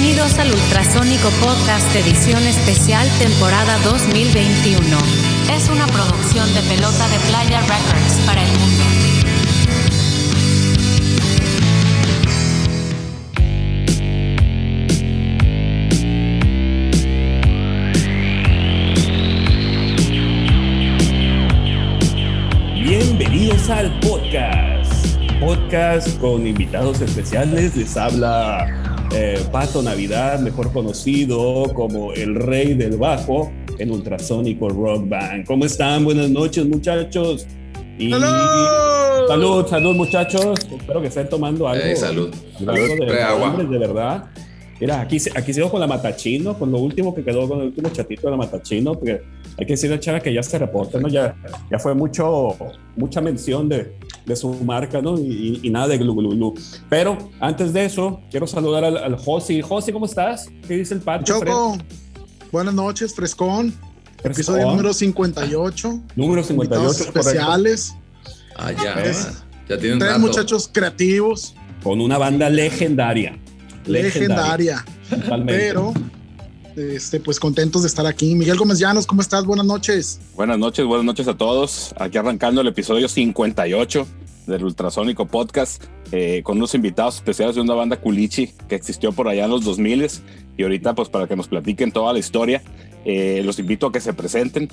Bienvenidos al Ultrasónico Podcast Edición Especial Temporada 2021. Es una producción de Pelota de Playa Records para el mundo. Bienvenidos al podcast. Podcast con invitados especiales. Les habla eh, Pato Navidad, mejor conocido como el rey del bajo en Ultrasónico Rock Band. ¿Cómo están? Buenas noches, muchachos. Y ¡Salud! Salud, salud, muchachos. Espero que estén tomando algo. Eh, salud. algo Salud, de, de verdad. Mira, aquí, se- aquí sigo con la Matachino, con lo último que quedó, con el último chatito de la Matachino, porque hay que decirle a Chava que ya se reporta, ¿no? Ya, ya fue mucho, mucha mención de, de su marca, ¿no? Y, y- nada de glu, glu, glu. Pero antes de eso, quiero saludar al, al Josi. Josi, ¿cómo estás? ¿Qué dice el Pato? Choco, buenas noches, Frescón. Fred? Episodio Frescón. número 58. Número 58, Invitados correcto. especiales. Ah, ya. Es- Ya tiene un Tres rato. muchachos creativos, Con una banda legendaria. Legendaria. Totalmente. Pero, este, pues contentos de estar aquí. Miguel Gómez Llanos, ¿cómo estás? Buenas noches. Buenas noches, buenas noches a todos. Aquí arrancando el episodio 58 del Ultrasónico Podcast eh, con unos invitados especiales de una banda culichi que existió por allá en los 2000 y ahorita pues para que nos platiquen toda la historia. eh, los invito a que se presenten.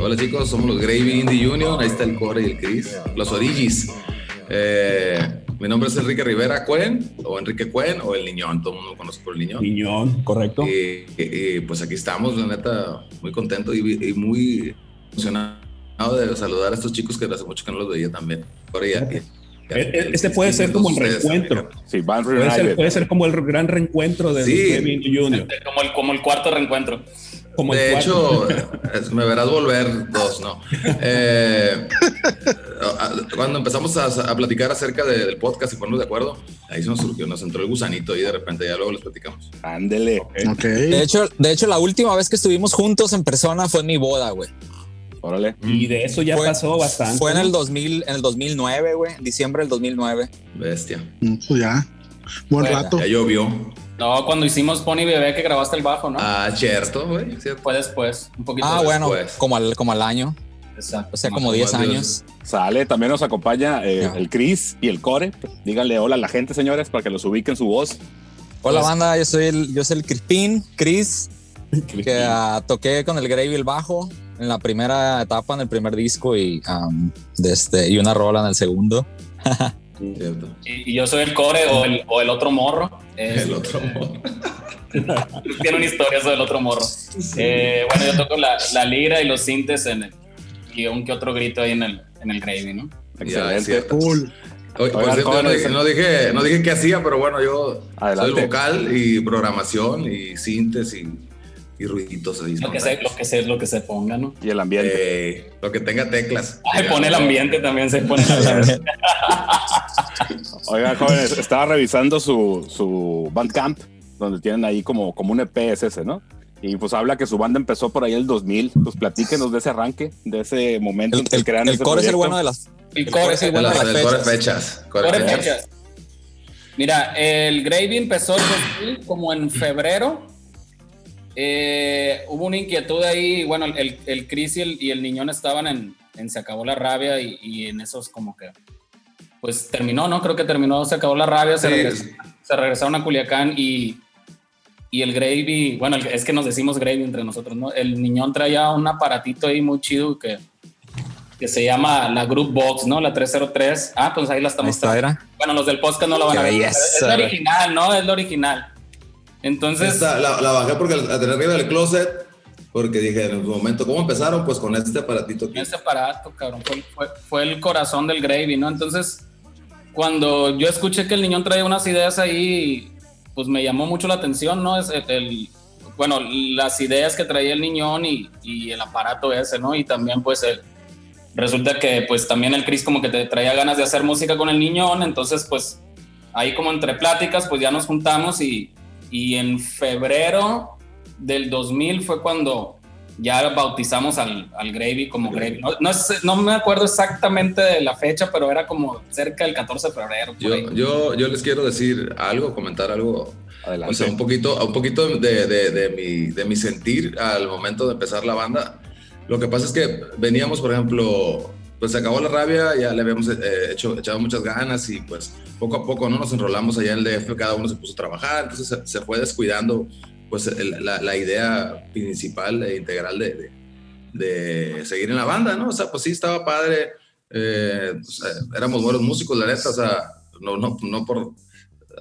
Hola chicos, somos los Gravy Indie Union. Ahí está el Core y el Chris. Los Origis. Eh, mi nombre es Enrique Rivera Cuen, o Enrique Cuen, o el Niñón. Todo el mundo conoce por el Niñón. Piñón, correcto. Y, y- y, pues aquí estamos, la neta, muy contento y, y muy emocionado de saludar a estos chicos que hace mucho que no los veía también. Ahora ya- ya- E- e- Este puede ser como el reencuentro. Sí, Puede ser, Reunited. puede ser como el gran reencuentro de Sí. Kevin Jr. Como el, como el cuarto reencuentro. Como De hecho, es- me verás volver dos, ¿no? Eh, cuando empezamos a, a platicar acerca de- del podcast y ponernos de acuerdo, ahí se nos surgió, nos entró el gusanito y de repente ya luego les platicamos. Ándele. De hecho, de hecho, la última vez que estuvimos juntos en persona fue en mi boda, güey. Órale. Y de eso ya Fue- pasó bastante. Fue en el 2000, en el 2009, güey, en diciembre del 2009. Bestia. Pues ya. Buen Bueno, rato. Ya llovió. No, cuando hicimos Pony Bebé que grabaste el bajo, ¿no? Ah, cierto, güey. Fue después, un poquito Ah, después. bueno, como al, como al año, Exacto. o sea, como como 10 al- años. Sale, también nos acompaña eh, el Chris y el Core. Díganle hola a la gente, señores, para que los ubiquen su voz. Hola, Pues- banda, yo soy el, yo soy el Crispín, Chris, que ah, toqué con el Gravy el bajo en la primera etapa, en el primer disco y, um, de este, y una rola en el segundo. Cierto. Y, y yo soy el core o el, o el otro morro. Es- El otro. Tiene una historia eso del otro morro. Eh, bueno, yo toco la, la lira y los sintes en el, y un que otro grito ahí en el, en el gravy, ¿no? Ya, es Excelente. Cool. Oye, por cierto, yo no, dije, no, dije, no dije qué hacía, pero bueno, yo Adelante. soy vocal y programación y síntesis y, y ruiditos ahí. Lo que, se, lo, que se, lo que se ponga, ¿no? Y el ambiente. Eh, lo que tenga teclas. Ay, pone el ambiente también, se pone el ambiente. Oigan, jóvenes, estaba revisando su, su Bandcamp, donde tienen ahí como, como un EP es ese, ¿no? Y pues habla que su banda empezó por ahí el 2000. Pues platíquenos de ese arranque, de ese momento El, en que el- crean el ese core es el bueno de las. El El core es el bueno de Las- el core fechas. fechas. core Core fechas. fechas. Mira, el Gravy empezó el 2000 como en febrero. Eh, hubo una inquietud ahí. Bueno, el, el Chris y el, y el Niñón estaban en, en Se acabó la rabia y, y en esos como que. Pues terminó, ¿no? Creo que terminó, se acabó la rabia, se, Sí. regresó- se regresaron a Culiacán y, y el Gravy, bueno, el- es que nos decimos Gravy entre nosotros, ¿no? El Niñón traía un aparatito ahí muy chido que, que se llama la Group Box, ¿no? La 303. Ah, pues ahí la Ahí estamos está, era. bueno, los del podcast no la van a ver. belleza, es la original, ¿no? Es la original. Entonces, Esta, la, la bajé porque la tenía arriba del closet. Porque dije en su momento, ¿cómo empezaron? Pues con este aparatito aquí. ese aparato, cabrón, fue, fue- fue el corazón del gravy, ¿no? Entonces, cuando yo escuché que el niñón traía unas ideas ahí, pues me llamó mucho la atención, ¿no? Es el, el- bueno, las ideas que traía el niñón y, y el aparato ese, ¿no? Y también, pues, el, resulta que, pues, también el Chris como que te traía ganas de hacer música con el niñón, entonces, pues, ahí como entre pláticas, pues ya nos juntamos y, y en febrero del 2000 fue cuando ya bautizamos al, al Gravy como Gravy. No, no, es- no me acuerdo exactamente de la fecha, pero era como cerca del 14 de febrero. Yo, yo, yo les quiero decir algo, comentar algo, Adelante. o sea, un poquito, un poquito de, de, de mi, de mi sentir al momento de empezar la banda. Lo que pasa es que veníamos, por ejemplo, pues se acabó la rabia, ya le habíamos eh, hecho, echado muchas ganas y pues poco a poco no nos enrolamos allá en el DF, cada uno se puso a trabajar, entonces se, se fue descuidando pues la, la idea principal e integral de, de, de seguir en la banda, ¿no? O sea, pues sí, estaba padre, eh, o sea, éramos buenos músicos, la neta, o sea, no, no, no por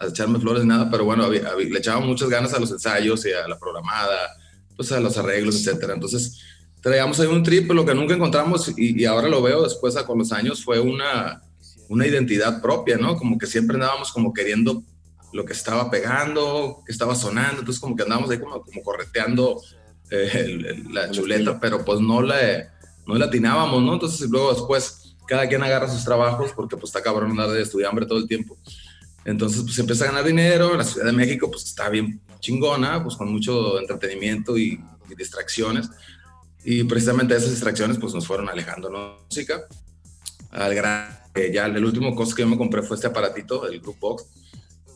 echarme flores ni nada, pero bueno, había- había- le echábamos muchas ganas a los ensayos y a la programada, pues a los arreglos, etcétera. Entonces, traíamos ahí un trip, lo que nunca encontramos y, y ahora lo veo después con los años fue una, una identidad propia, ¿no? Como que siempre andábamos como queriendo lo que estaba pegando, que estaba sonando, entonces como que andábamos ahí como, como correteando eh, el- el- la chuleta, pero pues no le, no le atinábamos, ¿no? Entonces luego después cada quien agarra sus trabajos porque pues está cabrón andar de estudiambre todo el tiempo. Entonces pues empieza a ganar dinero, la Ciudad de México pues está bien chingona, pues con mucho entretenimiento y, y distracciones. Y precisamente esas distracciones pues nos fueron alejando ¿no? música. Al gran, que ya el último cosa que yo me compré fue este aparatito, el Group Box,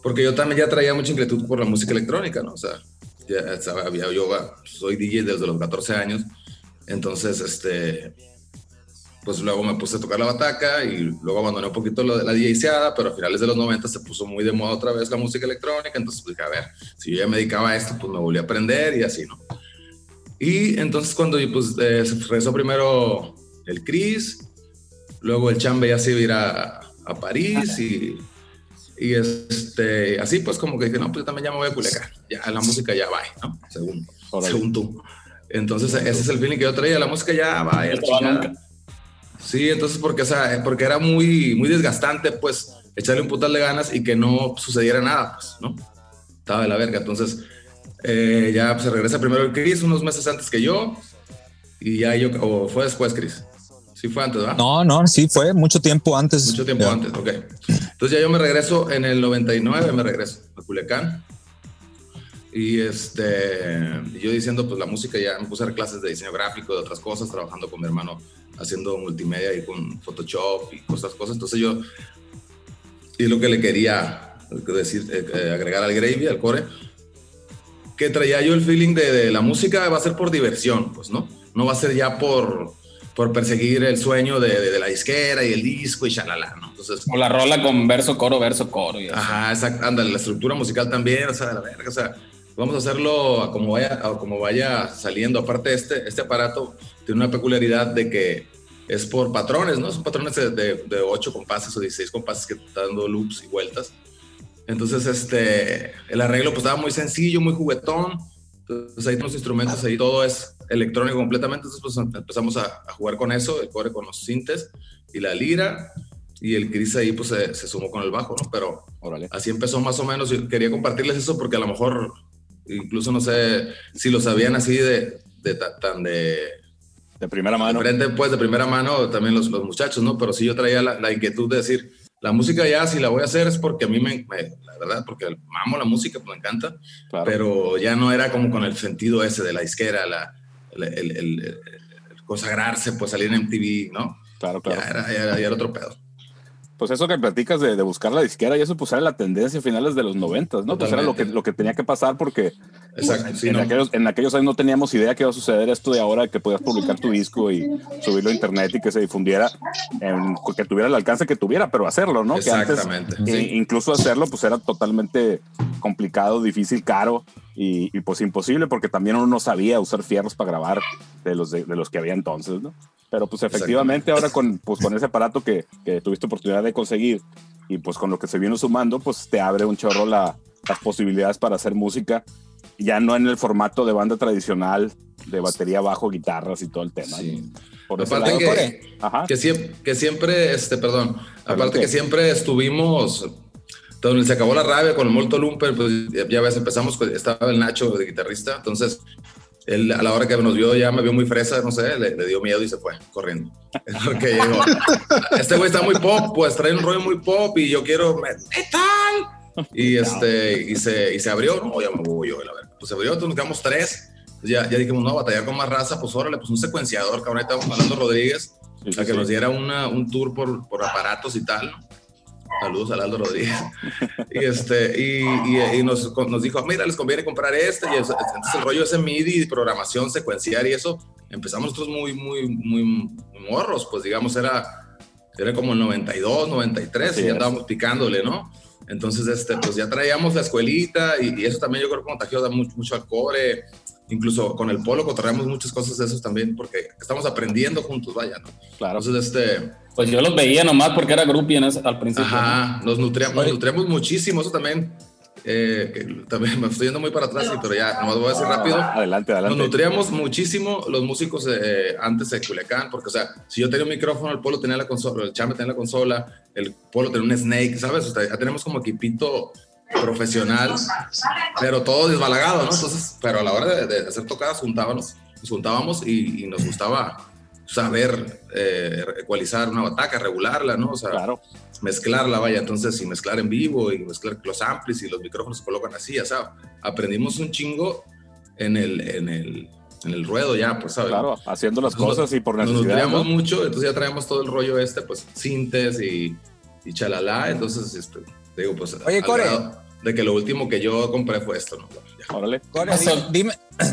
porque yo también ya traía mucha inquietud por la música electrónica, ¿no? O sea, ya sabía, yo soy DJ desde los 14 años, entonces, este, pues luego me puse a tocar la bataca y luego abandoné un poquito de la DJseada, pero a finales de los 90 se puso muy de moda otra vez la música electrónica, entonces dije, a ver, si yo ya me dedicaba a esto, pues me volví a aprender y así, ¿no? Y entonces cuando pues eh, regresó primero el Chris, luego el Chambe ya se iba a ir a, a París y, y este, así pues como que dije, no, pues yo también ya me voy a Culiacán, ya la música ya va, ¿no? Según, Órale. según tú. Entonces ese es el feeling que yo traía, la música ya va, ya la. Sí, entonces porque, o sea, porque era muy, muy desgastante, pues, echarle un putal de ganas y que no sucediera nada, pues, ¿no? Estaba de la verga. Entonces, eh, ya pues, se regresa primero el Chris, unos meses antes que yo, y ya yo, o fue después, Chris. Sí fue antes, ¿verdad? No, no, sí, fue mucho tiempo antes. Mucho tiempo Ya. antes, ok. Entonces ya yo me regreso en el 99, me regreso a Culiacán. Y este, yo diciendo, pues la música ya me puse a dar clases de diseño gráfico, de otras cosas, trabajando con mi hermano haciendo multimedia y con Photoshop y cosas, cosas. Entonces yo, y lo que le quería decir, eh, eh, agregar al gravy, al core, que traía yo el feeling de, de la música va a ser por diversión, pues, ¿no? No va a ser ya por, por perseguir el sueño de, de- de la disquera y el disco y shalala, ¿no? Entonces, O la rola con verso, coro, verso, coro. Y. Ajá, exacto. Ándale, la estructura musical también, o sea, de la verga, o sea, vamos a hacerlo a como vaya, a como vaya saliendo. Aparte, este, este aparato tiene una peculiaridad de que es por patrones, ¿no? Son patrones de, de, de 8 compases o 16 compases que están dando loops y vueltas. Entonces, este, el arreglo pues estaba muy sencillo, muy juguetón. Entonces ahí los instrumentos, ahí todo es electrónico completamente. Entonces pues empezamos a, a jugar con eso, el core con los sintes y la lira. Y el Chris ahí pues se, se sumó con el bajo, ¿no? Pero Órale. así empezó más o menos. Yo quería compartirles eso porque a lo mejor, incluso no sé si lo sabían así de, de ta- tan de, De primera de mano. frente, pues de primera mano también los, los muchachos, ¿no? Pero sí yo traía la, la inquietud de decir, la música ya si la voy a hacer es porque a mí me, me- la verdad, porque amo la música, pues me encanta, Claro. pero ya no era como con el sentido ese de la disquera, la, el, el- el- el- el consagrarse, pues salir en MTV, ¿no? claro, claro. Ya, era, ya, era, ya era otro pedo. Pues eso que platicas de, de buscar la disquera y eso pues era la tendencia a finales de los noventas, ¿no? Pues era lo que, lo que tenía que pasar porque Exacto, sí, en, no. aquellos, en aquellos años no teníamos idea que iba a suceder esto de ahora, que podías publicar tu disco y subirlo a internet y que se difundiera, en- que tuviera el alcance que tuviera, pero hacerlo, ¿no? Que antes, Exactamente. e- sí. incluso hacerlo pues era totalmente complicado, difícil, caro y, y, pues imposible porque también uno no sabía usar fierros para grabar de los, de, de los que había entonces, ¿no? Pero pues efectivamente ahora con, pues, con ese aparato que, que tuviste oportunidad de conseguir y pues con lo que se vino sumando, pues te abre un chorro la- las posibilidades para hacer música, ya no en el formato de banda tradicional, de batería, bajo, guitarras y todo el tema. Sí. Por Aparte que-. Ajá. que siempre, que siempre, este, perdón, aparte que siempre estuvimos, donde se acabó la rabia con el Molto Lumper, pues ya- ves, empezamos, estaba el Nacho de guitarrista, entonces él a la hora que nos vio ya me vio muy fresa, no sé, le, le dio miedo y se fue corriendo. Porque llegó, este güey está muy pop, pues trae un rollo muy pop y yo quiero metal. Y este, y se, y se abrió, no, ya me voy yo, la verdad. Pues se abrió, entonces nos quedamos tres Ya, ya dijimos, no, batallar con más raza, pues órale, pues un secuenciador, cabrón. Ahí estábamos hablando Rodríguez, a que nos diera una, un tour por, por aparatos y tal. ¿no? Saludos a Aldo Rodríguez. y este, y, y, y nos, nos dijo, mira, les conviene comprar este. Y eso- entonces el rollo ese MIDI, programación, secuenciar y eso, empezamos nosotros muy, muy, muy, morros, pues digamos, era, era como el 92, 93, Así y ya andábamos picándole, ¿no? Entonces, este, pues ya traíamos la escuelita y, y eso también yo creo que contagió da mucho, mucho al core. Incluso con el polo contraemos muchas cosas de esos también porque estamos aprendiendo juntos, vaya, ¿no? Claro. Entonces, este, Pues yo los veía nomás porque era ese- al principio. Ajá, nos nutriamos, nos Oye. nutriamos muchísimo, eso también, eh, que también me estoy yendo muy para atrás, pero ya, nomás voy a decir rápido. Adelante, Nos adelante. nutríamos muchísimo los músicos eh, antes de Culiacán, porque, o sea, si yo tenía un micrófono, el Polo tenía la consola, el Chame tenía la consola, el Polo tenía un Snake, ¿sabes? O sea, ya tenemos como equipito profesional, pero todo desbalagado, ¿no? Entonces, pero a la hora de, de hacer tocadas, juntábamos, nos juntábamos y, y nos gustaba saber eh, ecualizar una bataca, regularla, ¿no? O sea, Claro. mezclarla, vaya, entonces, y mezclar en vivo, y mezclar los amplis y los micrófonos se colocan así, ya sabes. Aprendimos un chingo en el, en el, en el ruedo ya, pues, ¿sabes? Claro, haciendo las Nos- cosas y por Nos necesidad. nutríamos ¿no? mucho, entonces ya traemos todo el rollo este, pues, sintes y, y chalala, entonces, este, digo, pues, Oye, Core. grado de que lo último que yo compré fue esto, ¿no? Órale.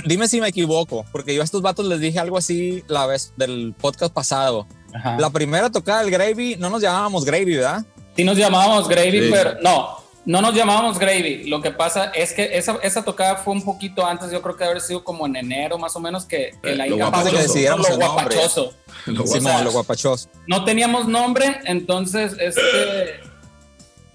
Dime, si me equivoco, porque yo a estos vatos les dije algo así la vez del podcast pasado. Ajá. La primera tocada del Gravy, no nos llamábamos Gravy, ¿verdad? Sí nos llamábamos Gravy, Sí. pero no, no nos llamábamos Gravy. Lo que pasa es que esa, esa tocada fue un poquito antes, yo creo que haber sido como en enero más o menos que, que Eh, la lo Inca guapachoso. Pablo- Que decidiéramos lo guapachoso. Lo Sí, guapo. mo, los guapachos. No teníamos nombre, entonces este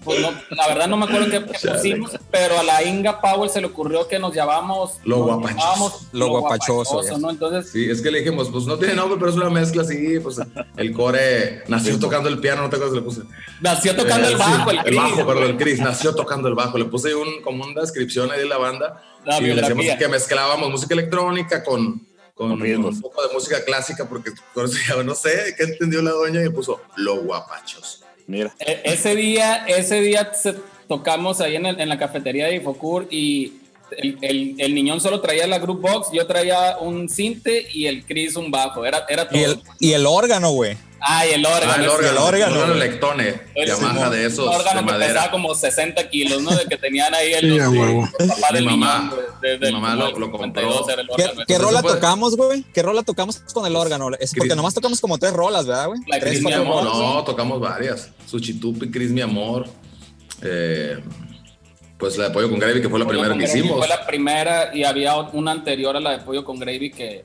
pues no, la verdad no me acuerdo qué, qué pusimos, pero a la Inga Powell se le ocurrió que nos llamábamos Lo guapachoso. Lo guapachoso. ¿no? Entonces, Sí, es que le dijimos, pues no tiene nombre, pero es una mezcla así, pues el core nació tocando el piano, no te acuerdas, le puse. nació tocando Eh, el bajo, sí, el, el bajo, perdón, el Chris nació tocando el bajo. Le puse un, como una descripción ahí de la banda. La y le decíamos biografía. que mezclábamos música electrónica con, con, Con un poco de música clásica, porque no sé qué entendió la doña y puso lo guapachos. Mira. E- ese día, ese día se- tocamos ahí en, el- en la cafetería de Ifocur y el, el, el niñón solo traía la group box, yo traía un cinte y el Chris un bajo. Era, era todo. Y el, y el órgano, güey. Ah, y el órgano. Ah, el órgano, el órgano, el órgano. Lectone, El Yamaha Simón. de esos, Un órgano de que pesaba como 60 kilos, ¿no? De que tenían ahí el, Sí, huevo. papá del mamá- de- mi mamá lo- lo 52 compró. ¿Qué, qué rola fue- tocamos, güey? ¿Qué rola tocamos con el órgano? Es porque Chris- nomás tocamos como tres rolas, ¿verdad, güey? La cuatro mi amor. No, tocamos varias. Suchitupi, Cris, mi amor. Eh, pues la de Pollo con Gravy, que fue la Pollo primera que hicimos. Fue la primera y había una anterior a la de Pollo con Gravy que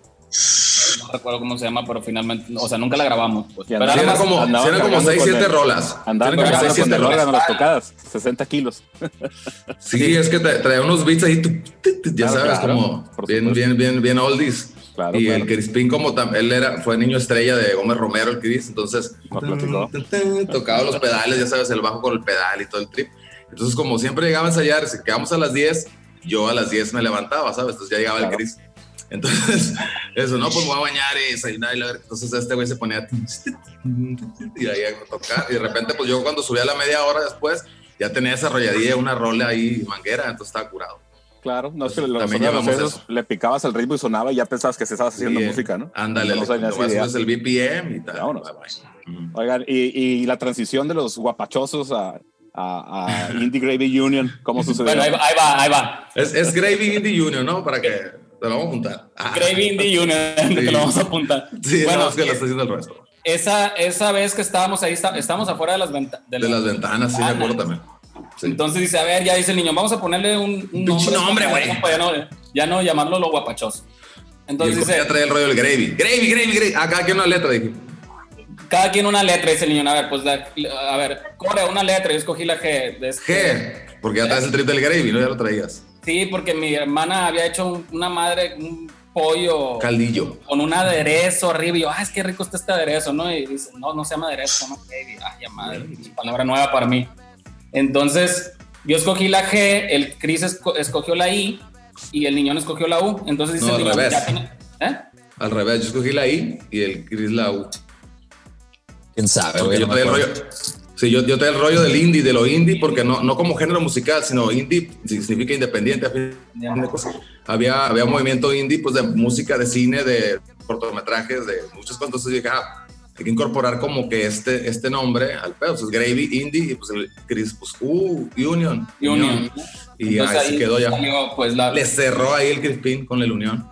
no recuerdo cómo se llama, pero finalmente, o sea, nunca la grabamos. Pues. Pero Sí, era como, sí eran como cargando 6, con 7 el- rolas. Andaban Sí, como cargando 6, con el 7 órgano rolas. las tocadas. 60 kilos. Sí, es que tra- traía unos beats ahí, tu- ya Claro, sabes, claro, como bien, bien, bien, bien oldies. Claro, y el Crispín, como él era, fue niño estrella de Gómez Romero, el Chris, entonces platicó. tocaba los pedales, ya sabes, el bajo con el pedal y todo el trip. Entonces, como siempre llegaba a ensayar, si quedamos a las 10, yo a las 10 me levantaba, ¿sabes? Entonces ya llegaba el Chris. Entonces, eso, no, pues me voy a bañar y desayunar y la verga. Entonces este güey se ponía y ahí a tocar. Y de repente, pues yo cuando subía a la media hora después, ya tenía desarrolladilla una rola ahí manguera, entonces estaba curado. Claro, no es que los también órganos llevamos esos eso. le picabas el ritmo y sonaba y ya pensabas que se estabas haciendo música, ¿no? Ándale, No subes el BPM y tal. Vámonos. Bye, bye. Ujú. Oigan, y, y la transición de los guapachosos a, a, a Indie Gravy Union, ¿cómo sucedió? Bueno, ahí va, ahí va, ahí va. Es, es Gravy Indie Junior, ¿no? Para que te lo vamos a apuntar. Ah, Gravy Indie Union, te lo vamos a apuntar. Sí, bueno, no, es que lo está haciendo el resto. esa, esa vez que estábamos ahí, está- estábamos afuera de las, venta- De las ventanas, sí, me acuerdo también. Sí. Entonces dice, a ver, ya dice el niño, vamos a ponerle un, un nombre, güey. Ya no, ya no llamarlo lo guapachoso. Entonces dice, ya trae el rollo del Gravy. Gravy, Gravy, Gravy. Ah, cada quien una letra, dije. cada quien una letra, dice el niño, a ver, pues, la- a ver, corre una letra, yo escogí la G. de este- G. Porque ya traes el trip del Gravy, ¿no? Ya lo traías. Sí, porque mi hermana había hecho un- una madre, un pollo Caldillo. con un aderezo arriba. Y yo, ah, es que rico está este aderezo, ¿no? Y dice, no, no se llama aderezo, se llama gravy. Ay, ya madre, palabra nueva para mí. Entonces, yo escogí la G, el Chris esco- escogió la I y el niñón escogió la U. Entonces dice No, al niño, revés. ya tiene- ¿eh? Al revés, yo escogí la I y el Chris la U. ¿Quién sabe, Porque yo No me traía el rollo. Sí, yo, yo tengo el rollo del indie, de lo indie, porque no, no como género musical, sino indie significa independiente. Había, había movimiento indie, pues de música, de cine, de cortometrajes, de muchas cosas. Entonces dije, ah, hay que incorporar como que este, este nombre al pedo. Pues Gravy, indie, y pues el Chris, pues, uh, Union. Union. Y Entonces ahí se quedó ya. salió, pues, la, Le cerró ahí el Crispin con el Unión.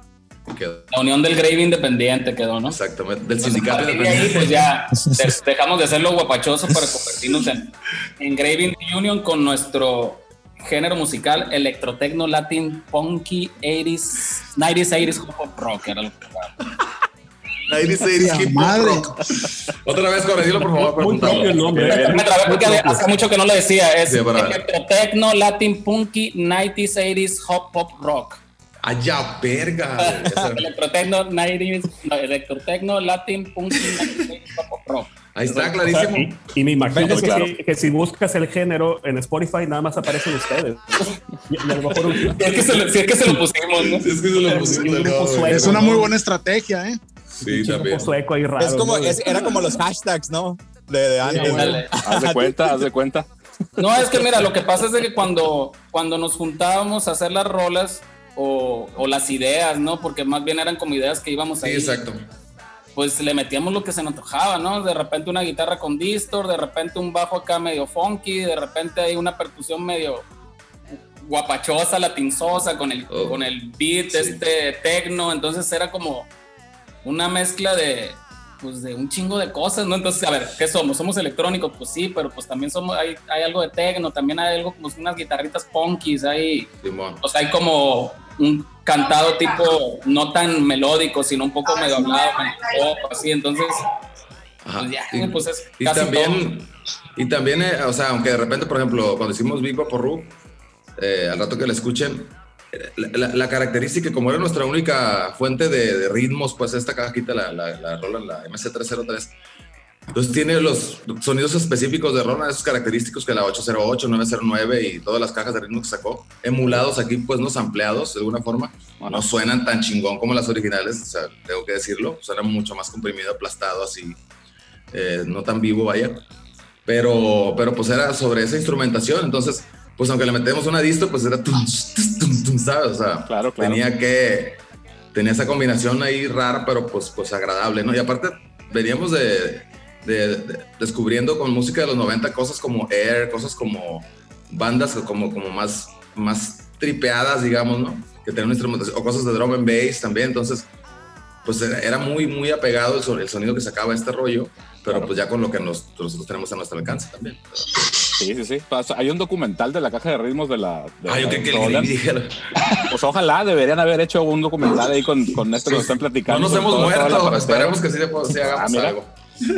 Quedó. la unión del Grave Independiente quedó, ¿no? Exactamente. Del Entonces, sindicato ahí, independiente. pues ya de- dejamos de hacerlo guapachoso para convertirnos en, en Grave Union con nuestro género musical electrotecno latin punky 80s 90s 80s hip hop rock era lo que madre. Rock. Otra vez, corregilo, por favor. Muy propio el nombre. me trabé porque había- hace mucho que no lo decía es electrotecno latin punky 90s 80s hop hop rock Allá, verga. Electrotecno 90s no, electrotecno latin punky 90s 80s hop hop rock Ahí está, O sea, clarísimo. y, y me imagino que, claro. si, que si buscas el género en Spotify, nada más aparecen ustedes. Y, y a lo mejor un, si es que se lo, si es que se lo pusimos ¿no? Sí, es que se lo pusimos sueco, Es una ¿no? muy buena estrategia, ¿eh? Sí, también. grupo sueco ahí raro. Es como, ¿no? es- era como los hashtags, ¿no? De, de antes. Haz de cuenta, haz de cuenta. No, es que mira, lo que pasa es de que cuando, cuando nos juntábamos a hacer las rolas o, o las ideas, ¿no? Porque más bien eran como ideas que íbamos Sí, ahí. exacto. Pues le metíamos lo que se nos antojaba, ¿no? De repente una guitarra con distor, de repente un bajo acá medio funky, de repente hay una percusión medio guapachosa, latinzosa, con el, Oh, con el beat sí. este tecno, entonces era como una mezcla de pues de un chingo de cosas, ¿no? Entonces, a ver, ¿qué somos? ¿Somos electrónicos? Pues sí, pero pues también somos, hay, hay algo de tecno, también hay algo como unas guitarritas punkies, hay, o sea, hay como un cantado tipo no tan melódico, sino un poco medio hablado, medio pop, así, entonces, Ajá. pues ya, Y- pues es Y casi también, y también eh, o sea, aunque de repente, por ejemplo, cuando hicimos Big Vaporru, eh, al rato que la escuchen, eh, la, la- la característica, como era nuestra única fuente de, de ritmos, pues esta cajita, la, la, la rola, la MC303, entonces tiene los sonidos específicos de Rona, esos característicos que la 808, 909 y todas las cajas de ritmo que sacó, emulados aquí, pues no sampleados de alguna forma, no suenan tan chingón como las originales, o sea, tengo que decirlo, suena mucho más comprimido, aplastado, así, eh, no tan vivo, vaya. Pero, pero pues era sobre esa instrumentación, entonces, pues aunque le metemos una disto, pues era tum, tum, tum, ¿sabes? O sea, Claro, claro. tenía que, tenía esa combinación ahí rara, pero pues, pues agradable, ¿no? Y aparte, veníamos de, de- de- descubriendo con música de los 90 cosas como Air, cosas como bandas como, como más, más tripeadas, digamos, ¿no? Que tenían instrumentos, o cosas de drum and bass también, entonces, pues era, muy, muy apegado el, el sonido que sacaba este rollo, pero Claro. pues ya con lo que nos- nosotros tenemos a nuestro alcance también. Sí, sí, sí. Pasa- Hay un documental de la caja de ritmos de la. de Ah, yo creo que el dijera, Pues ojalá deberían haber hecho un documental ahí con, con esto que nos están no platicando. nos con hemos todo- muerto, esperemos que sí, sí hagamos Ah, mira. algo.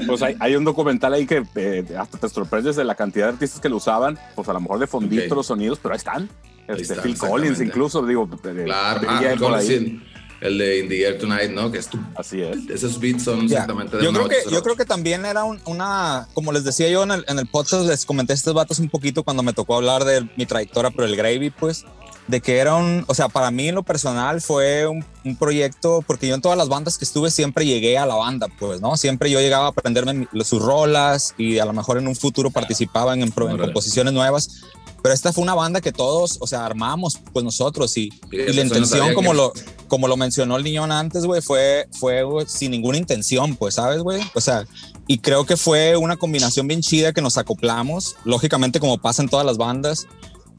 Pues hay, hay un documental ahí que eh, hasta te sorprendes de la cantidad de artistas que lo usaban, pues a lo mejor de fondito Ok. los sonidos, pero ahí están. Este, están, Phil Collins incluso, digo, eh, Claro, ah, con ahí. el, de In the Air Tonight, ¿no? Que es tu, Así es. esos beats son Ya. exactamente de Yo creo, que, 808. yo creo que también era un- una, como les decía yo en el, en el podcast, les comenté a estos vatos un poquito cuando me tocó hablar de mi trayectoria por el Gravy, pues, de que era un, o sea, para mí en lo personal fue un, un proyecto, porque yo en todas las bandas que estuve siempre llegué a la banda, pues, ¿no? Siempre yo llegaba a aprenderme sus rolas y a lo mejor en un futuro participaba en, en en composiciones nuevas. Pero esta fue una banda que todos, o sea, armamos pues nosotros y, Sí, y la no intención, sabía como que- lo, como lo mencionó el niñón antes, güey, fue, fue güey, sin ninguna intención, pues, ¿sabes, güey? O sea, y creo que fue una combinación bien chida que nos acoplamos, lógicamente como pasa en todas las bandas,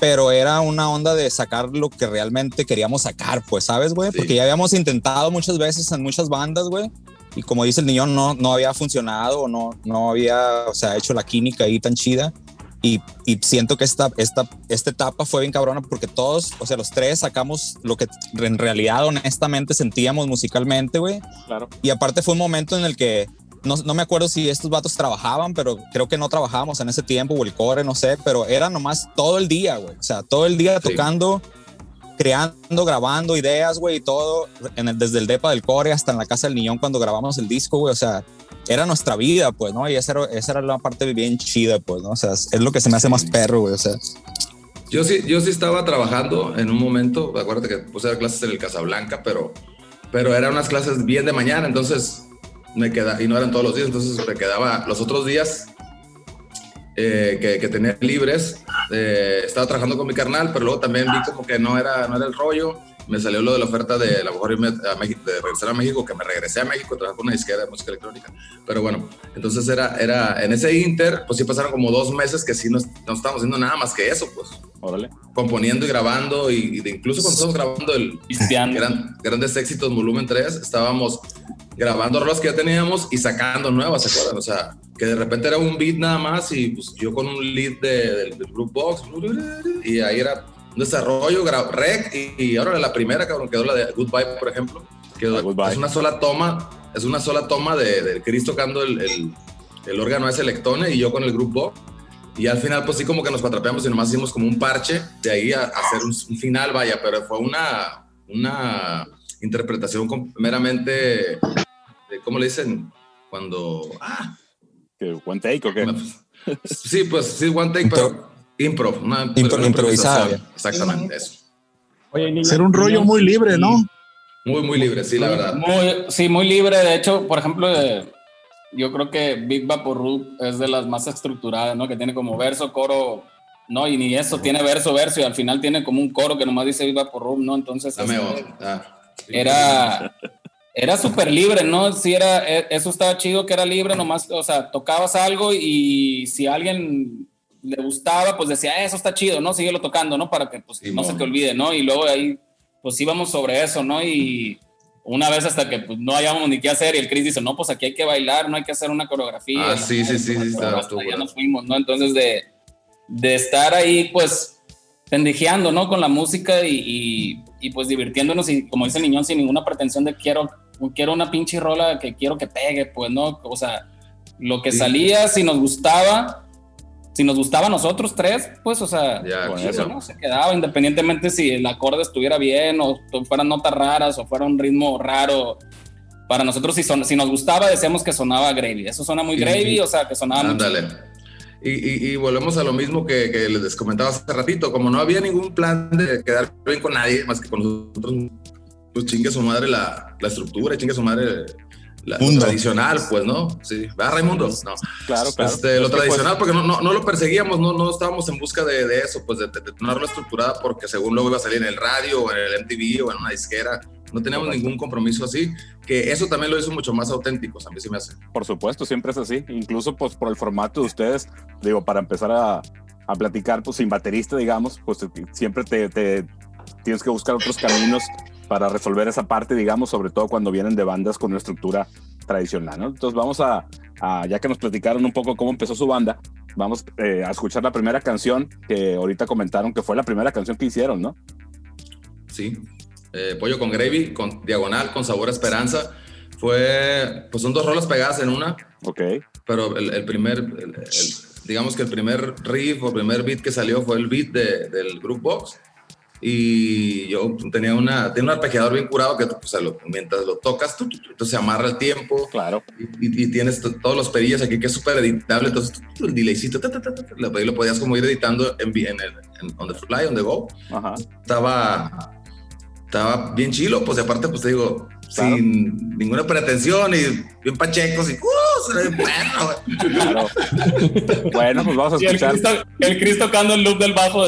pero era una onda de sacar lo que realmente queríamos sacar, pues, ¿sabes, güey? Sí. Porque ya habíamos intentado muchas veces en muchas bandas, güey, y como dice el niñón, no, no había funcionado o no, no había, o sea, hecho la química ahí tan chida. Y, y siento que esta, esta, esta etapa fue bien cabrona porque todos, o sea, los tres sacamos lo que en realidad honestamente sentíamos musicalmente, güey. Claro. Y aparte fue un momento en el que no, no me acuerdo si estos vatos trabajaban, pero creo que no trabajábamos en ese tiempo o el core, no sé, pero era nomás todo el día, güey. O sea, todo el día Sí. tocando, creando, grabando ideas, güey, y todo, en el- desde el depa del core hasta en la casa del niñón cuando grabamos el disco, güey. O sea, era nuestra vida, pues, ¿no? Y esa era, esa era la parte bien chida, pues, ¿no? O sea, es lo que se me hace más perro, güey. O sea, Yo sí, yo sí estaba trabajando en un momento, acuérdate que puse clases en el Casablanca, pero, pero eran unas clases bien de mañana, entonces me quedaba, y no eran todos los días, entonces me quedaba los otros días, eh, que, que tenía libres. Eh, estaba trabajando con mi carnal, pero luego también vi como que no era, no era el rollo. Me salió lo de la oferta de a lo mejor irme a México, de regresar a México, que me regresé a México, trabajé con una disquera de música electrónica. Pero bueno, entonces era, era en ese inter, pues sí pasaron como dos meses que sí no, no estábamos haciendo nada más que eso, pues Órale. componiendo y grabando, y, y de incluso cuando estábamos grabando el gran- Grandes Éxitos volumen 3, estábamos grabando rolas que ya teníamos y sacando nuevas, ¿se acuerdan? O sea, que de repente era un beat nada más y pues yo con un lead de- del, del group box y ahí era desarrollo, rec y, y ahora la primera, cabrón, quedó la de Goodbye, por ejemplo, que es una sola toma, es una sola toma de, de Chris tocando el, el, el órgano ese Lectone y yo con el group box. Y al final, pues sí, como que nos patrapeamos y nomás hicimos como un parche de ahí a, a hacer un, un final, vaya, pero fue una, una interpretación meramente, de, ¿cómo le dicen? Cuando, ah, ¿Qué, ¿One take o qué? sí, pues sí, one take, pero improv, una, Impro- una improvisada. Exactamente, eso. Oye, niña, Ser un rollo niña, muy libre, ¿no? Muy, muy libre, sí, la verdad. Muy, sí, muy libre. De hecho, por ejemplo, eh, yo creo que Big Vaporub es de las más estructuradas, ¿no? Que tiene como verso, coro, no, y ni eso, tiene verso, verso, y al final tiene como un coro que nomás dice Big Vaporub, ¿no? Entonces, Dame este. Ah, era, era súper libre, ¿no? Sí, era, e- eso estaba chido que era libre, nomás, o sea, tocabas algo y si alguien le gustaba, pues decía, "Ah, eso está chido, ¿no? Síguelo tocando, ¿no? Para que pues, no Simón. se te olvide, ¿no? Y luego ahí, pues íbamos sobre eso, ¿no? Y una vez hasta que pues, no hayamos ni qué hacer y el Chris dice, no, pues aquí hay que bailar, no hay que hacer una coreografía. Ah, ¿no? sí, sí, sí, sí, hasta estuvo ya nos fuimos, ¿no? Entonces de, de estar ahí, pues pendejeando, ¿no? Con la música y, y, y, pues divirtiéndonos y como dice el niñón, sin ninguna pretensión de quiero, quiero una pinche rola que quiero que pegue, pues, ¿no? O sea, lo que Sí. salía, si nos gustaba, si nos gustaba a nosotros tres, pues, o sea, Ya, con chido. eso, no se quedaba, independientemente si el acorde estuviera bien o fueran notas raras o fuera un ritmo raro. Para nosotros, si, son, si nos gustaba, decíamos que sonaba gravy. Eso suena muy Sí, gravy, sí. o sea, que sonaba Ándale. Y, y, y volvemos a lo mismo que, que les comentaba hace ratito. Como no había ningún plan de quedar bien con nadie más que con nosotros, pues chingue su madre la, la estructura, chingue su madre la, lo tradicional, pues, ¿no? Sí. ¿Va, Raimundo? No. Claro, claro. Este, lo pues, tradicional, porque no, no, no lo perseguíamos, no, no estábamos en busca de, de eso, pues de, de, de tenerlo estructurada, porque según luego iba a salir en el radio, o en el MTV, o en una disquera. No teníamos Correcto. ningún compromiso así, que eso también lo hizo mucho más auténtico, a mí se me hace. Por supuesto, siempre es así. Incluso pues por el formato de ustedes, digo, para empezar a, a platicar pues sin baterista, digamos, pues siempre te, te tienes que buscar otros caminos para resolver esa parte, digamos, sobre todo cuando vienen de bandas con una estructura tradicional, ¿no? Entonces vamos a, a- ya que nos platicaron un poco cómo empezó su banda, vamos eh, a escuchar la primera canción que ahorita comentaron que fue la primera canción que hicieron, ¿no? Sí. Eh, pollo con gravy, con diagonal, con sabor a esperanza. Fue, pues son dos rolas pegadas en una, Ok, pero el, el primer, el- el- digamos que el primer riff o primer beat que salió fue el beat de- del Group Box. Y yo tenía, una, tenía un arpegiador bien curado que o sea, lo- mientras lo tocas, tu, tu, entonces se amarra el tiempo claro. y, y- y tienes todos los perillas aquí que es súper editable. Entonces, tu, el delaycito, ta, ta, ta, ta, lo, podías como ir editando en, en el, en- on the fly, on the go Ajá. estaba, estaba bien chilo, pues y aparte, pues te digo, Claro. sin ninguna pretensión y bien pachecos y ¡uh! Bueno. Claro. bueno, pues vamos a escuchar. El Chris tocando el loop del bajo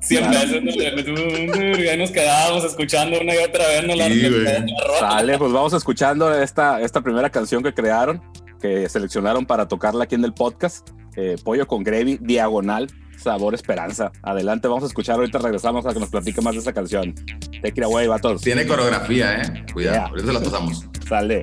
100 Claro. veces. ¿no? Y ahí nos quedábamos escuchando una y otra vez. ¿no? La, Sí, güey. la rola. Sale, pues vamos escuchando esta, esta primera canción que crearon, que seleccionaron para tocarla aquí en el podcast. eh, Pollo con Gravy, Diagonal, Sabor Esperanza. Adelante, vamos a escuchar. Ahorita regresamos a que nos platique más de esa canción. Take it away, vatos. Tiene coreografía, ¿eh? Cuidado, Yeah. ahorita se la pasamos. Sale.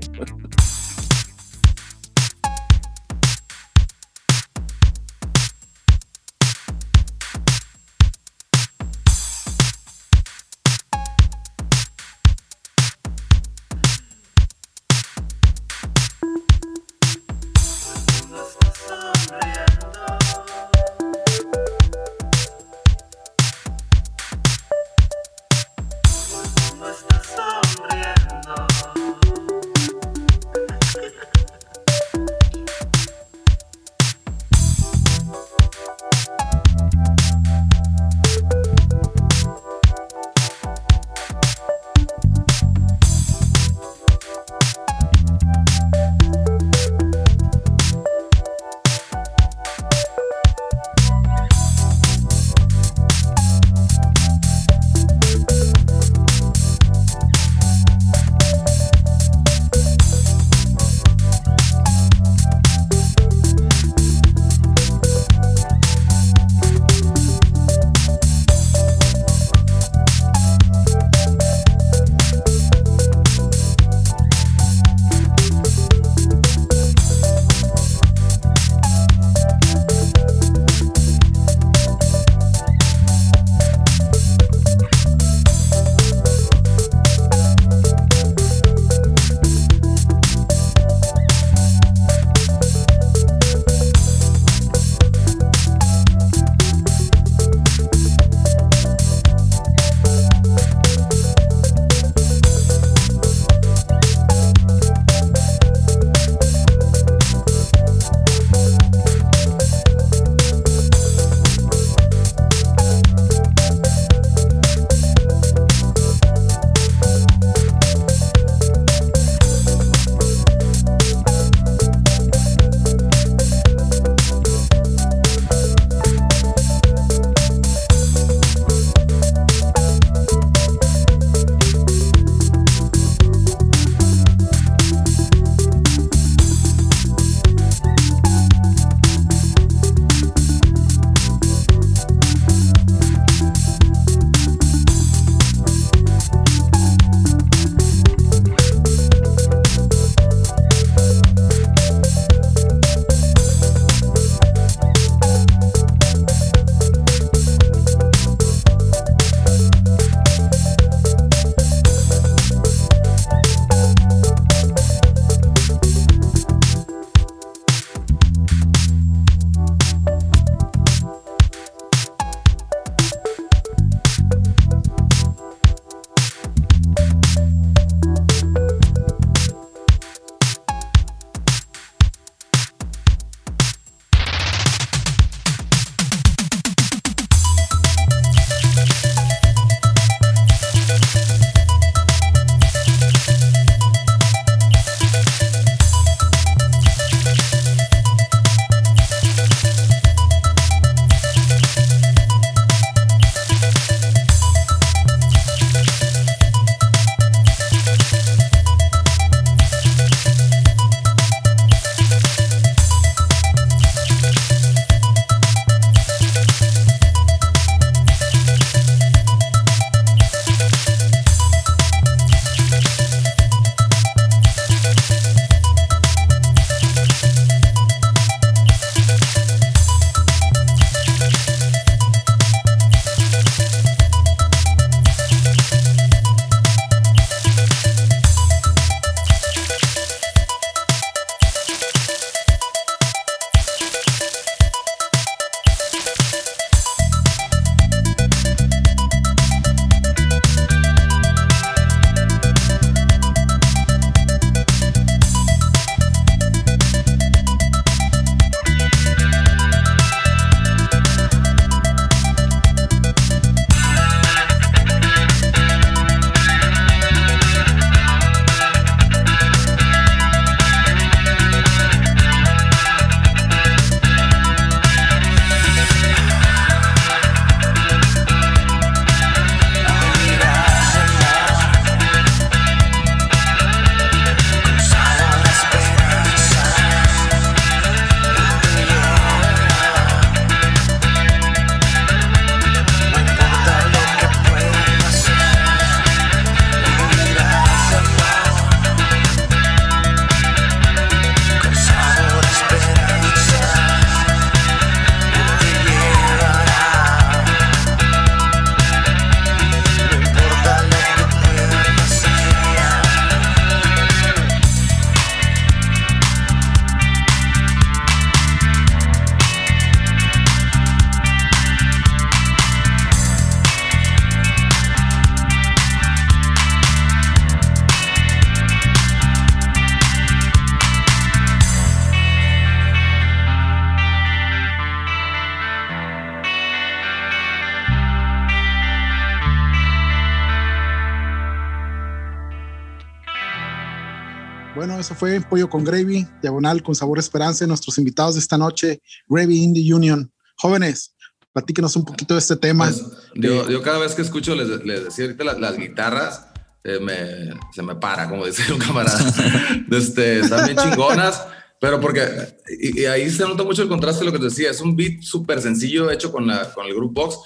Fue Pollo con Gravy, diagonal con sabor esperanza. Nuestros invitados de esta noche, Gravy Indie Union. Jóvenes, platíquenos un poquito de este tema. Pues, yo, yo cada vez que escucho, les, les decía ahorita las, las guitarras, eh, me, se me para, como dice un camarada. este, están bien chingonas, pero porque, y, y ahí se nota mucho el contraste de lo que te decía, es un beat súper sencillo hecho con, la, con el group box,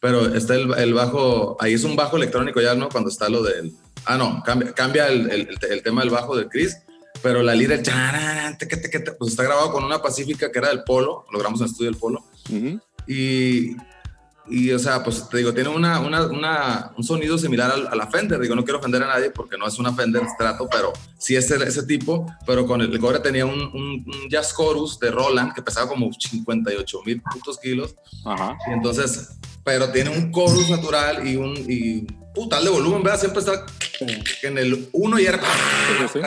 pero está el, el bajo, ahí es un bajo electrónico ya, ¿no? Cuando está lo del, ah, no, cambia, cambia el, el, el tema del bajo del Chris, pero la lira, pues está grabado con una pacífica que era del Polo, lo grabamos en el estudio del Polo, Ujú. y, y, o sea, pues te digo, tiene una, una, una- un sonido similar a, la Fender. Digo, no quiero ofender a nadie porque no es una Fender Strato, pero sí es ese, ese tipo. Pero con el, el cobre tenía un, un, un Jazz Chorus de Roland que pesaba como 58 mil putos kilos. Ajá. Y entonces, pero tiene un chorus natural y un y, putal de volumen, ¿verdad? Siempre está en el uno y era sí,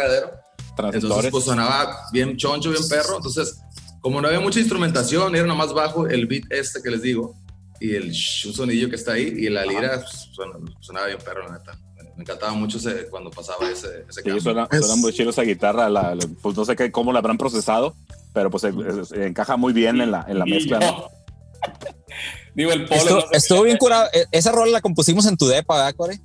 sí. Entonces, pues sonaba bien choncho, bien perro. Entonces, como no había mucha instrumentación, era nomás bajo el beat este que les digo y el sh- un sonillo que está ahí y la lira pues, suena- sonaba bien perro, la neta. Me, encantaba mucho ese- cuando pasaba ese, ese Sí, cambio. suena, Es- suena muy chido esa guitarra. la- la- pues no sé qué, cómo la habrán procesado, pero pues eh, eh, encaja muy bien en la, en la mezcla. ¿no? Digo, el polo. Estuvo, no sé estuvo bien curado. E- Esa rola la compusimos en tu depa, ¿verdad, Core?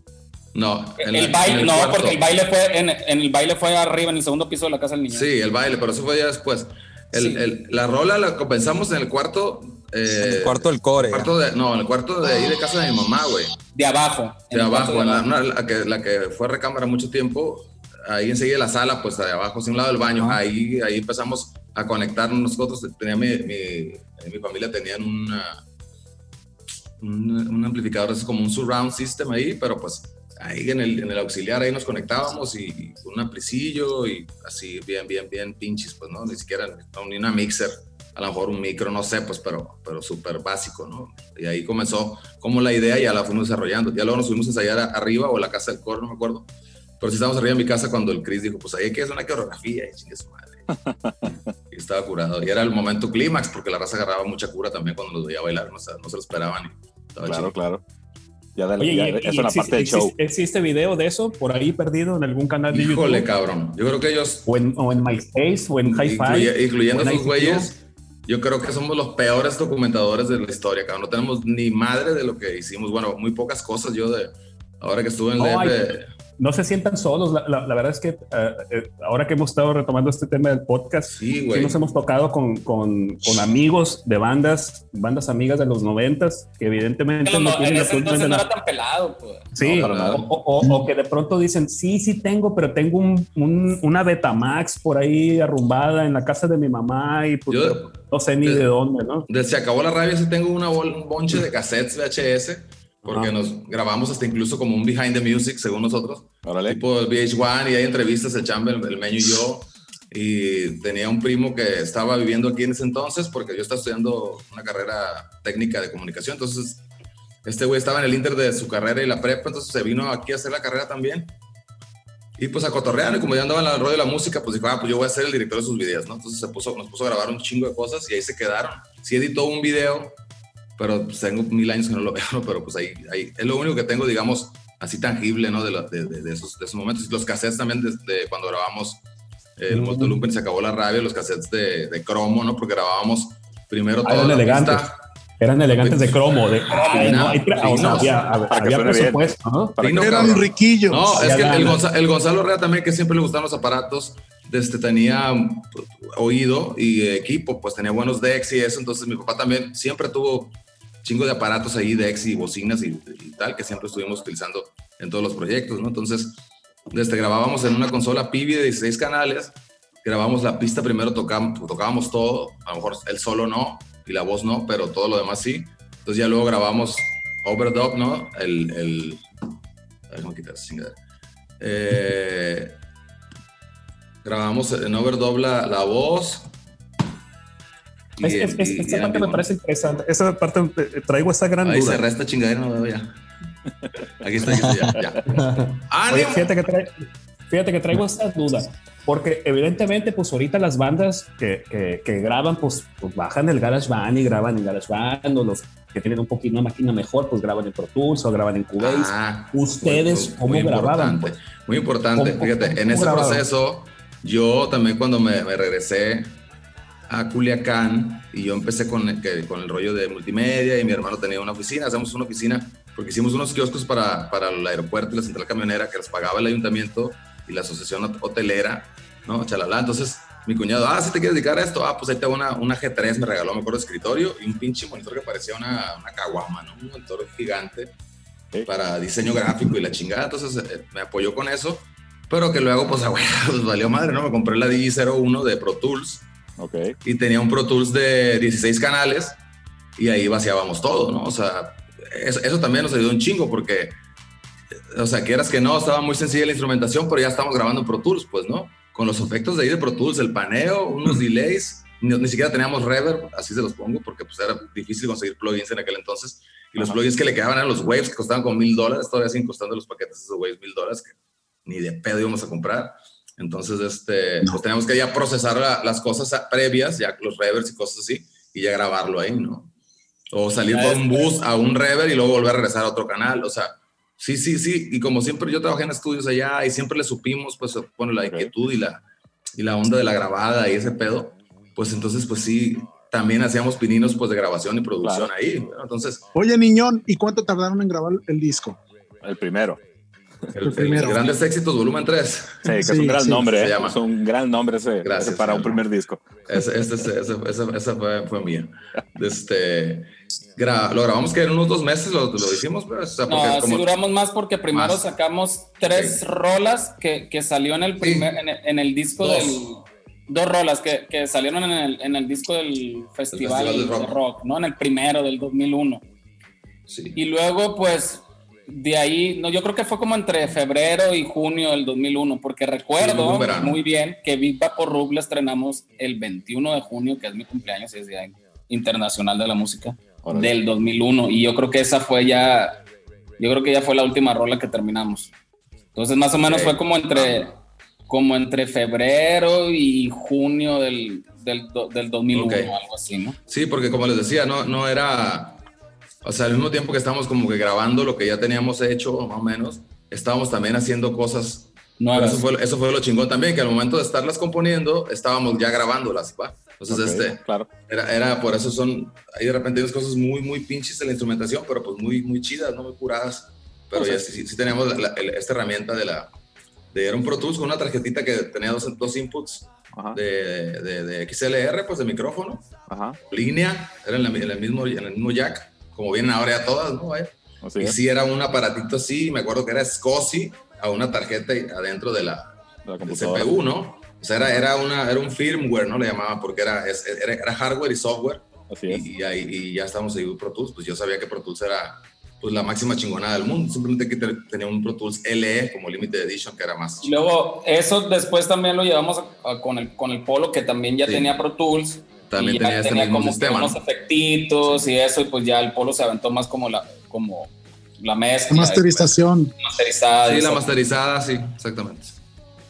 No, en El, la- en baile, el no, cuarto. porque el baile fue en, en el baile fue arriba, en el segundo piso de la casa del niño. Sí, el baile, pero eso fue ya después. El, Sí. el- la rola la comenzamos en el cuarto. eh, en el cuarto del Core. cuarto de- no, en el cuarto de ahí de casa de mi mamá, güey. De abajo. De el abajo, en la, una- la que, la que fue recámara mucho tiempo, ahí enseguida la sala, pues de abajo, hacia un lado del baño, ahí, ahí empezamos a conectarnos nosotros. Tenía mi, mi, mi familia tenían una, un, un amplificador, es como un surround system ahí, pero pues ahí en el, en el auxiliar ahí nos conectábamos y, y con un amplicillo y así bien, bien, bien pinches, pues no, ni siquiera no, ni una mixer, a lo mejor un micro, no sé, pues pero, pero súper básico, ¿no? Y ahí comenzó como la idea y ya la fuimos desarrollando. Ya luego nos fuimos a ensayar arriba o a la casa del coro, no me acuerdo. Pero sí estábamos arriba en mi casa cuando el Chris dijo, pues ahí hay que hacer una coreografía y chingue su madre. y estaba curado. Y era el momento clímax porque la raza agarraba mucha cura también cuando los veía bailar, no, sé, no se lo esperaban. Y Claro, chido. claro. Ya, de- Oye, ya- y- y eso en la existe, parte del show. existe- ¿existe video de eso por ahí perdido en algún canal de Híjole, YouTube? cabrón. Yo creo que ellos, O en, o en MySpace o en Hi-Fi. incluye- incluyendo esos güeyes, yo creo que somos los peores documentadores de la historia, cabrón. No tenemos ni madre de lo que hicimos. Bueno, muy pocas cosas yo de... Ahora que estuve en la hay- no se sientan solos. La, la- la verdad es que eh, ahora que hemos estado retomando este tema del podcast, Sí, sí nos hemos tocado con, con, con amigos de bandas, bandas amigas de los noventas, que evidentemente Pero no, no en tienen ese entonces absolutamente no nada. era tan pelado, pues. Sí, No, nada. o, o- o que de pronto dicen, sí, sí tengo, pero tengo un, un- una Betamax por ahí arrumbada en la casa de mi mamá y pues, Yo- no sé ni yo- de dónde, ¿no? Desde Se acabó la rabia, sí tengo una bol- un bonche de cassettes VHS, porque Ajá. nos grabamos hasta incluso como un behind the music, según nosotros. Órale. Tipo el VH1 y hay entrevistas, el Chamber, el, el Meño y yo. Y tenía un primo que estaba viviendo aquí en ese entonces, porque yo estaba estudiando una carrera técnica de comunicación. Entonces, este güey estaba en el inter de su carrera y la prepa, entonces se vino aquí a hacer la carrera también. Y pues a cotorrear, y como ya andaba en el rollo de la música, pues dijo, ah, pues yo voy a ser el director de sus videos, ¿no? Entonces se puso, nos puso a grabar un chingo de cosas y ahí se quedaron. Sí editó un video, pero pues, tengo mil años que no lo veo, ¿no? pero pues ahí, ahí es lo único que tengo, digamos, así tangible, ¿no? De, la- de, de- de esos, de esos momentos. Y los cassettes también de, de cuando grabamos eh, el. Moto Lumpen se acabó la rabia, los cassettes de, de cromo, ¿no? Porque grabábamos primero Ah, toda eran elegantes. pista. Eran elegantes de cromo, de ay, no, hay tra- o sea, Finos. había, presupuesto, ¿no? Para que- Eran riquillos. No, es que el. Gonza- el Gonzalo Herrera también, que siempre le gustaban los aparatos, este, tenía oído y equipo, pues tenía buenos decks y eso. Entonces mi papá también siempre tuvo chingo de aparatos ahí, decks y bocinas y, y tal, que siempre estuvimos utilizando en todos los proyectos, ¿no? Entonces, desde grabábamos en una consola Pivi de 16 canales, grabamos la pista, primero tocábamos, tocábamos todo, a lo mejor el solo no y la voz no, pero todo lo demás sí. Entonces ya luego grabamos Overdub, ¿no? El, el, a ver, quitar. Eh, grabamos en overdub la, la voz. Es- es- es- y- y esa en parte me parece interesante. Esa parte eh, traigo esa gran Ahí duda. cerré esta chingadera, no veo ya. Aquí está, aquí está, ya. ya. Oye, fíjate que, fíjate que traigo esta duda, porque evidentemente, pues ahorita las bandas que, que- que graban, pues, pues bajan el GarageBand y graban en GarageBand, o los que tienen un poquito una máquina mejor, pues graban en Pro Tools o graban en Cubase. Ah, ¿Ustedes muy- cómo muy grababan? importante, Muy importante. ¿Cómo- Fíjate, cómo- en cómo ese grababan? proceso yo también cuando me, me regresé a Culiacán y yo empecé con, el- que- con el rollo de multimedia y mi hermano tenía una oficina, hacemos una oficina porque hicimos unos kioscos para, para el aeropuerto y la central camionera que los pagaba el ayuntamiento y la asociación hot- hotelera, ¿no? Chalala. Entonces mi cuñado, ah, si te quieres dedicar a esto, ah, pues ahí te hago una, una G3, me regaló, me acuerdo, escritorio y un pinche monitor que parecía una, una caguama, ¿no? Un monitor gigante Sí. para diseño gráfico y la chingada. Entonces eh, me apoyó con eso, pero que luego, pues, ah, güey, pues valió madre, ¿no? Me compré la DJ01 de Pro Tools Ok. y tenía un Pro Tools de 16 canales y ahí vaciábamos todo, ¿no? O sea, eso, eso también nos ayudó un chingo porque, o sea, quieras que no, estaba muy sencilla la instrumentación, pero ya estamos grabando en Pro Tools, pues, ¿no? Con los efectos de ahí de Pro Tools, el paneo, unos delays, ni, ni siquiera teníamos reverb, así se los pongo, porque pues era difícil conseguir plugins en aquel entonces. Y los Ajá. plugins que le quedaban eran los waves que costaban como mil dólares, todavía siguen costando los paquetes esos waves mil dólares, que ni de pedo íbamos a comprar. Entonces, este, No. pues teníamos que ya procesar la- las cosas previas, ya los reverbs y cosas así, y ya grabarlo ahí, ¿no? O salir Ya por un bus a un reverb y luego volver a regresar a otro canal, o sea, sí, sí, sí, y como siempre yo trabajé en estudios allá y siempre le supimos, pues, bueno, la inquietud y la, y la onda de la grabada y ese pedo, pues entonces, pues sí, también hacíamos pininos, pues, de grabación y producción Claro. ahí, ¿no? entonces, Oye, niñón, ¿y cuánto tardaron en grabar el disco? El primero. El, el primero. Grandes Éxitos, volumen 3. Sí, que es Sí, un gran sí, nombre, se ¿eh? llama. Es un gran nombre ese, Gracias, ese para un primer disco. Ese, ese- ese- esa, fue, fue mía. Este, gra- lo grabamos que en unos dos meses lo, lo hicimos, pues, o sea, No, sí como- duramos más porque primero Más. sacamos tres Sí. rolas que, que salió en el primer, en, el, en el disco Dos. del dos rolas que, que salieron en el, en el disco del festival, Festival del de Rock. rock, ¿no? En el primero del 2001. sí. Y luego, pues, de ahí, no, yo creo que fue como entre febrero y junio del 2001, porque Sí, recuerdo muy bien que Big por Rub la estrenamos el 21 de junio, que es mi cumpleaños y es Día Internacional de la Música, del 2001. Y yo creo que esa fue ya, yo creo que ya fue la última rola que terminamos. Entonces, más o menos fue como entre, como entre febrero y junio del, del, do- del 2001, Ok. algo así, ¿no? Sí, porque como les decía, no, no era, o sea, al mismo tiempo que estábamos como que grabando lo que ya teníamos hecho, más o menos, estábamos también haciendo cosas. No eso fue, eso fue lo chingón también, que al momento de estarlas componiendo, estábamos ya grabándolas, ¿va? Entonces, Ok, este, Claro. era, era, por eso son, ahí de repente hay unas cosas muy, muy pinches en la instrumentación, pero pues muy, muy chidas, no muy curadas. Pero ya sí, sí, sí teníamos la- la- el- esta herramienta de la, de era un Pro Tools con una tarjetita que tenía dos, dos inputs de, de, de XLR, pues de micrófono, Ajá. línea, era en, la- en el mismo, en el mismo jack, como vienen ahora ya todas, ¿no? Vaya. Así Y es. sí era un aparatito así, me acuerdo que era SCSI a una tarjeta adentro de la, de la del. CPU, ¿no? O sea, era, era, una, era un firmware, ¿no? Le llamaban, porque era, era, era hardware y software. Así es. Y, y, ahí- y ya estamos ahí Pro Tools, pues yo sabía que Pro Tools era pues la máxima chingonada del mundo, simplemente que te- tenía un Pro Tools LE como Limited Edition que era más Y luego, eso después también lo llevamos a- a- con, el, con el Polo, que también ya Sí. tenía Pro Tools. También y ya tenía este mismo como sistema, unos ¿no? efectitos y eso, y pues ya el Polo se aventó más como la, como la mezcla. Masterización. Masterizada. y Sí, la masterizada, sí, exactamente.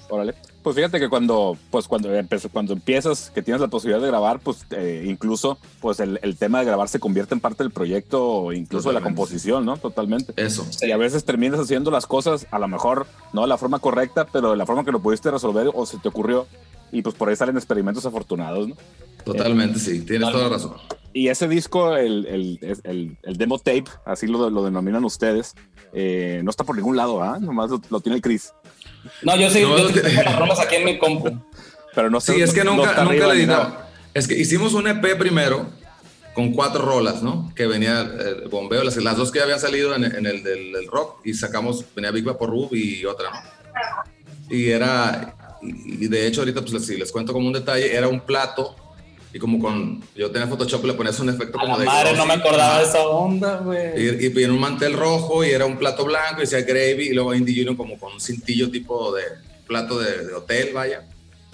Órale. Pues fíjate que cuando, pues cuando, cuando empiezas, que tienes la posibilidad de grabar, pues eh, incluso pues el, el tema de grabar se convierte en parte del proyecto o incluso de la Totalmente. composición, ¿no? Totalmente. Eso. Y a veces terminas haciendo las cosas a lo mejor no de la forma correcta, pero de la forma que lo pudiste resolver o se te ocurrió. Y pues por ahí salen experimentos afortunados, ¿no? Totalmente, sí, tienes toda razón. Y ese disco, el, el, el, el demo tape, así lo, lo denominan ustedes, eh, no está por ningún lado, ¿ah? Nomás lo, lo tiene el Chris. No, yo sí, No, yo te- tengo las rolas aquí en mi compu. Pero no sé. Sí, es que no- no nunca, nunca le editaba. Es que hicimos un EP primero con cuatro rolas, ¿no? Que venía el bombeo, las, las dos que habían salido en, en el del, del rock y sacamos, venía Big Vapor Rub y otra, ¿no? Y era, y, y de hecho ahorita pues si les cuento como un detalle, era un plato y como con, yo tenía Photoshop le ponías un efecto A como la de... madre, no me acordaba de esa onda, güey. Y, y en un mantel rojo y era un plato blanco y decía gravy y luego Indie Junior como con un cintillo tipo de plato de, de hotel, vaya.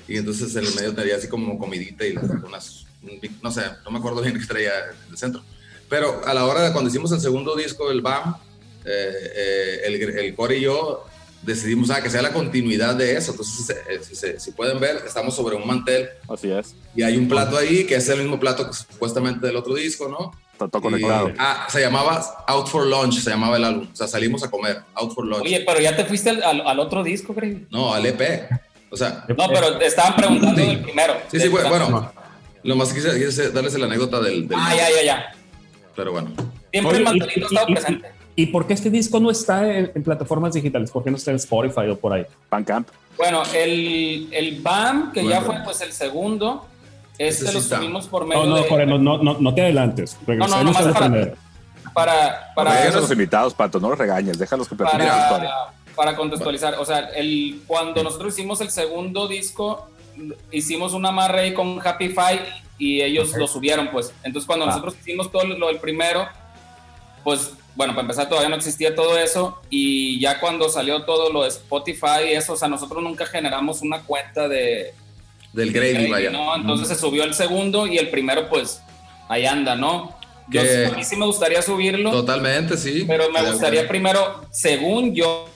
Y entonces en el medio tenía así como comidita y las- unas, un no sé, no me acuerdo bien qué traía en el centro. Pero a la hora de cuando hicimos el segundo disco, el BAM, eh, eh, el, el Core y yo decidimos ah, que sea la continuidad de eso. Entonces, eh, si, se- si pueden ver, estamos sobre un mantel Así es. y hay un plato ahí que es el mismo plato que supuestamente del otro disco, ¿no? Está todo Y- conectado. ah, se llamaba Out for Lunch, se llamaba el álbum. O sea, salimos a comer, Out for Lunch. Oye, pero ya te fuiste al, al, al otro disco, Greg. No, al EP. O sea, No, pero te estaban preguntando del primero. sí, sí, bueno, bueno. Lo más que quise, quise darles la anécdota del, del- Ah, ya, ya, ya. Pero bueno. Siempre Oye, el mantelito y- estaba y- presente. ¿Y por qué este disco no está en, en plataformas digitales? ¿Por qué no está en Spotify o por ahí? Bandcamp. Bueno, el, el BAM, que ya fue pues el segundo, este lo subimos por medio No, no, de... Jorge, no, no, no, no te adelantes. Regresemos nomás a lo para-. Para, para, a los invitados, Pato, no los regañes, déjalos que platiquen la historia. para, para contextualizar, o sea, el, cuando nosotros hicimos el segundo disco, hicimos un amarre ahí con Happy Five y ellos lo subieron, pues. Entonces, cuando Ah. nosotros hicimos todo lo del primero, pues, bueno, para empezar, todavía no existía todo eso y ya cuando salió todo lo de Spotify y eso, o sea, nosotros nunca generamos una cuenta de, Del Gravy, Gravy, vaya. ¿no? Entonces se subió el segundo y el primero, pues, ahí anda, ¿no? Yo a mí sí me gustaría subirlo. Totalmente, sí. Pero me De gustaría acuerdo. primero, según yo,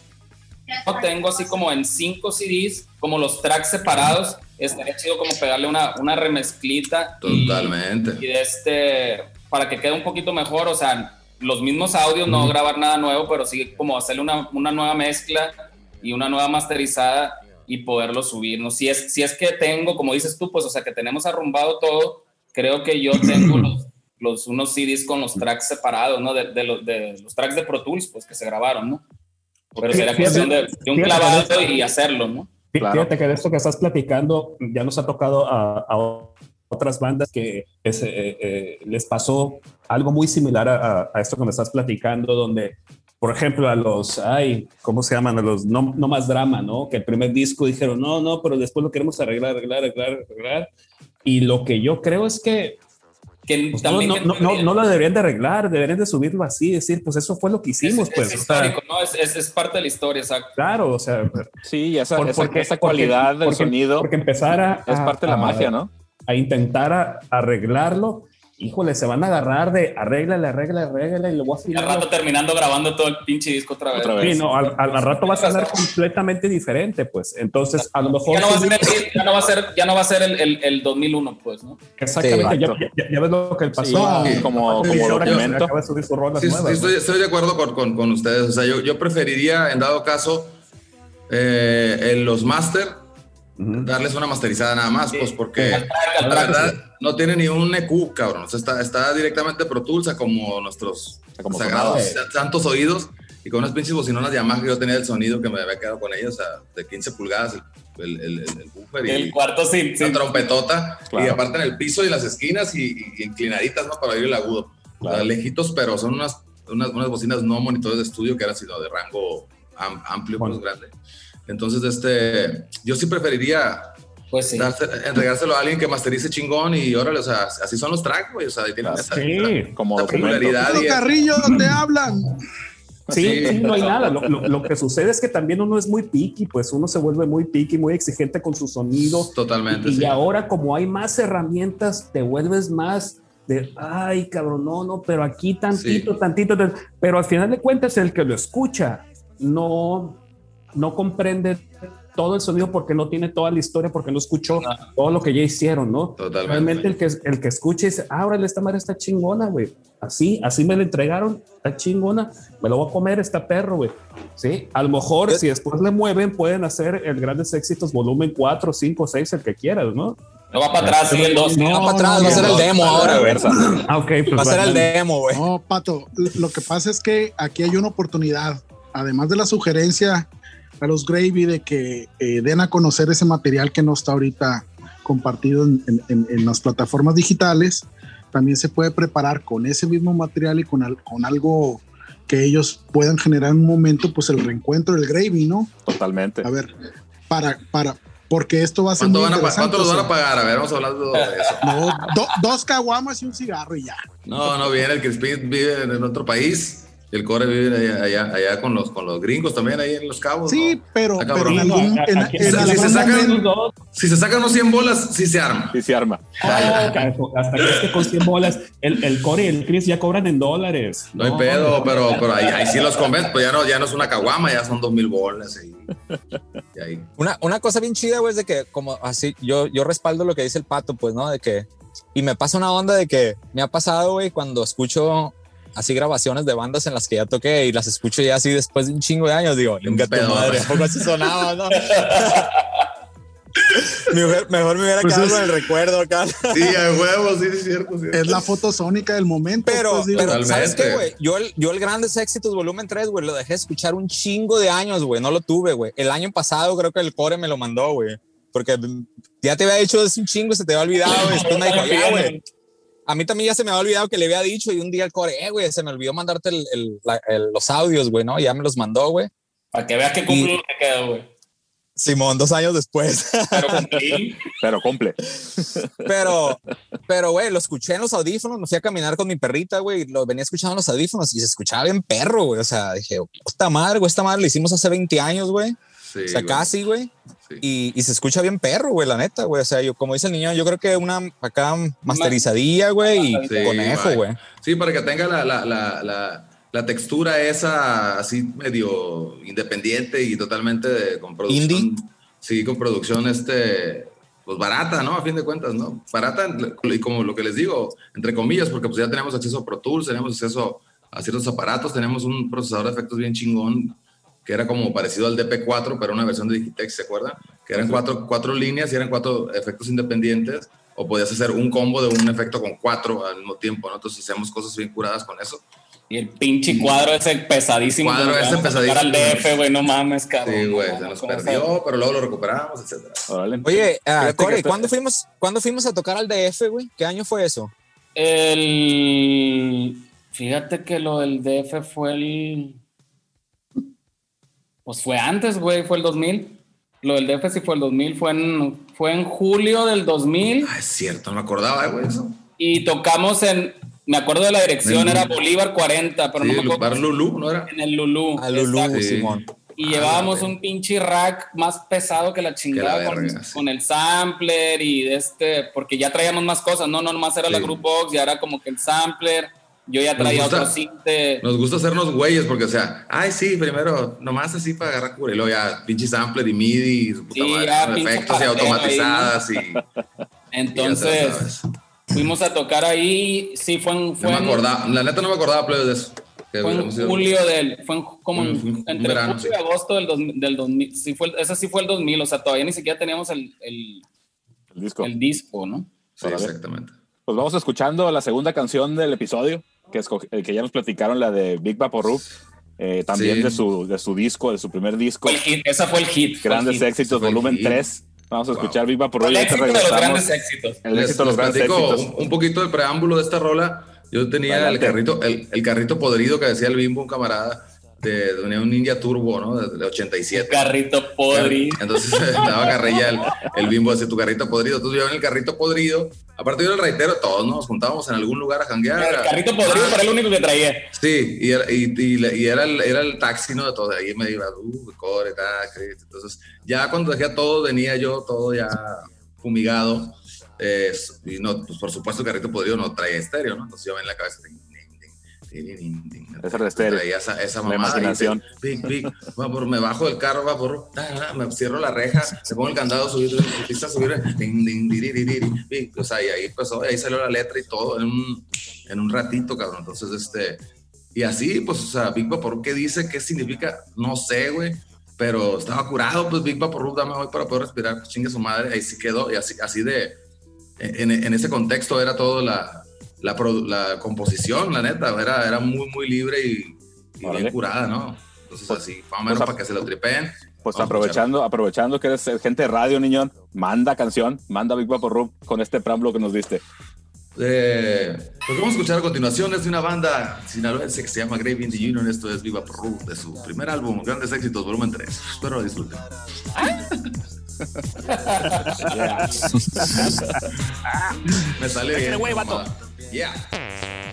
tengo así como en cinco CDs, como los tracks separados, estaría chido como pegarle una, una remezclita. y- Totalmente. Y, de este, para que quede un poquito mejor, o sea, los mismos audios, no grabar nada nuevo, pero sí como hacerle una, una nueva mezcla y una nueva masterizada y poderlo subir, ¿no? Si es, si es que tengo, como dices tú, pues, o sea, que tenemos arrumbado todo, creo que yo tengo los, los unos CDs con los tracks separados, ¿no? De, de los, de los tracks de Pro Tools, pues, que se grabaron, ¿no? Pero sería Fíjate- cuestión de, de un clavado fíjate. y hacerlo, ¿no? Claro. Fíjate que de esto que estás platicando ya nos ha tocado a, a otras bandas que es, eh, eh, les pasó algo muy similar a, a- a esto que me estás platicando, donde, por ejemplo, a los, ay, ¿cómo se llaman? A los no, no más drama, ¿no? Que el primer disco dijeron, no, no, pero después lo queremos arreglar, arreglar, arreglar, arreglar. Y lo que yo creo es que Que pues, no, también no, que no, no, lo deberían de arreglar, deberían de subirlo así, decir, pues eso fue lo que hicimos, es, pues. es o sea, histórico, ¿no? Es, es, es parte de la historia, exacto. claro, o sea, Sí, esa, por- esa, porque- esa porque- cualidad del porque- sonido porque empezar a, es a- parte de la a- magia, ¿no? A intentar a- arreglarlo, híjole, se van a agarrar de arréglale, arréglale, arréglale y lo voy a Y al rato terminando grabando todo el pinche disco otra vez. Otra vez. Sí, no, al, al- al rato va a sonar completamente diferente, pues. Entonces, a lo mejor. Ya no va a ser, el- ya no va a ser, ya no va a ser el, el, el 2001, pues, ¿no? Exactamente, Sí, ya, ya- ya ves lo que pasó. Sí, como- como documento. Acaba de subir sus nuevas, estoy, estoy de acuerdo con, con- con ustedes. O sea, yo, yo preferiría, en dado caso, eh, en los master, darles una masterizada nada más, pues porque Al track, al la verdad no tiene ni un EQ, cabrón. O sea, está, está directamente Pro Tools como nuestros Como sagrados sonaba. santos oídos y con unas pinches bocinonas Yamaha que yo tenía el sonido que me había quedado con ellas, o sea, de 15 pulgadas, el, el, el, el buffer y El cuarto sin, la sin- trompetota Claro. y aparte en el piso y las esquinas y, y inclinaditas, ¿no? Para oír el agudo. O sea, Claro. lejitos, pero son unas, unas, unas bocinas no monitores de estudio que eran sino de rango am- amplio, Bueno. más grande. Entonces, este, yo sí preferiría Pues sí. darse- entregárselo a alguien que masterice chingón y órale, o sea, así son los tracks, güey, o sea, tienen esa, Sí, Como esa documento. popularidad y Carrillo, te hablan. Sí, Sí. no hay nada. Lo, lo- lo que sucede es que también uno es muy picky, pues uno se vuelve muy picky, muy exigente con su sonido. totalmente, Y sí. ahora, como hay más herramientas, te vuelves más de, ay, cabrón, no, no, pero aquí tantito, Sí. tantito, tan-". pero al final de cuentas, el que lo escucha no, no comprende todo el sonido porque no tiene toda la historia, porque no escuchó No. todo lo que ya hicieron, ¿no? Totalmente. Realmente el que, el que escucha dice, ah, órale, esta madre está chingona, güey. Así, así me la entregaron, está chingona, me lo voy a comer, está perro, güey. Sí, a lo mejor si después le mueven, pueden hacer el Grandes Éxitos volumen 4, 5, 6, el que quieras, ¿no? No va para atrás, sigue el 2. No, Va para atrás, no, va a ser no, el demo la ahora, güey. reversa. Ah, ok, pues Va a ser el demo, güey. No, Pato, lo que pasa es que aquí hay una oportunidad, además de la sugerencia a los Gravy de que eh, den a conocer ese material que no está ahorita compartido en, en- en- las plataformas digitales, también se puede preparar con ese mismo material y con, al- con algo que ellos puedan generar en un momento, pues el reencuentro del Gravy, ¿no? Totalmente. A ver, para, para, porque esto va a ser ¿Cuánto, muy van a, ¿Cuánto los van a pagar? A ver, vamos a hablar de eso. no, do- dos caguamas y un cigarro y ya. No, no, viene el Crispin vive en otro país el Core vive allá, allá, allá con, los, con los gringos también, ahí en Los Cabos. Sí, ¿no? pero, Está pero en cabrón. algún, en, Aquí- en si se sacan- Si se sacan unos 100 bolas, sí se arma. Sí, se arma. Ah, carajo, hasta que este con 100 bolas, el, el Core y el Chris ya cobran en dólares. No hay pedo, pero, pero ahí, ahí sí los convence, pues ya no, ya no es una caguama, ya son dos mil bolas. Y, y ahí. Una, una cosa bien chida, güey, es de que como así, yo, yo respaldo lo que dice el pato, pues, ¿no? De que, y me pasa una onda de que me ha pasado, güey, cuando escucho así grabaciones de bandas en las que ya toqué y las escucho ya así después de un chingo de años, digo, tu pedo, madre, ¿no? ¿a poco así sonaba, no? Mujer- mejor me hubiera Pues quedado es- con el recuerdo acá. Sí, a huevo, sí, es cierto. sí. Es la foto sónica del momento. Pero, pues, digo. pero. ¿sabes qué, güey? Yo el, yo el Grandes Éxitos Volumen 3, güey, lo dejé de escuchar un chingo de años, güey. No lo tuve, güey. El año pasado creo que el core me lo mandó, güey. Porque ya te había dicho es un chingo, se te había olvidado. y después me dijo, ya, güey. A mí también ya se me había olvidado que le había dicho y un día el core, eh, güey, se me olvidó mandarte el- el- la- el- los audios, güey, ¿no? Ya me los mandó, güey. Para que veas que cumple lo que queda, güey. Simón, dos años después. Pero cumple. Pero, pero, güey, lo escuché en los audífonos, me fui a caminar con mi perrita, güey, lo venía escuchando en los audífonos y se escuchaba bien perro, güey. O sea, dije, esta madre, güey, esta madre la hicimos hace 20 años, güey. Sí, O sea, casi, güey. Sí. Y, y se escucha bien perro, güey, la neta, güey. O sea, yo, como dice el niño, yo creo que una acá masterizadilla, güey, y Sí, conejo, güey. Sí, para que tenga la, la, la, la, la textura esa así medio independiente y totalmente de- con producción. Indie. Sí, con producción este, pues barata, ¿no? A fin de cuentas, ¿no? Barata y como lo que les digo, entre comillas, porque pues ya tenemos acceso a Pro Tools, tenemos acceso a ciertos aparatos, tenemos un procesador de efectos bien chingón que era como parecido al DP4, pero una versión de Digitex, ¿se acuerdan? Que eran cuatro, cuatro líneas y eran cuatro efectos independientes, o podías hacer un combo de un efecto con cuatro al mismo tiempo, ¿no? Entonces hacíamos cosas bien curadas con eso. Y el pinche cuadro ese pesadísimo. Cuadro ese pesadísimo. Al DF, güey, no mames, cabrón. Sí, güey, se no, nos perdió, pero luego lo recuperamos, etcétera. Órale. Oye, que Corey, ¿cuándo fuimos, ¿cuándo fuimos a tocar al DF, güey? ¿Qué año fue eso? El. Fíjate que lo del DF fue el. Pues fue antes, güey, fue el 2000. Lo del DF sí fue el 2000, fue en, fue en julio del 2000 Ah, es cierto, no me acordaba, güey, eso. y tocamos en. Me acuerdo de la dirección, era Bolívar 40, pero Sí, no me acuerdo. Bar Lulú, ¿no era? En el Lulú. A Lulú. Sí. Simón. Y Ah, llevábamos la un pinche rack más pesado que la chingada con, verga, sí. con el sampler y de este, porque ya traíamos más cosas, no, no nomás era la group box, ya era como que el sampler, yo ya Nos traía gusta- otro cinte. Nos gusta hacernos güeyes porque, o sea, ay, sí, primero, nomás así para agarrar cura y luego ya, pinche sampler y MIDI y su puta Sí, madre, ya, con pinche efectos y automatizadas y, Entonces, fuimos a tocar ahí, sí, fue en, fue No me en- acordaba, la neta no me acordaba, de eso. Que fue en julio del, fue en- como en- Un- un entre verano, julio sí. y agosto del, dos- del 2000, sí fue, ese sí fue el 2000, o sea, todavía ni siquiera teníamos el, el, El disco. el disco, ¿no? Sí, exactamente. Pues vamos escuchando la segunda canción del episodio, que, esco- eh, que ya nos platicaron, la de Big Vaporub, eh, también Sí. de, su, de su disco, de su primer disco, el hit, esa fue el hit. fue el Grandes hit. Éxitos, el volumen hit. 3. Vamos a Wow. escuchar Big Vaporub El éxito de los grandes éxitos. El Les- éxito de los grandes éxitos. Un, un poquito del preámbulo de esta rola. Yo tenía el carrito, el, el carrito podrido que decía el Bimbo, un camarada, de, tenía un Ninja Turbo, ¿no? De, de 87. Carrito podrido. Entonces daba carrilla el, el bimbo hacia tu carrito podrido. Entonces yo en el carrito podrido, aparte yo el reitero, todos nos juntábamos en algún lugar a janguear. El carrito podrido Ah, era el único que traía. Sí, y era, y, y le- y era, el, era el taxi, ¿no? De todo. Ahí me iba, uh, core, taxi. Entonces, ya cuando dejé todo, venía yo todo ya fumigado. eh, y no, pues por supuesto, el carrito podrido no traía estéreo, ¿no? Entonces yo en la cabeza. Esa, esa mamada. imaginación. Pic, pic, me bajo del carro, me cierro la reja, me pongo el candado, subir, pista, subir, din, din, diri, diri, diri, pic. o sea, y ahí empezó, y ahí salió la letra y todo en un, en un ratito, cabrón. Entonces, este, y así, pues, o sea, Big Vapor, ¿qué dice? ¿Qué significa? No sé, güey. Pero estaba curado, pues Big Vapor, dame hoy para poder respirar, pues chingue su madre, ahí sí quedó, y así, así de, en, en ese contexto era todo la, la, produ- la composición, la neta, era, era muy, muy libre y, y Órale. bien curada, ¿no? Entonces, Pues- así, más o menos pues, para que se lo tripeen. Pues Vamos aprovechando, aprovechando que eres gente de radio, niñón, manda canción, manda Big Vaporub con este preámbulo que nos diste. Eh, pues vamos a escuchar a continuación, es de una banda sinaloense que se llama Grave in the Union, esto es Viva Peru, de su primer álbum, Grandes Éxitos, volumen 3. Espero lo disfruten. Me sale bien. Güey, vato. mamada. Yeah.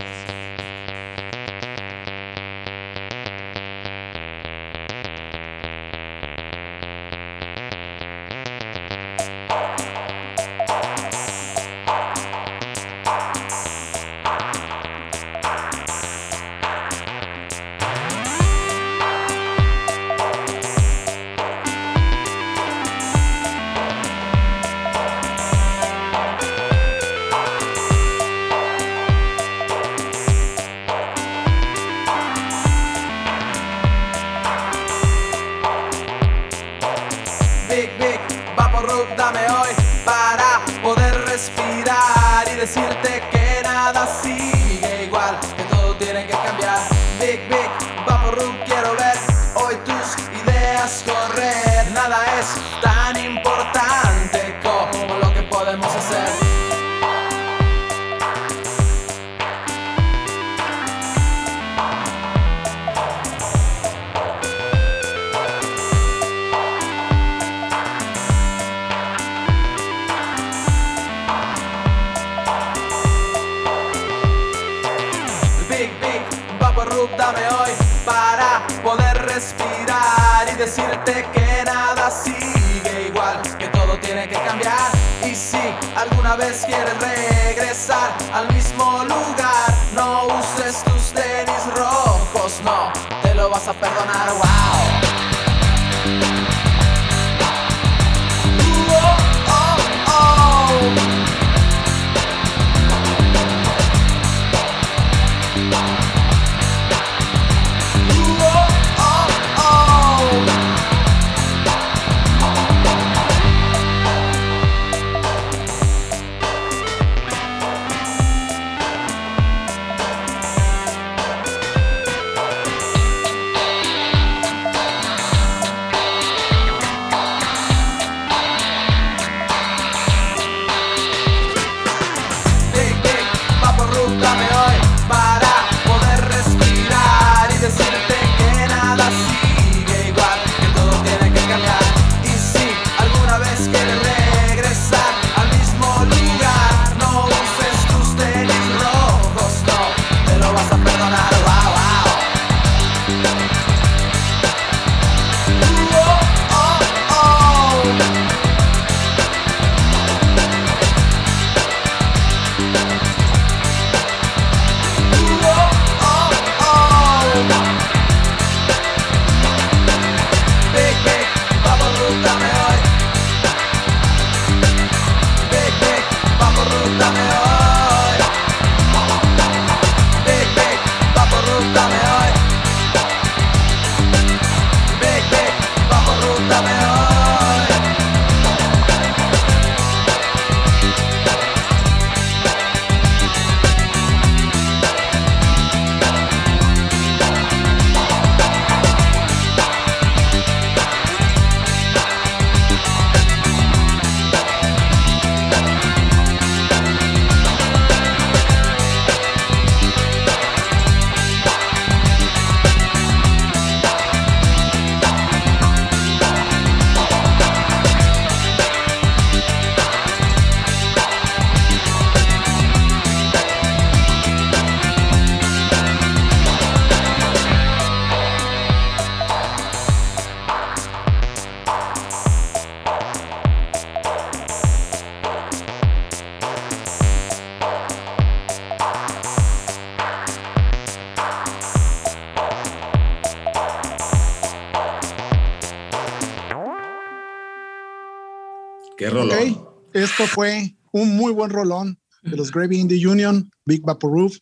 Fue un muy buen rolón de los Gravy Indie Union, Big Vaporub.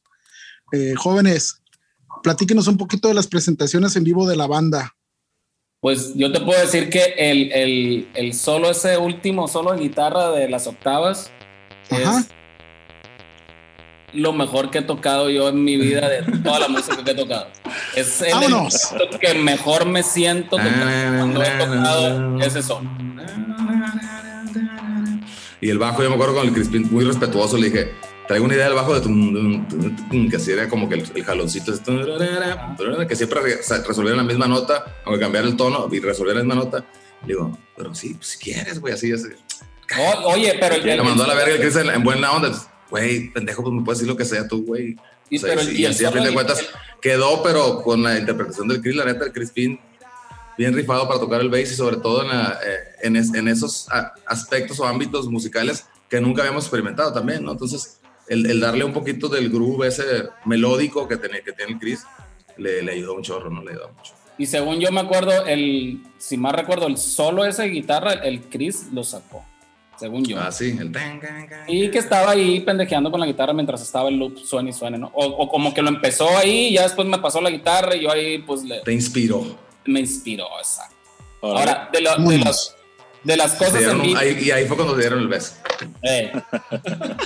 Eh, jóvenes, platíquenos un poquito de las presentaciones en vivo de la banda. Pues yo te puedo decir que el, el, el solo, ese último solo de guitarra de las octavas, Ajá. es lo mejor que he tocado yo en mi vida de toda la música que he tocado. Es el Vámonos. que mejor me siento tocando cuando he tocado ese solo. Y el bajo, yo me acuerdo con el Crispin, muy respetuoso, le dije, traigo una idea del bajo de tum, que así era como que el, el jaloncito, que siempre re- o sea, resolviera la misma nota, aunque cambiara el tono y resolviera la misma nota. Le digo, pero sí, pues, si quieres, güey, así, así. O- oye, pero el, Le mandó a la verga el Chris en, en buena onda. Güey, pendejo, pues me puedes decir lo que sea tú, güey. y- O sea, pero el- y y así a fin de de- cuentas quedó, pero con la interpretación del Chris, la neta, el Crispin, bien rifado para tocar el bass y sobre todo en, la- eh, en, es- en esos aspectos o ámbitos musicales que nunca habíamos experimentado también, ¿no? Entonces, el, el darle un poquito del groove ese melódico que tiene, que tiene el Chris, le, le ayudó un chorro, ¿no? Le ayudó mucho. Y según yo me acuerdo, el, si más recuerdo, el solo ese de guitarra, el Chris lo sacó. Según yo. Ah, sí, el. Y que estaba ahí pendejeando con la guitarra mientras estaba el loop, suene y suene, ¿no? O, o como que lo empezó ahí y ya después me pasó la guitarra y yo ahí pues le, Te inspiró. Me inspiró, exacto. Ahora, Ahora, de, lo- de Vámonos. los, de las Se cosas en dieron vivo. ahí- y ahí fue cuando se dieron el beso. Eh.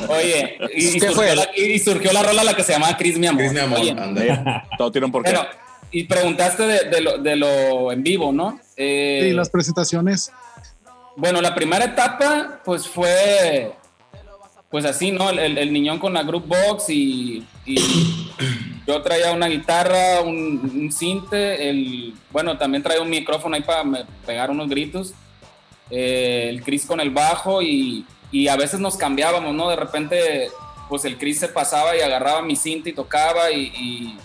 Oye, y, y ¿Qué surgió fue? la, y surgió la rola la que se llamaba Chris Mi Amor. Cris, mi amor, Oye, anda. Todo tiene un porqué. bueno, y preguntaste de, de lo, de lo en vivo, ¿no? Eh, Sí, las presentaciones. Bueno, la primera etapa, pues fue, pues así, ¿no? El, el- el niñón con la group box y, y yo traía una guitarra, un, un cinte, el, bueno, también traía un micrófono ahí para me- pegar unos gritos, eh, el Chris con el bajo y, y a veces nos cambiábamos, ¿no? De repente, pues el Chris se pasaba y agarraba mi cinta y tocaba y, y-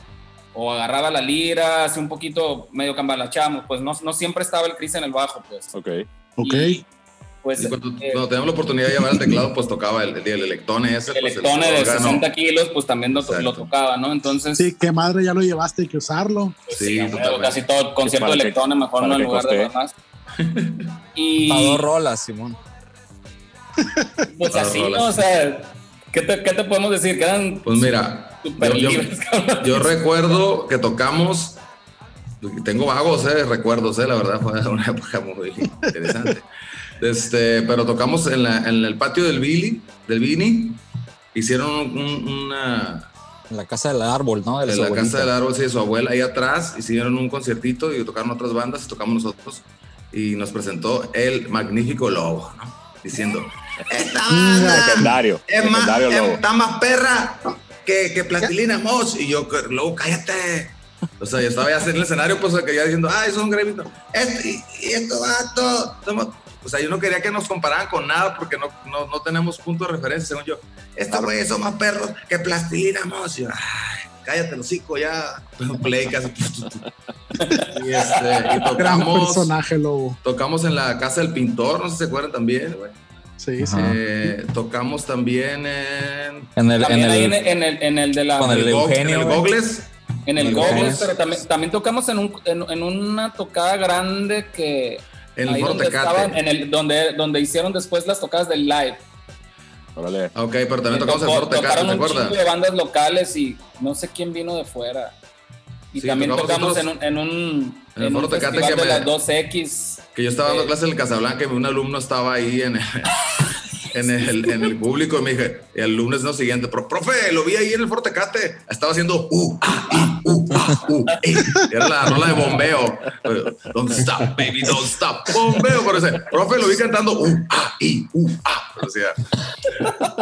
o agarraba la lira, así un poquito medio cambalachamos, pues no, no siempre estaba el Chris en el bajo, pues. Ok. Ok. Y, pues cuando, eh, cuando teníamos la oportunidad de llevar el teclado, pues tocaba el, el, el electone ese. el pues, electone de órgano. 60 kilos, pues también lo, lo tocaba, ¿no? Entonces, Sí, qué madre ya lo llevaste, hay que usarlo. pues, Sí, casi todo concierto de electone, mejor no en lugar coste. de más. Y Para dos rolas, Simón. pues así, rolas. ¿no? O sea, ¿qué te, qué te podemos decir? Quedan Pues mira, súper yo- yo- libres, cabrón. Yo recuerdo que tocamos, tengo vagos eh, recuerdos, eh, la verdad fue una época muy interesante. Este, pero tocamos en, la- en el patio del Billy, del Vini, hicieron un- un- una, En la casa del árbol, ¿no? De en la casa del árbol, sí, de su abuela, ahí atrás, hicieron un conciertito y tocaron otras bandas y tocamos nosotros y nos presentó el magnífico Lobo, ¿no? Diciendo, esta banda Legendario. es más, Legendario es- lobo. está más perra que, que Plastilina Mosh. Y yo, luego, cállate. O sea, yo estaba ya en el escenario, pues, que ya diciendo, ay, son gremitos. Este, y, y esto va todo. somos-". O sea, yo no quería que nos compararan con nada porque no, no, no tenemos punto de referencia, según yo. Estos güeyes son más perros que Plastilina ay, cállate, los hocico, ya. Play casi. y, este, y Gran tocamos, personaje, lobo. tocamos en la casa del pintor, no sé si se acuerdan también, güey. Sí, sí. Ajá. Eh, tocamos también en En el, en el, en, en el, en el de la... Con en el Eugenio, en el. Gogles. En el Gogles. pero también, también tocamos en, un, en, en una tocada grande que... En el ahí donde estaban, en el, donde, donde hicieron después las tocadas del live. Órale. Ok, pero también tocamos en el Tocó- Foro Tecate, tocaron ¿te un acuerdas? chingo de bandas locales y no sé quién vino de fuera. Y Sí, también tocamos tocamos en un, en un, en el en un Tecate que de me- las 2X. Que yo estaba dando Eh. clase en el Casablanca y un alumno estaba ahí en, en, el, en el público y me dije, el lunes no siguiente, "Pro- profe, lo vi ahí en el Foro Tecate. Estaba haciendo uh, ah, i, uh, ah, uh, i". Era la rola de bombeo. Don't stop, baby, don't stop. Bombeo, pero ese, profe, lo vi cantando uh, ah, i, uh, ah. O sea,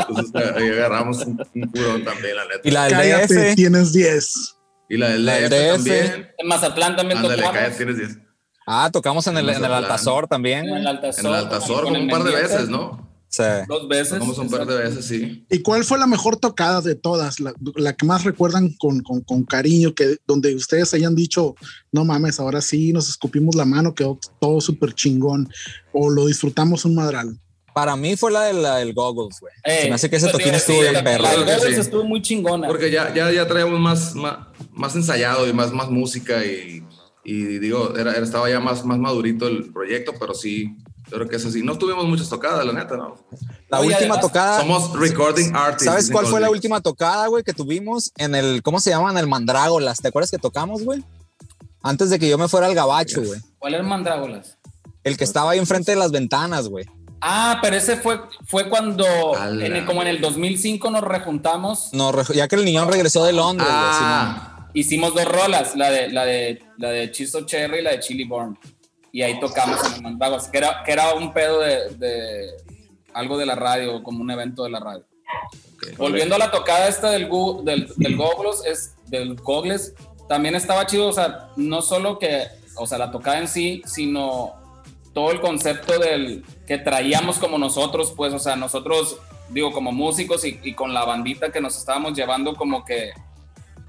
entonces ahí agarramos un, un curón también, la neta. y la del Cállate, DF. tienes 10. Y la del La DF DF. también. En Mazatlán también Ándale, tocamos. cállate, tienes 10. Ah, tocamos en el, en el. Altazor también, En el Altazor. En el Altazor, como un par de veces, ¿no? Sí. Dos veces. Tocamos un par de veces, sí. ¿Y cuál fue la mejor tocada de todas? La, la que más recuerdan con, con, con cariño, que donde ustedes hayan dicho, no mames, ahora sí nos escupimos la mano, quedó todo súper chingón, o lo disfrutamos un madral. Para mí fue la, de la del Goggles, güey. Eh, Se me hace que ese pues, toquín sí, estuvo sí, bien la- perro. La Goggles sí. estuvo muy chingona. Porque ya, ya, ya traíamos más, más, más ensayado y más, más música y, y digo, era- estaba ya más, más madurito el proyecto, pero sí, yo creo que es así. No tuvimos muchas tocadas, la neta, ¿no? La Oye, última además, tocada. Somos recording artists. ¿Sabes cuál fue la última tocada, güey, que tuvimos? En el, ¿cómo se llama? En el Mandrágolas. ¿Te acuerdas que tocamos, güey? Antes de que yo me fuera al gabacho, Yes. güey. ¿Cuál es Mandrágolas? El que estaba ahí enfrente de las ventanas, güey. Ah, pero ese fue, fue cuando, en el- como en el 2005 nos rejuntamos, No, ya que el niñón regresó de Londres, güey. Ah, hicimos dos rolas, la de, la de, la de Chisto Cherry y la de Chili Born. Y ahí tocamos en el que era, que era un pedo de, de algo de la radio, como un evento de la radio. ok. Volviendo a la tocada esta del, Gu- del, del Goglos, es del Gogles, también estaba chido, o sea, no solo que, o sea, la tocada en sí, sino todo el concepto del que traíamos como nosotros, pues, o sea, nosotros, digo, como músicos y, y con la bandita que nos estábamos llevando, como que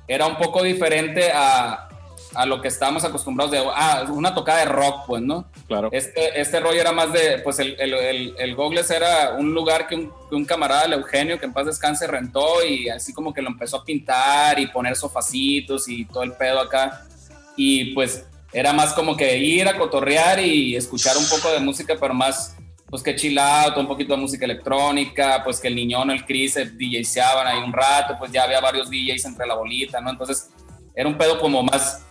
era un poco diferente a, a lo que estábamos acostumbrados de, ah, una tocada de rock, pues, ¿no? Claro. Este, este rollo era más de, pues el, el, el, el Gogles era un lugar que un, que un camarada, el Eugenio, que en paz descanse, rentó y así como que lo empezó a pintar y poner sofacitos y todo el pedo acá. Y pues era más como que ir a cotorrear y escuchar un poco de música, pero más, pues que chill out, un poquito de música electrónica, pues que el niñón, el Chris, se DJseaban ahí un rato, pues ya había varios DJs entre la bolita, ¿no? Entonces era un pedo como más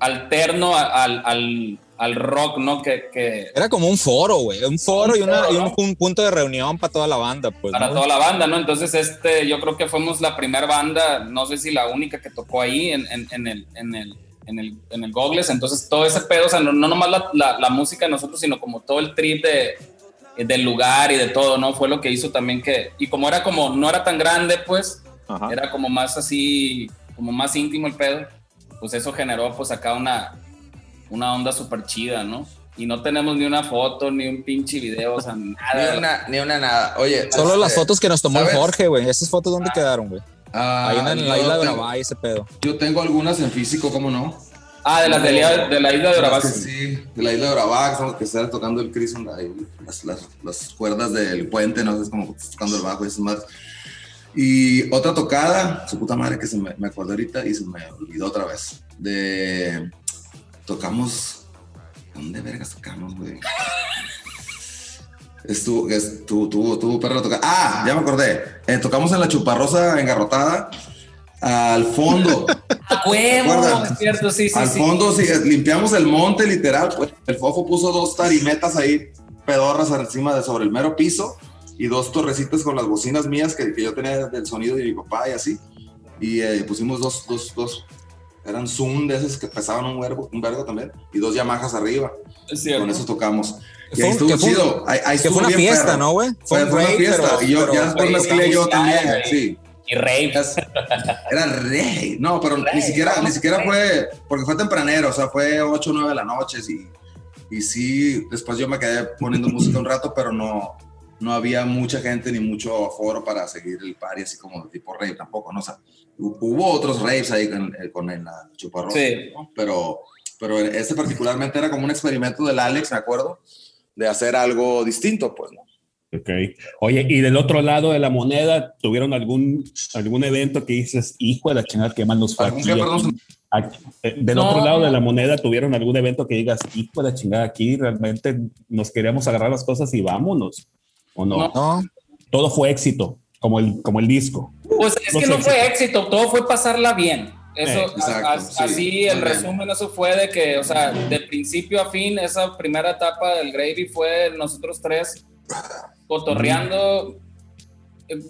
alterno al, al, al rock, ¿no? Que, que Era como un foro, güey. Un foro y, una, y un, un punto de reunión para toda la banda, pues. para ¿no? toda la banda, ¿no? Entonces, este, yo creo que fuimos la primera banda, no sé si la única que tocó ahí en, en, en el, en el, en el, en el Gogles. Entonces, todo ese pedo, o sea, no, no nomás la, la, la música de nosotros, sino como todo el trip de, del lugar y de todo, ¿no? Fue lo que hizo también que, y como era como, no era tan grande, pues, Ajá. era como más así, como más íntimo el pedo, pues eso generó pues acá una, una onda súper chida, ¿no? Y no tenemos ni una foto, ni un pinche video, o sea, Ni nada. una, ni una nada. Oye. Solo este, las fotos que nos tomó ¿sabes? Jorge, güey. ¿Esas fotos dónde quedaron, güey? ah, Ahí en la isla de Uruguay, ese pedo. Yo tengo algunas en físico, ¿cómo no? Ah, de la, de la, de la isla de Las Bravac. Sí, de la isla de los que están tocando el Chris, ahí, las, las, las cuerdas del puente, no sé, es como tocando el bajo y esas madres. Y otra tocada, su puta madre que se me, me acordé ahorita y se me olvidó otra vez. De. Tocamos. ¿Dónde vergas tocamos, güey? Estuvo, estuvo, tuvo, tuvo perro tocar. Ah, ya me acordé. Eh, tocamos en la chuparrosa engarrotada. Al fondo. ¡A huevo! Es cierto, sí, sí, Al sí. fondo, sí, limpiamos el monte, literal. Pues, el fofo puso dos tarimetas ahí, pedorras encima de sobre el mero piso, y dos torrecitas con las bocinas mías que, que yo tenía del sonido de mi papá y así. Y eh, pusimos dos, dos, dos, eran Zoom de esos que pesaban un vergo, un vergo también, y dos Yamahas arriba. Es cierto. Con eso tocamos. Y Fue ahí estuvo chido. Ahí, ahí Que estuvo fue una bien fiesta, perro. ¿no, güey? Fue, un fue una rave, fiesta. pero- y yo pero- ya después mezclé yo sí, también, sí. Y rave. Era rey. No, pero Rey, ni siquiera, ni siquiera fue, porque fue tempranero, o sea, fue 8 o 9 de la noche y, y sí, después yo me quedé poniendo música un rato, pero no, no había mucha gente ni mucho aforo para seguir el party así como de tipo rave tampoco, ¿no? O sea, hu- hubo otros raves ahí con, eh, con el la chuparrosa, Sí. ¿no? pero, pero este particularmente era como un experimento del Alex, me acuerdo, de hacer algo distinto, pues, ¿no? Ok. Oye, y del otro lado de la moneda, ¿tuvieron algún, algún evento que dices, hijo de la chingada, que mal nos fue ¿Algún aquí? Aquí- eh, del No. otro lado de la moneda, ¿tuvieron algún evento que digas, hijo de la chingada, aquí realmente nos queríamos agarrar las cosas y vámonos? ¿O no? Todo fue éxito, como el, como el disco. Pues es No que no fue éxito, todo fue pasarla bien. Eso, Eh, exacto, a- a- sí, así el bien. resumen, eso fue de que, o sea, de principio a fin, esa primera etapa del Gravy fue nosotros tres cotorreando.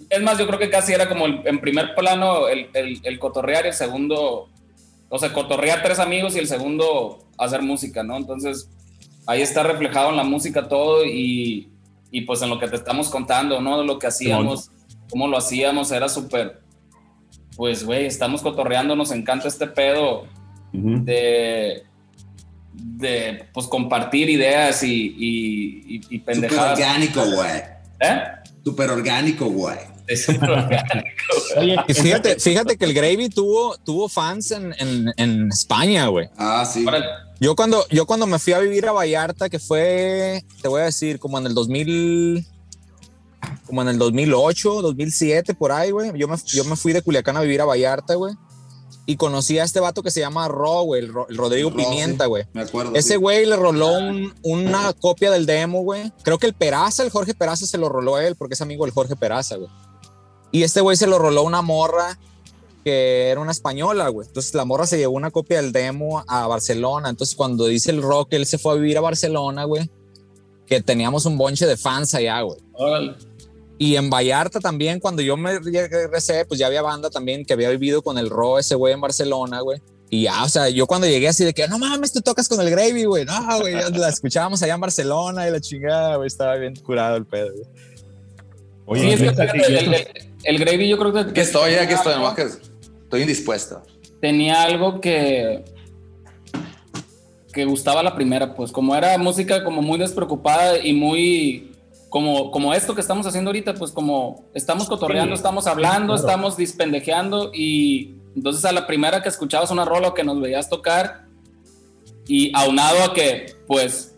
Es más, yo creo que casi era como el- en primer plano el, el, el cotorrear y el segundo, o sea, cotorrear tres amigos y el segundo hacer música, ¿no? Entonces, ahí está reflejado en la música todo y, y pues en lo que te estamos contando, ¿no? De lo que hacíamos, cómo lo hacíamos, era súper, pues, güey, estamos cotorreando, nos encanta este pedo de, de pues, compartir ideas y, y, y- y Súper pendejadas. orgánico, güey. ¿Eh? Súper orgánico, güey. Es súper orgánico, güey. Oye, y fíjate, fíjate que el Gravy tuvo, tuvo fans en, en, en España, güey. Ah, sí. Órale. Yo cuando, yo cuando me fui a vivir a Vallarta, que fue, te voy a decir, como en el 2000, como en el 2008, 2007, por ahí, güey. Yo me, yo me fui de Culiacán a vivir a Vallarta, güey. Y conocí a este vato que se llama Ro, güey, el, el Rodrigo Ro, Pimienta, sí. güey. Me acuerdo. Ese sí. güey le roló un- una copia del demo, güey. Creo que el Peraza, el Jorge Peraza, se lo roló a él porque es amigo del Jorge Peraza, güey. Y este güey se lo roló a una morra que era una española, güey. Entonces la morra se llevó una copia del demo a Barcelona. Entonces cuando dice el rock, él se fue a vivir a Barcelona, güey. Que teníamos un bonche de fans allá, güey. Órale. Y en Vallarta también, cuando yo me regresé, pues ya había banda también que había vivido con el Ro, ese güey en Barcelona, güey. Y ya, o sea, yo cuando llegué así de que, no mames, tú tocas con el Gravy, güey. No, güey, ya la escuchábamos allá en Barcelona y la chingada, güey, estaba bien curado el pedo, güey. Oye, Sí, es que el, el- el Gravy yo creo que Aquí estoy, aquí estoy, nomás que estoy indispuesto. tenía algo que que gustaba la primera, pues como era música como muy despreocupada y muy como, como esto que estamos haciendo ahorita, pues como estamos cotorreando, Sí, estamos hablando, claro. estamos dispendejeando y entonces a la primera que escuchabas una rola o que nos veías tocar y aunado a que pues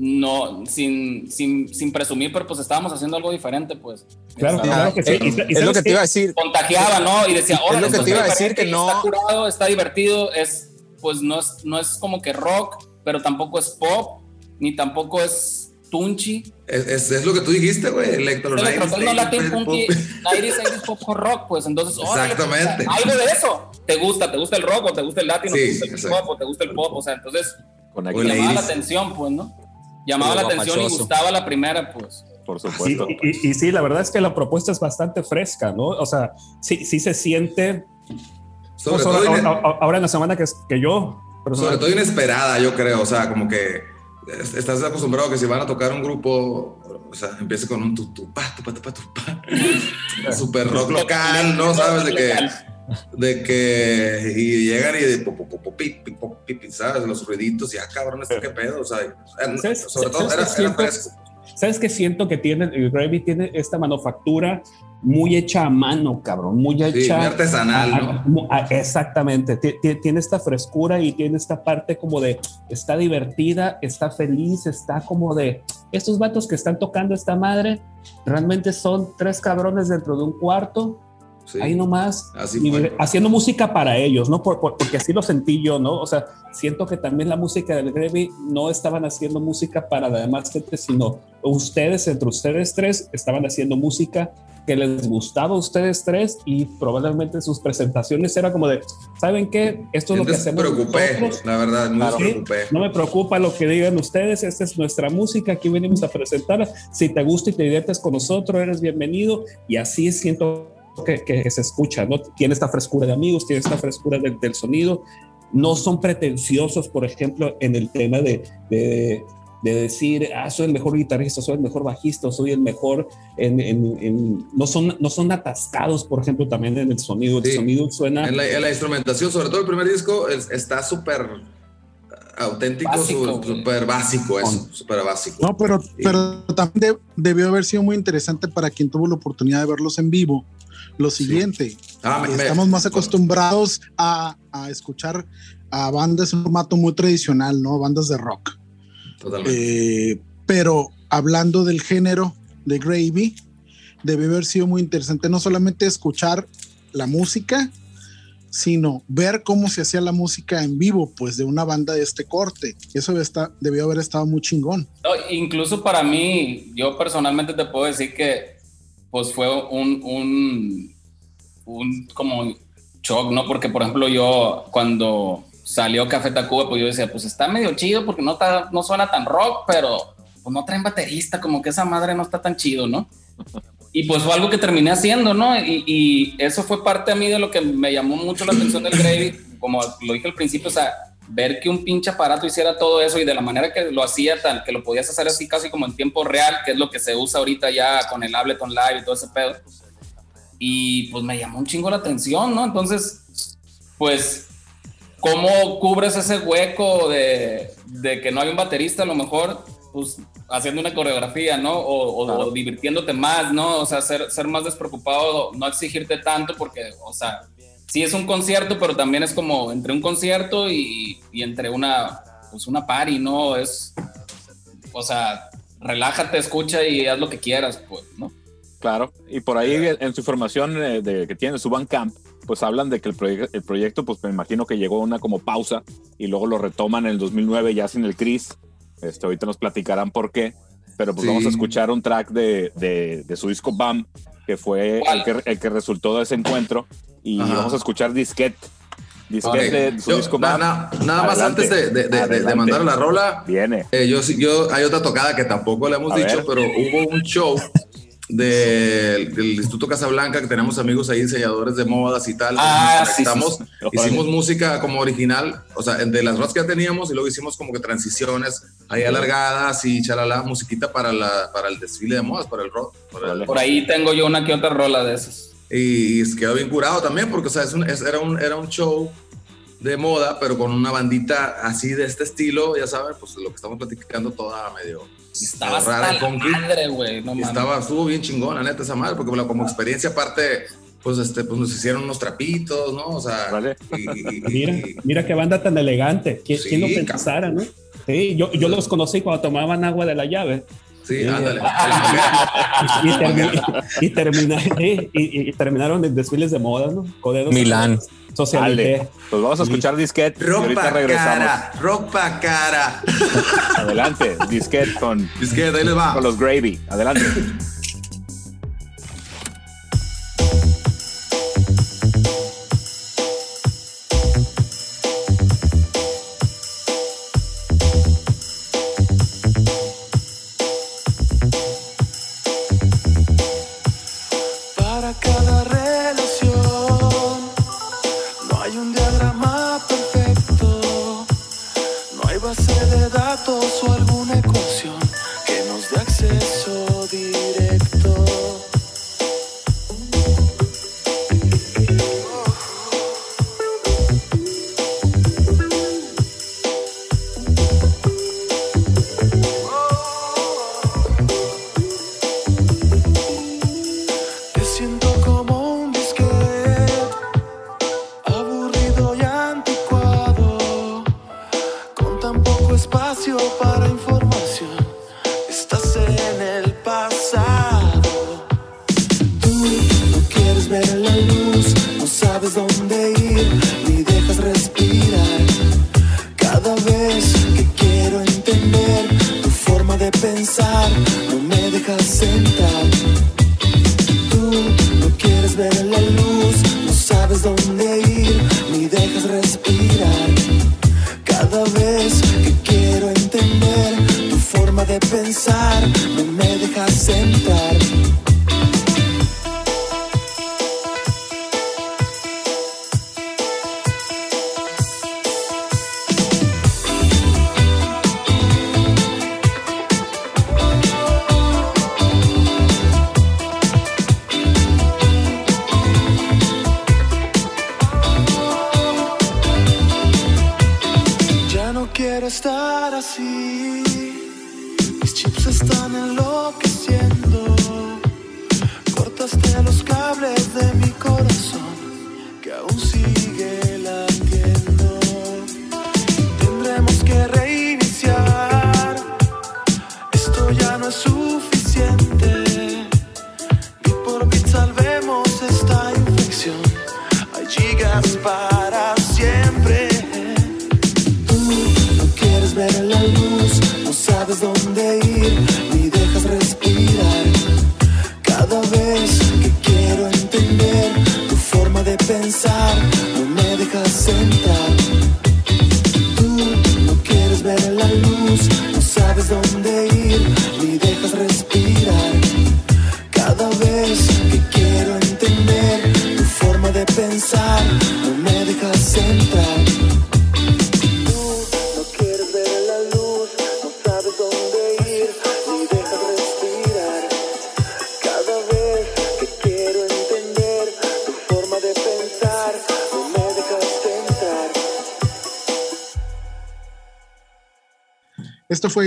no, sin, sin, sin presumir, pero pues estábamos haciendo algo diferente, pues. Claro, claro que sí. Y- es ¿sabes lo que te iba a decir. contagiaba, ¿no? Y decía, Es ahora lo que te iba a decir, que no- Está curado, está divertido, es, pues no es, no es como que rock, pero tampoco es pop, ni tampoco es tunchi. Es, es, es lo que tú dijiste, güey. Electro Es electrotecno, latin, punky, 90s, 80s, pop rock, pues entonces, órale, pues, Exactamente. sea, algo de eso. ¿Te gusta? ¿Te gusta el rock o te gusta el latin Sí, o te gusta el pop o te gusta el pop? O sea, entonces Con Llamaba la Iris. atención, pues, ¿no? Llamaba Sí, la atención y gustaba la primera, pues. por Sí, supuesto. y, y- y sí, la verdad es que la propuesta es bastante fresca, ¿no? O sea, sí, sí se siente. Sobre, pues, todo, ahora, ine- ahora- en la semana que, que yo. sobre todo inesperada, yo creo. O sea, como que es- estás acostumbrado que si van a tocar un grupo, o sea, empiece con un tu, tu, pa, tu, pa, tu, pa, tu, pa. Super rock local, ¿no? Sabes de que, de que y llegan y de ¿sabes? Los ruiditos y ah, cabrón, ¿esto qué pedo? O sea, ¿Sabes- sobre todo era, fresco. ¿Sabes qué siento que tiene? El Gravy tiene esta manufactura muy hecha a mano, cabrón. Muy Sí, hecha. muy artesanal, a- ¿no? a- a- exactamente. Ti- Tiene esta frescura y tiene esta parte como de está divertida, está feliz, está como de estos vatos que están tocando esta madre realmente son tres cabrones dentro de un cuarto Sí. ahí nomás, Así y haciendo música para ellos, ¿no? Por- por- porque así lo sentí yo, ¿no? O sea, siento que también la música del Gravy no estaban haciendo música para la demás gente, sino ustedes, entre ustedes tres, estaban haciendo música que les gustaba a ustedes tres y probablemente sus presentaciones era como de, ¿saben qué? Esto es lo que Entonces me hacemos preocupé, la verdad, muy Claro. preocupé. No me preocupa lo que digan ustedes, esta es nuestra música, aquí venimos a presentarla. Si te gusta y te diviertes con nosotros, eres bienvenido. Y así siento que, que se escucha, ¿no? Tiene esta frescura de amigos, tiene esta frescura del, del sonido. No son pretenciosos, por ejemplo, en el tema de, de, de decir, ah, soy el mejor guitarrista, soy el mejor bajista, soy el mejor en... en- en- no, son, no son atascados, por ejemplo, también en el sonido. El Sí. sonido suena... En la, en la instrumentación, sobre todo el primer disco, es- está súper auténtico, súper básico, eso, súper básico. No, pero, pero también de- debió haber sido muy interesante para quien tuvo la oportunidad de verlos en vivo. Lo siguiente, Ah, me- me- estamos más acostumbrados a, a escuchar a bandas en un formato muy tradicional, ¿no? Bandas de rock. Totalmente. Eh, pero hablando del género de Gravy, debe haber sido muy interesante no solamente escuchar la música, sino ver cómo se hacía la música en vivo, pues de una banda de este corte. Eso debe estar- debió haber estado muy chingón. No, incluso para mí, yo personalmente te puedo decir que pues fue un, un, un como shock, ¿no? Porque por ejemplo yo cuando salió Café Tacuba, pues yo decía, pues está medio chido porque no, está, no suena tan rock, pero pues no traen baterista, como que esa madre no está tan chido, ¿no? Y pues fue algo que terminé haciendo, ¿no? Y, y eso fue parte a mí de lo que me llamó mucho la atención del Gravy, como lo dije al principio, o sea, ver que un pinche aparato hiciera todo eso y de la manera que lo hacía, tal que lo podías hacer así casi como en tiempo real, que es lo que se usa ahorita ya con el Ableton Live y todo ese pedo. Y pues me llamó un chingo la atención, ¿no? Entonces, pues, ¿cómo cubres ese hueco de, de que no hay un baterista a lo mejor? Pues haciendo una coreografía, ¿no? O, o- Claro. o divirtiéndote más, ¿no? O sea, ser, ser más despreocupado, no exigirte tanto porque, o sea, sí es un concierto, pero también es como entre un concierto y, y entre una, pues una party, ¿no? Es, o sea, relájate, escucha y haz lo que quieras, pues, ¿no? Claro, y por ahí en su información eh, de, que tiene su Bandcamp, pues hablan de que el, proye- el proyecto, pues me imagino que llegó a una como pausa y luego lo retoman en el 2009 ya sin el Chris. Este, ahorita nos platicarán por qué, pero pues Sí. vamos a escuchar un track de, de, de su disco BAM, que fue el que, el que resultó de ese encuentro, y Ajá. vamos a escuchar Disquet. Disquet Ok. de su Yo- disco na- na- nada más Adelante. antes de, de- de- de- mandar la rola, Viene. eh, yo, yo hay otra tocada que tampoco le hemos A dicho, ver. pero hubo un show del, del Instituto Casablanca que tenemos amigos ahí diseñadores de modas y tal. Ah, sí, sí, sí. hicimos música como original, o sea, de las rolas que ya teníamos y luego hicimos como que transiciones ahí alargadas y chalala, musiquita para, la, para el desfile de modas, para el rock. para el-. Por ahí tengo yo una que otra rola de esas. Y, y quedó bien curado también porque o sea, es un- es- era, un, era un show de moda pero con una bandita así de este estilo ya saben pues lo que estamos platicando toda medio Estaba rara, hasta la funky. madre, güey, no estaba estuvo bien chingón la neta esa madre porque bueno, como experiencia aparte pues este pues nos hicieron unos trapitos no o sea Vale. y, y- Mira, mira qué banda tan elegante. ¿Quién, Sí, quién lo cabrón. pensara, no? Sí, yo, yo los conocí cuando tomaban agua de la llave. Sí ándale Y, termi- y termina- y- y terminaron en desfiles de moda, ¿no? Codedos Milán. Socialité. Pues vamos a escuchar Disquet y rock ahorita pa' regresamos. cara rock pa' cara Adelante, Disquet con, es que ahí les va con los Gravy. Adelante.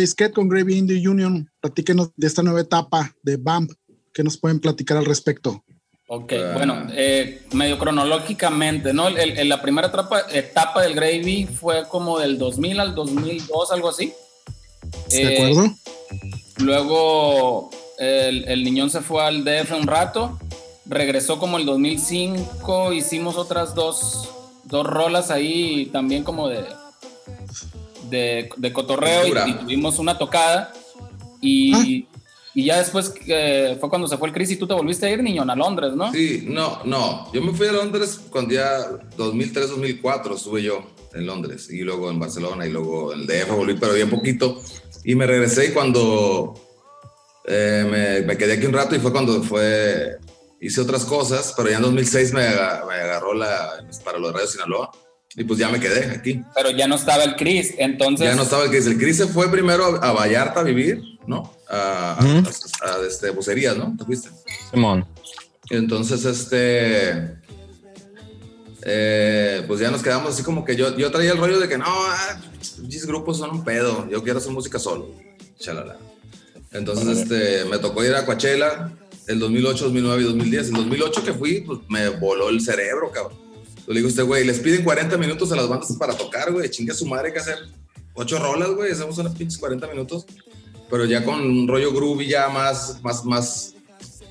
Skate con Gravy Indie Union. Platíquenos de esta nueva etapa de BAMP. ¿Qué nos pueden platicar al respecto? Ok, bueno, eh, medio cronológicamente, ¿no? El- el- la primera etapa, etapa del Gravy fue como del 2000 al 2002, algo así. ¿De Eh, acuerdo? Luego el, el niñón se fue al DF un rato, regresó como el 2005, hicimos otras dos, dos rolas ahí también como de, de, de cotorreo y, y tuvimos una tocada y, y ya después eh, fue cuando se fue el Chris y tú te volviste a ir, niñón, a Londres, ¿no? Sí, no, no. Yo me fui a Londres cuando ya 2003, 2004 estuve yo en Londres y luego en Barcelona y luego en el DF volví, pero bien poquito. Y me regresé y cuando eh, me, me quedé aquí un rato y fue cuando fue, hice otras cosas, pero ya en 2006 me, me agarró la, para los radios Sinaloa y pues ya me quedé aquí. Pero ya no estaba el Chris, entonces... Ya no estaba el Cris. El Cris se fue primero a, a Vallarta a vivir, ¿no? A, a- Ujú. a- a, este, bucerías, ¿no? ¿Te fuiste? Simón. Entonces, este. eh, pues ya nos quedamos así como que yo, yo traía el rollo de que no, ah, mis grupos son un pedo, yo quiero hacer música solo. Chalala. Entonces, este, me tocó ir a Coachella el 2008, 2009 y 2010. El 2008 que fui, pues me voló el cerebro, cabrón. Le digo a este güey, les piden 40 minutos a las bandas para tocar, güey, chingue a su madre, hay que hacer ocho rolas, güey, hacemos unas pinches 40 minutos, pero ya con un rollo groovy ya más, más, más,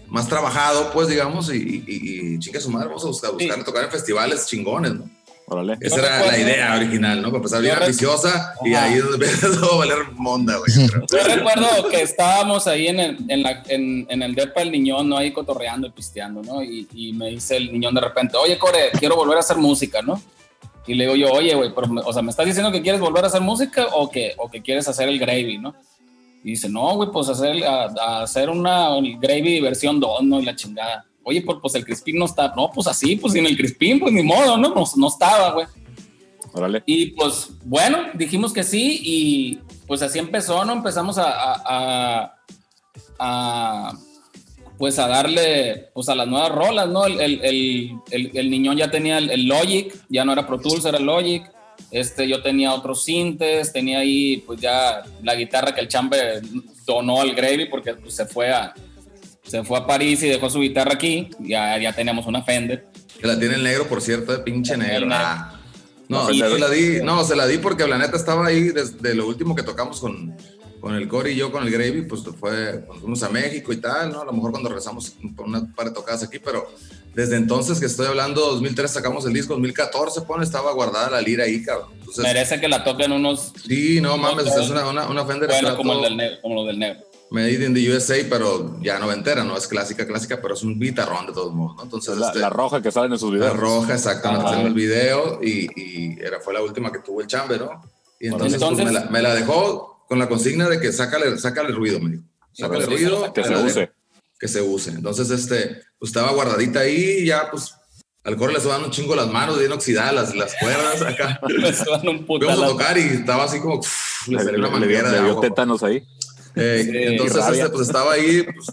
más trabajado, pues, digamos, y, y, y chingue a su madre, vamos a buscar, buscar Sí. tocar en festivales chingones, ¿no? Órale. Esa era la idea original, ¿no? Para empezar bien ambiciosa y ahí es donde empezó a valer monda, güey. yo recuerdo que estábamos ahí en el, en, la- en- en el depa del niñón, ¿no? Ahí cotorreando y pisteando, ¿no? Y, y me dice el niñón de repente, oye, Core, quiero volver a hacer música, ¿no? Y le digo yo, oye, güey, pero o sea, ¿me estás diciendo que quieres volver a hacer música o que, o que quieres hacer el gravy, ¿no? Y dice, no, güey, pues hacer, a, a hacer una el gravy versión 2, ¿no? Y la chingada. Oye, pues, pues el Crispín no está. No, pues así, pues sin el Crispín, pues ni modo, ¿no? No, no estaba, güey. Órale. Y pues bueno, dijimos que sí y pues así empezó, ¿no? Empezamos a, a- a- a, pues a darle pues a las nuevas rolas, ¿no? El, el, el, el- el niñón ya tenía el, el Logic, ya no era Pro Tools, era Logic. Este, yo tenía otros sintes, tenía ahí pues ya la guitarra que el chambe donó al Gravy porque pues, se fue a se fue a París y dejó su guitarra aquí, ya, ya teníamos una Fender. Que la tiene el negro, por cierto, de pinche negro. Ah. No, Sí, se sí. la di, no, se la di porque la neta estaba ahí desde lo último que tocamos con, con el Cory y yo con el Gravy, pues fue cuando fuimos a México y tal, ¿no? A lo mejor cuando regresamos por una par de tocadas aquí, pero desde entonces que estoy hablando, 2003 sacamos el disco, 2014, pone, estaba guardada la lira ahí, cabrón. Entonces, Merece que la toquen unos. sí, no mames, No, es una, una, una Fender Bueno, como, el del negro, como lo del negro. Made in the USA, pero ya noventera, no es clásica, clásica, pero es un guitarrón de todos modos, ¿no? Entonces, La, este, la roja que sale en sus la videos. roja, exactamente, Ajá. en el video, y, y era, fue la última que tuvo el chambe, ¿no? Y entonces, pues, Entonces- me, la, me la dejó con la consigna de que sácale, sácale ruido, me dijo. Sácale pues, ruido. Que se la de- use. que se use. Entonces, este, pues estaba guardadita ahí y ya, pues, al coro le estaban un chingo las manos, bien oxidadas las, las cuerdas acá. Me suenan un Fuimos a putal. tocar y estaba así como, uf, le Le, salió una le- le dio, manguera le de dio agua. tétanos ahí. Eh, Sí, entonces, este, pues estaba ahí, pues,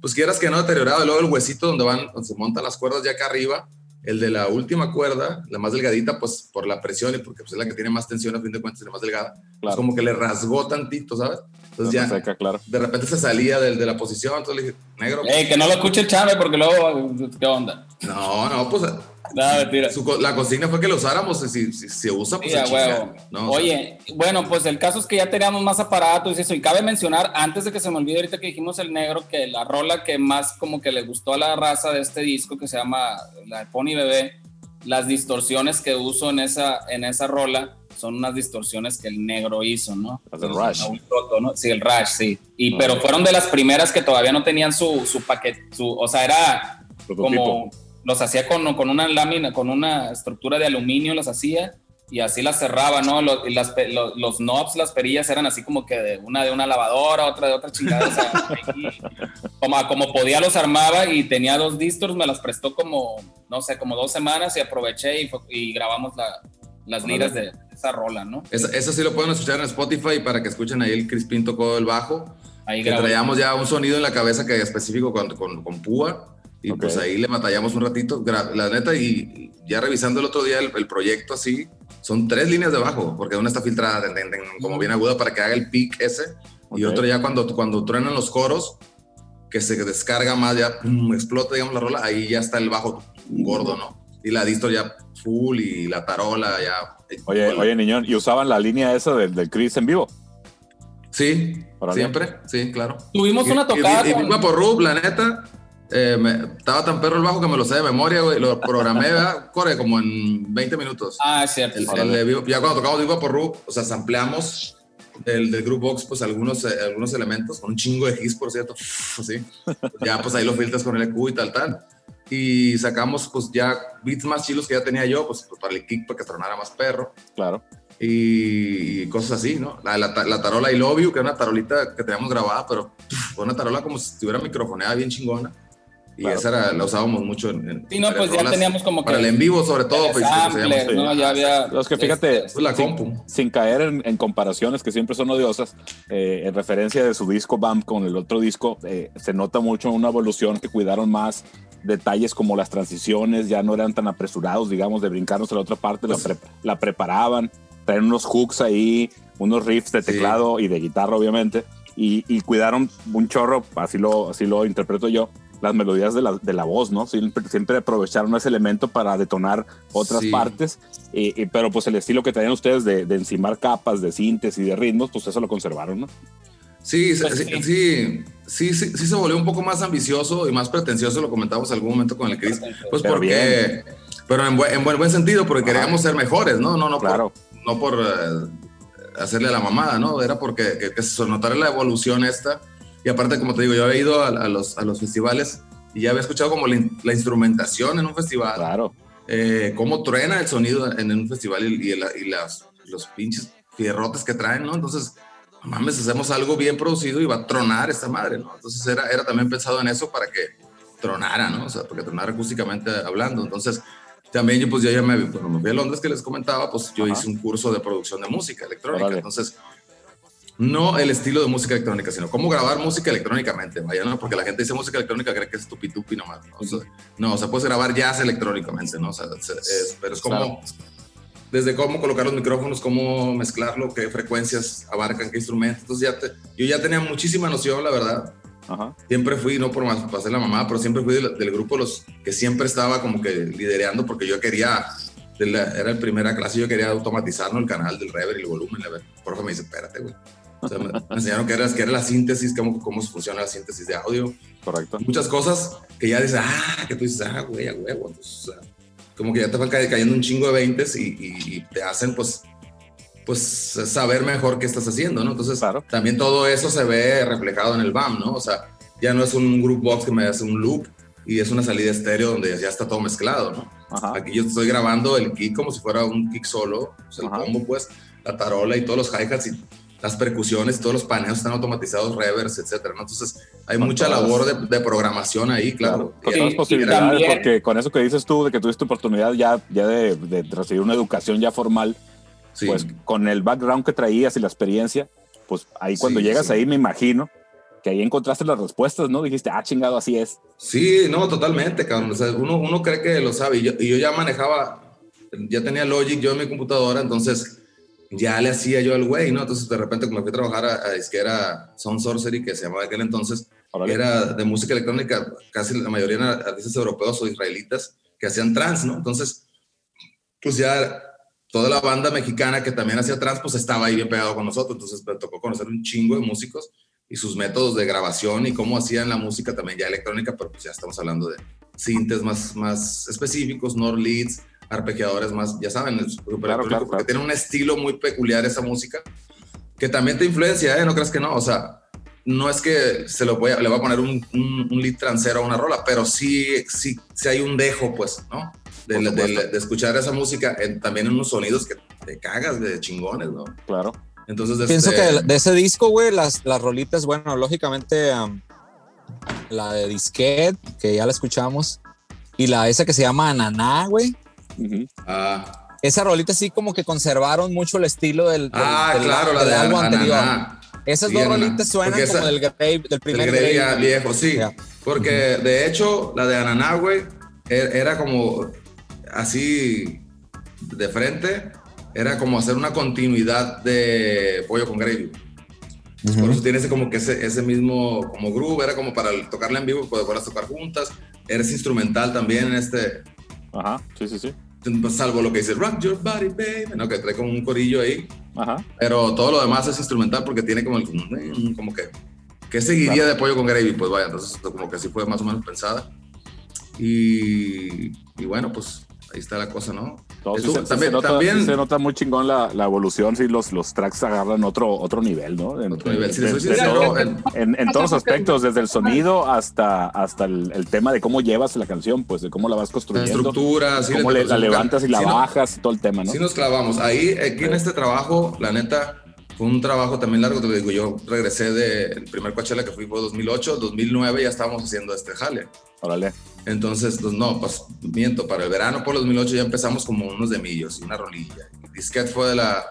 pues quieras que no, deteriorado. Luego el huesito donde van, donde se montan las cuerdas ya acá arriba, el de la última cuerda, la más delgadita, pues por la presión y porque pues, es la que tiene más tensión, a fin de cuentas, es la más delgada, pues Claro. como que le rasgó tantito, ¿sabes? Entonces ya, seca, claro. de repente se salía del- de, la posición, entonces le dije, negro, Ey, que no lo escuche el chame porque luego. ¿Qué onda? no, no, pues. Su la consigna fue que lo usáramos, si, si se usa, pues Oye, bueno, pues el caso es que ya teníamos más aparatos y eso. Y cabe mencionar, antes de que se me olvide ahorita que dijimos el negro, que la rola que más como que le gustó a la raza de este disco, que se llama la de Pony Bebé, las distorsiones que uso en esa, en esa rola son unas distorsiones que el negro hizo, ¿no? Las del Rush. ¿no? Sí, el Rush, sí. Y, pero fueron de las primeras que todavía no tenían su, su paquete, su, o sea, era Prototipo. como los hacía con, con una lámina, con una estructura de aluminio, las hacía y así las cerraba, ¿no? Los, y las, pe- lo- los knobs, las perillas eran así como que de una de una lavadora, otra de otra chingada. o sea, como, como podía los armaba y tenía dos distors, me las prestó como, no sé, como dos semanas y aproveché y, y grabamos la- las liras de esa rola, ¿no? eso sí lo pueden escuchar en Spotify para que escuchen ahí el Crispín tocó el bajo. Ahí Que traíamos ya un sonido en la cabeza que específico con, con, con púa. Y pues ahí le batallamos un ratito. La neta, y ya revisando el otro día el, el proyecto así, son tres líneas de bajo, porque una está filtrada ten, ten, ten, como bien aguda para que haga el pic ese. Y otro ya cuando, cuando truenan los coros, que se descarga más, ya pum, explota, digamos, la rola, ahí ya está el bajo gordo, ¿no? Y la distor ya full y la tarola ya. Oye, oye, niñón, ¿y usaban la línea esa del, del Chris en vivo? Sí, Órale. siempre, sí, claro. Tuvimos Y- una tocada Y, y, con- Viva por Rub, la neta, eh, me- estaba tan perro el bajo que me lo sé de memoria, güey. Lo programé, ¿verdad? Corre como en 20 minutos. Ah, es cierto. El- el ya cuando tocamos Viva por Rub, o sea, sampleamos del, del Group Box, pues algunos, eh, algunos elementos, con un chingo de hits, por cierto, así. Ya, pues ahí lo filtras con el EQ y tal, tal. Y sacamos, pues ya beats más chilos que ya tenía yo, pues, pues, para el kick, para que tronara más perro Claro. y, y cosas así, ¿no? La, la, la tarola I Love You, que era una tarolita que teníamos grabada, pero pff, fue una tarola como si estuviera microfoneada bien chingona. Y Claro. esa era, la usábamos mucho en, en Sí, no, pues ya teníamos como que- Para el en vivo, sobre todo. pues, llama. Samplers, ¿no? Ya había. Los que fíjate, este, Pues la sin, compu. sin caer en, en comparaciones que siempre son odiosas, eh, en referencia de su disco BAM con el otro disco, eh, se nota mucho una evolución que cuidaron más detalles como las transiciones, ya no eran tan apresurados, digamos, de brincarnos a la otra parte, la, Pues- pre- la preparaban, traen unos hooks ahí, unos riffs de Sí. teclado y de guitarra, obviamente, y, y cuidaron un chorro, así lo, así lo interpreto yo, las melodías de la, de la voz, ¿no? Siempre, siempre aprovecharon ese elemento para detonar otras Sí. partes, y- y- pero pues el estilo que traían ustedes de, de encimar capas, de sintes y de ritmos, pues eso lo conservaron, ¿no? Sí, sí, Pues sí, sí. sí, sí, sí, sí se volvió un poco más ambicioso y más pretencioso, lo comentamos algún momento con el Chris. Pues Pero porque, pero en buen, en buen, buen sentido, porque Ajá. queríamos ser mejores, ¿no? No, no, por- Claro. no por eh, hacerle la mamada, ¿no? Era porque que, que se notara la evolución esta. Y aparte, como te digo, yo había ido a, a los, a los festivales y ya había escuchado como la, la instrumentación en un festival, Claro. eh, cómo truena el sonido en, un festival y, y la- y las, los pinches fierrotes que traen, ¿no? Entonces, mames, hacemos algo bien producido y va a tronar esta madre, ¿no? Entonces era, era también pensado en eso para que tronara, ¿no? O sea, porque tronara acústicamente hablando. Entonces, también yo, pues yo ya me, cuando me fui a Londres que les comentaba, pues yo Ajá. hice un curso de producción de música electrónica. Entonces, no el estilo de música electrónica, sino cómo grabar música electrónicamente, vaya, ¿no? Porque la gente dice música electrónica, cree que es tupi tupi nomás, ¿no? O sea, no, o sea, puedes grabar jazz electrónicamente, ¿no? O sea, es- es- pero es como, Claro. Desde cómo colocar los micrófonos, cómo mezclarlo, qué frecuencias abarcan, qué instrumentos. Entonces ya te- yo ya tenía muchísima noción, la verdad. Ajá. Siempre fui, no por más hacer la mamá, pero siempre fui del, del grupo los que siempre estaba como que liderando porque yo quería, la- era el primera clase, yo quería automatizar ¿no? el canal del reverb y el volumen. A ver, por favor me dice, espérate, güey. O sea, me, me enseñaron que era, que era la síntesis, cómo, cómo funciona la síntesis de audio. Correcto. Muchas cosas que ya dices, ah, que tú dices, ah, güey, a huevo. Entonces, o sea, como que ya te van ca- cayendo un chingo de veintes y, y- y te hacen, pues, pues, saber mejor qué estás haciendo, ¿no? Entonces, Claro. también todo eso se ve reflejado en el BAM, ¿no? O sea, ya no es un group box que me hace un loop y es una salida estéreo donde ya está todo mezclado, ¿no? Ajá. Aquí yo estoy grabando el kick como si fuera un kick solo, o sea, el Ajá. combo, pues, la tarola y todos los hi-hats y las percusiones, todos los paneos están automatizados, reverse, etcétera, ¿no? Entonces, hay Con mucha labor de, de programación ahí, claro. Con Y- todas las y posibilidades, también- porque con eso que dices tú, de que tuviste oportunidad ya, ya de, de recibir una educación ya formal, sí. pues con el background que traías y la experiencia, pues ahí cuando Sí, llegas sí. ahí me imagino que ahí encontraste las respuestas, ¿no? Dijiste, ah, chingado, así es. Sí, no, totalmente, cabrón. O sea, uno, uno cree que lo sabe. Y yo, y yo ya manejaba, ya tenía Logic yo en mi computadora, entonces ya le hacía yo al güey, ¿no? Entonces de repente me fui a trabajar a, a disquera Sound Sorcery, que se llamaba aquel entonces, Órale. era de música electrónica, casi la mayoría eran artistas europeos o israelitas que hacían trans, ¿no? Entonces, pues ya toda la banda mexicana que también hacía trans, pues estaba ahí bien pegado con nosotros. Entonces me tocó conocer un chingo de músicos y sus métodos de grabación y cómo hacían la música también ya electrónica, pero pues ya estamos hablando de sintes más, más específicos, nor leads, arpegiadores más, ya saben, es súper Claro, claro, porque claro. tiene un estilo muy peculiar esa música, que también te influencia, ¿eh? No creas que no, o sea, no es que se lo voy a, le voy a poner un, un, un lead transero a una rola, pero sí, sí, sí hay un dejo, pues, ¿no? De, escuchar esa música en- también en unos sonidos que te cagas de chingones, ¿no? Claro. Entonces, Pienso este, que de- ese disco, güey, las, las rolitas, bueno, lógicamente am, la de Disquet, que ya la escuchamos, y la esa que se llama Ananá, güey. Ah, Esa rolita sí como que conservaron mucho el estilo del, del, ah, del- claro, la del de álbum anterior. Esas Sí, dos rolitas suenan como esa- del, grave, del primer Grave. viejo, sí. Porque de hecho, la de Ananá, güey, e- era como así de frente, era como hacer una continuidad de Pollo con Gravy. Por eso tiene ese como que ese, ese mismo como groove, era como para tocarla en vivo, poder poderlas tocar juntas. Eres instrumental también en este, Ajá, sí, sí, sí. Salvo lo que dice Rock Your Body, Baby, ¿no? que trae como un corillo ahí. Ajá. Pero todo lo demás es instrumental porque tiene como el mm, como que que seguiría de pollo con gravy, pues vaya, entonces como que así fue más o menos pensada. Y, y bueno, pues ahí está la cosa, ¿no? Sí también, se nota, también sí se nota muy chingón la, la evolución, sí, los, los tracks agarran otro, otro nivel, ¿no? En, Otro nivel. Si en- todos los aspectos, desde el sonido hasta, hasta el, el tema de cómo llevas la canción, pues de cómo la vas la construyendo, estructura, sí, cómo le- la levantas y la no- bajas y todo el tema, ¿no? Sí nos clavamos. Ahí, aquí en este trabajo, la neta, fue un trabajo también largo. Te digo, yo regresé del primer Coachella que fui fue 2008, 2009 ya estábamos haciendo este jale. Órale. Entonces, pues no, pues miento, para el verano por 2008 ya empezamos como unos de millos y una rolilla. Y Disquet fue de la,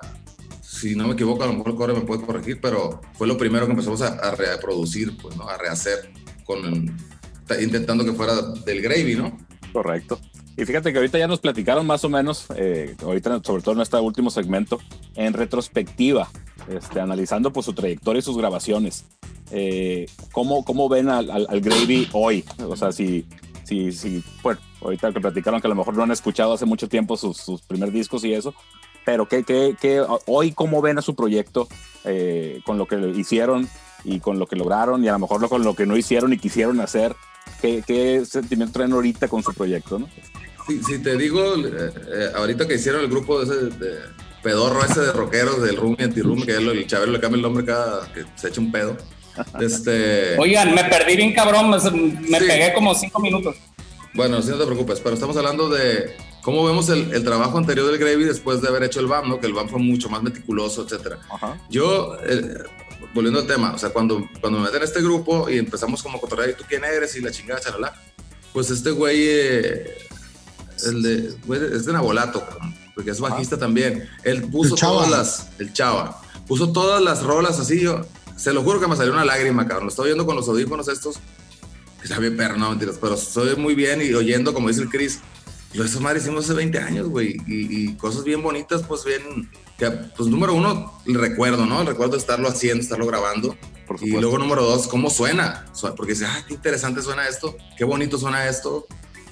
si no me equivoco, a lo mejor el core me puede corregir, pero fue lo primero que empezamos a, a reproducir, pues, ¿no? A rehacer con, ta- intentando que fuera del gravy, ¿no? Correcto. Y fíjate que ahorita ya nos platicaron más o menos, eh, ahorita sobre todo en este último segmento, en retrospectiva, este, analizando pues su trayectoria y sus grabaciones. Eh, ¿cómo, ¿Cómo ven al, al, al Gravy hoy? O sea, si, si, si, bueno, ahorita que platicaron que a lo mejor no han escuchado hace mucho tiempo sus, sus primeros discos y eso, pero ¿qué, qué, qué, hoy cómo ven a su proyecto eh, con lo que hicieron y con lo que lograron y a lo mejor con lo que no hicieron y quisieron hacer? ¿Qué, qué sentimiento traen ahorita con su proyecto? ¿no? Si, si te digo, eh, eh, ahorita que hicieron el grupo de ese de pedorro ese de rockeros del Room y Anti-Room, que el Chabelo le cambia el nombre cada que se echa un pedo. Este, Oigan, me perdí bien cabrón, me, me Sí. pegué como cinco minutos. Bueno, sí, no te preocupes, pero estamos hablando de cómo vemos el, el trabajo anterior del Gravy después de haber hecho el BAM, ¿no? Que el BAM fue mucho más meticuloso, etcétera. Ajá. Yo, eh, volviendo al tema, o sea, cuando, cuando me meten a este grupo y empezamos como a cotorrear, ¿y tú quién eres? Y la chingada, charalá. Pues este güey, eh, el de, güey, es de Nabolato, porque es bajista también. Él puso todas las, el Chava, puso todas las rolas así, yo, se lo juro que me salió una lágrima, cabrón. Lo estoy oyendo con los audífonos estos, que está bien perro, no mentiras, pero estoy muy bien y oyendo, como dice el Chris, yo eso madre hicimos hace 20 años, güey, y, y cosas bien bonitas, pues bien, que, pues número uno, el recuerdo, ¿no? El recuerdo de estarlo haciendo, estarlo grabando. Y luego número dos, cómo suena. Su- Porque dice, ah, qué interesante suena esto, qué bonito suena esto.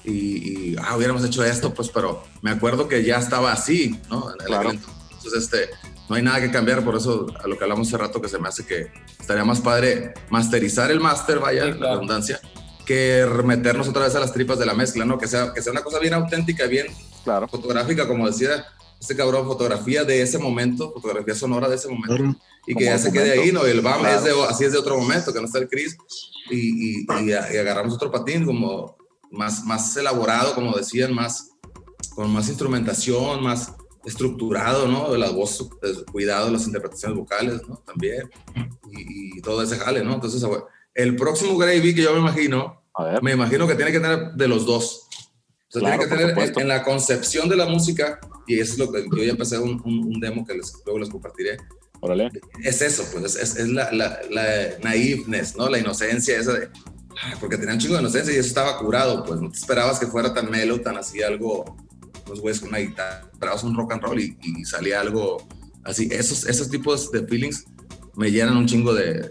Y, y, ah, hubiéramos hecho esto, pues, pero me acuerdo que ya estaba así, ¿no? En el Claro. Entonces, este, no hay nada que cambiar, por eso a lo que hablamos hace rato que se me hace que estaría más padre masterizar el máster, vaya, Sí, la claro. redundancia, que meternos otra vez a las tripas de la mezcla, ¿no? Que sea, que sea una cosa bien auténtica, bien Claro. fotográfica, como decía este cabrón, fotografía de ese momento, fotografía sonora de ese momento, Claro. y que ya se quede ahí. ¿no? Y el BAM Claro. es de, así es de otro momento, que no está el Chris, y, y, y y agarramos otro patín como más, más elaborado, como decían, más, con más instrumentación, más estructurado, ¿no? De la voz, eh, cuidado, las interpretaciones vocales, ¿no? También, y, y todo ese jale, ¿no? Entonces, el próximo Gravy que yo me imagino, me imagino que tiene que tener de los dos. O sea, Claro, tiene que tener en, en la concepción de la música, y es lo que yo ya empecé un, un, un demo que les, luego les compartiré. Órale. Es eso, pues es, es, es la, la, la naiveness, ¿no? La inocencia esa de. Porque tenía un chingo de inocencia y eso estaba curado, pues no te esperabas que fuera tan melo, tan así algo. Unos güeyes con una guitarra, esperabas un rock and roll y, y salía algo así. Esos, esos tipos de feelings me llenan un chingo de.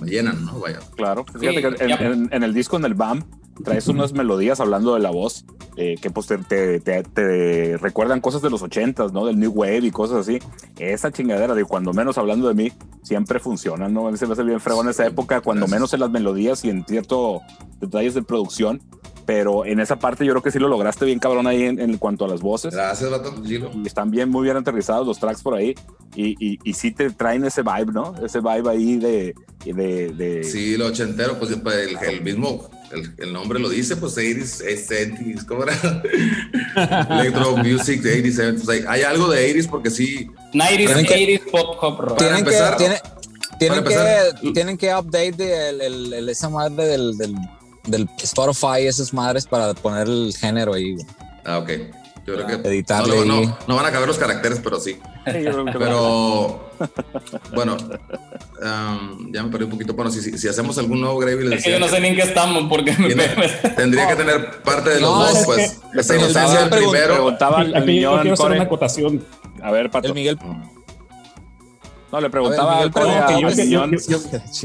Me, llenan, ¿no? Vaya. Claro. Fíjate que en, en- en el disco, en el BAM, traes unas melodías hablando de la voz eh, que pues te, te- te- te recuerdan cosas de los ochentas, ¿no? Del New Wave y cosas así. Esa chingadera de cuando menos hablando de mí siempre funciona, ¿no? A mí se me hace bien fregón en esa época, cuando menos en las melodías y en ciertos detalles de producción. Pero en esa parte yo creo que sí lo lograste bien cabrón ahí en, en cuanto a las voces. Gracias, Bato. Y están bien, muy bien aterrizados los tracks por ahí. Y, y, y sí te traen ese vibe, ¿no? Ese vibe ahí de... de, de Sí, lo ochentero, pues pues, el, el mismo, el, el nombre lo dice, pues 80s, 70s, ¿cómo era? Electro Music de 80s, 70s. Hay, hay algo de 80s porque sí, 90s, Tienen que- 80s, pop, pop rock. Tienen que, empezar- tiene- tienen, que, tienen que update el- el- el- esa madre del, del, del Spotify, esas madres para poner el género ahí. Ah, ok. Yo creo que Editarle no, van a caber los caracteres, pero sí. Pero bueno, um, ya me perdí un poquito. Bueno, si, si, si hacemos algún nuevo Gravy, les Es que yo decía no sé ni en qué estamos porque me, tiene- me- tendría que tener parte de los No, dos, es pues. que- Esa inocencia del primero. preguntaba al, al yo quiero hacer una acotación. A ver, Pato. El Miguel. No, le preguntaba A ver, al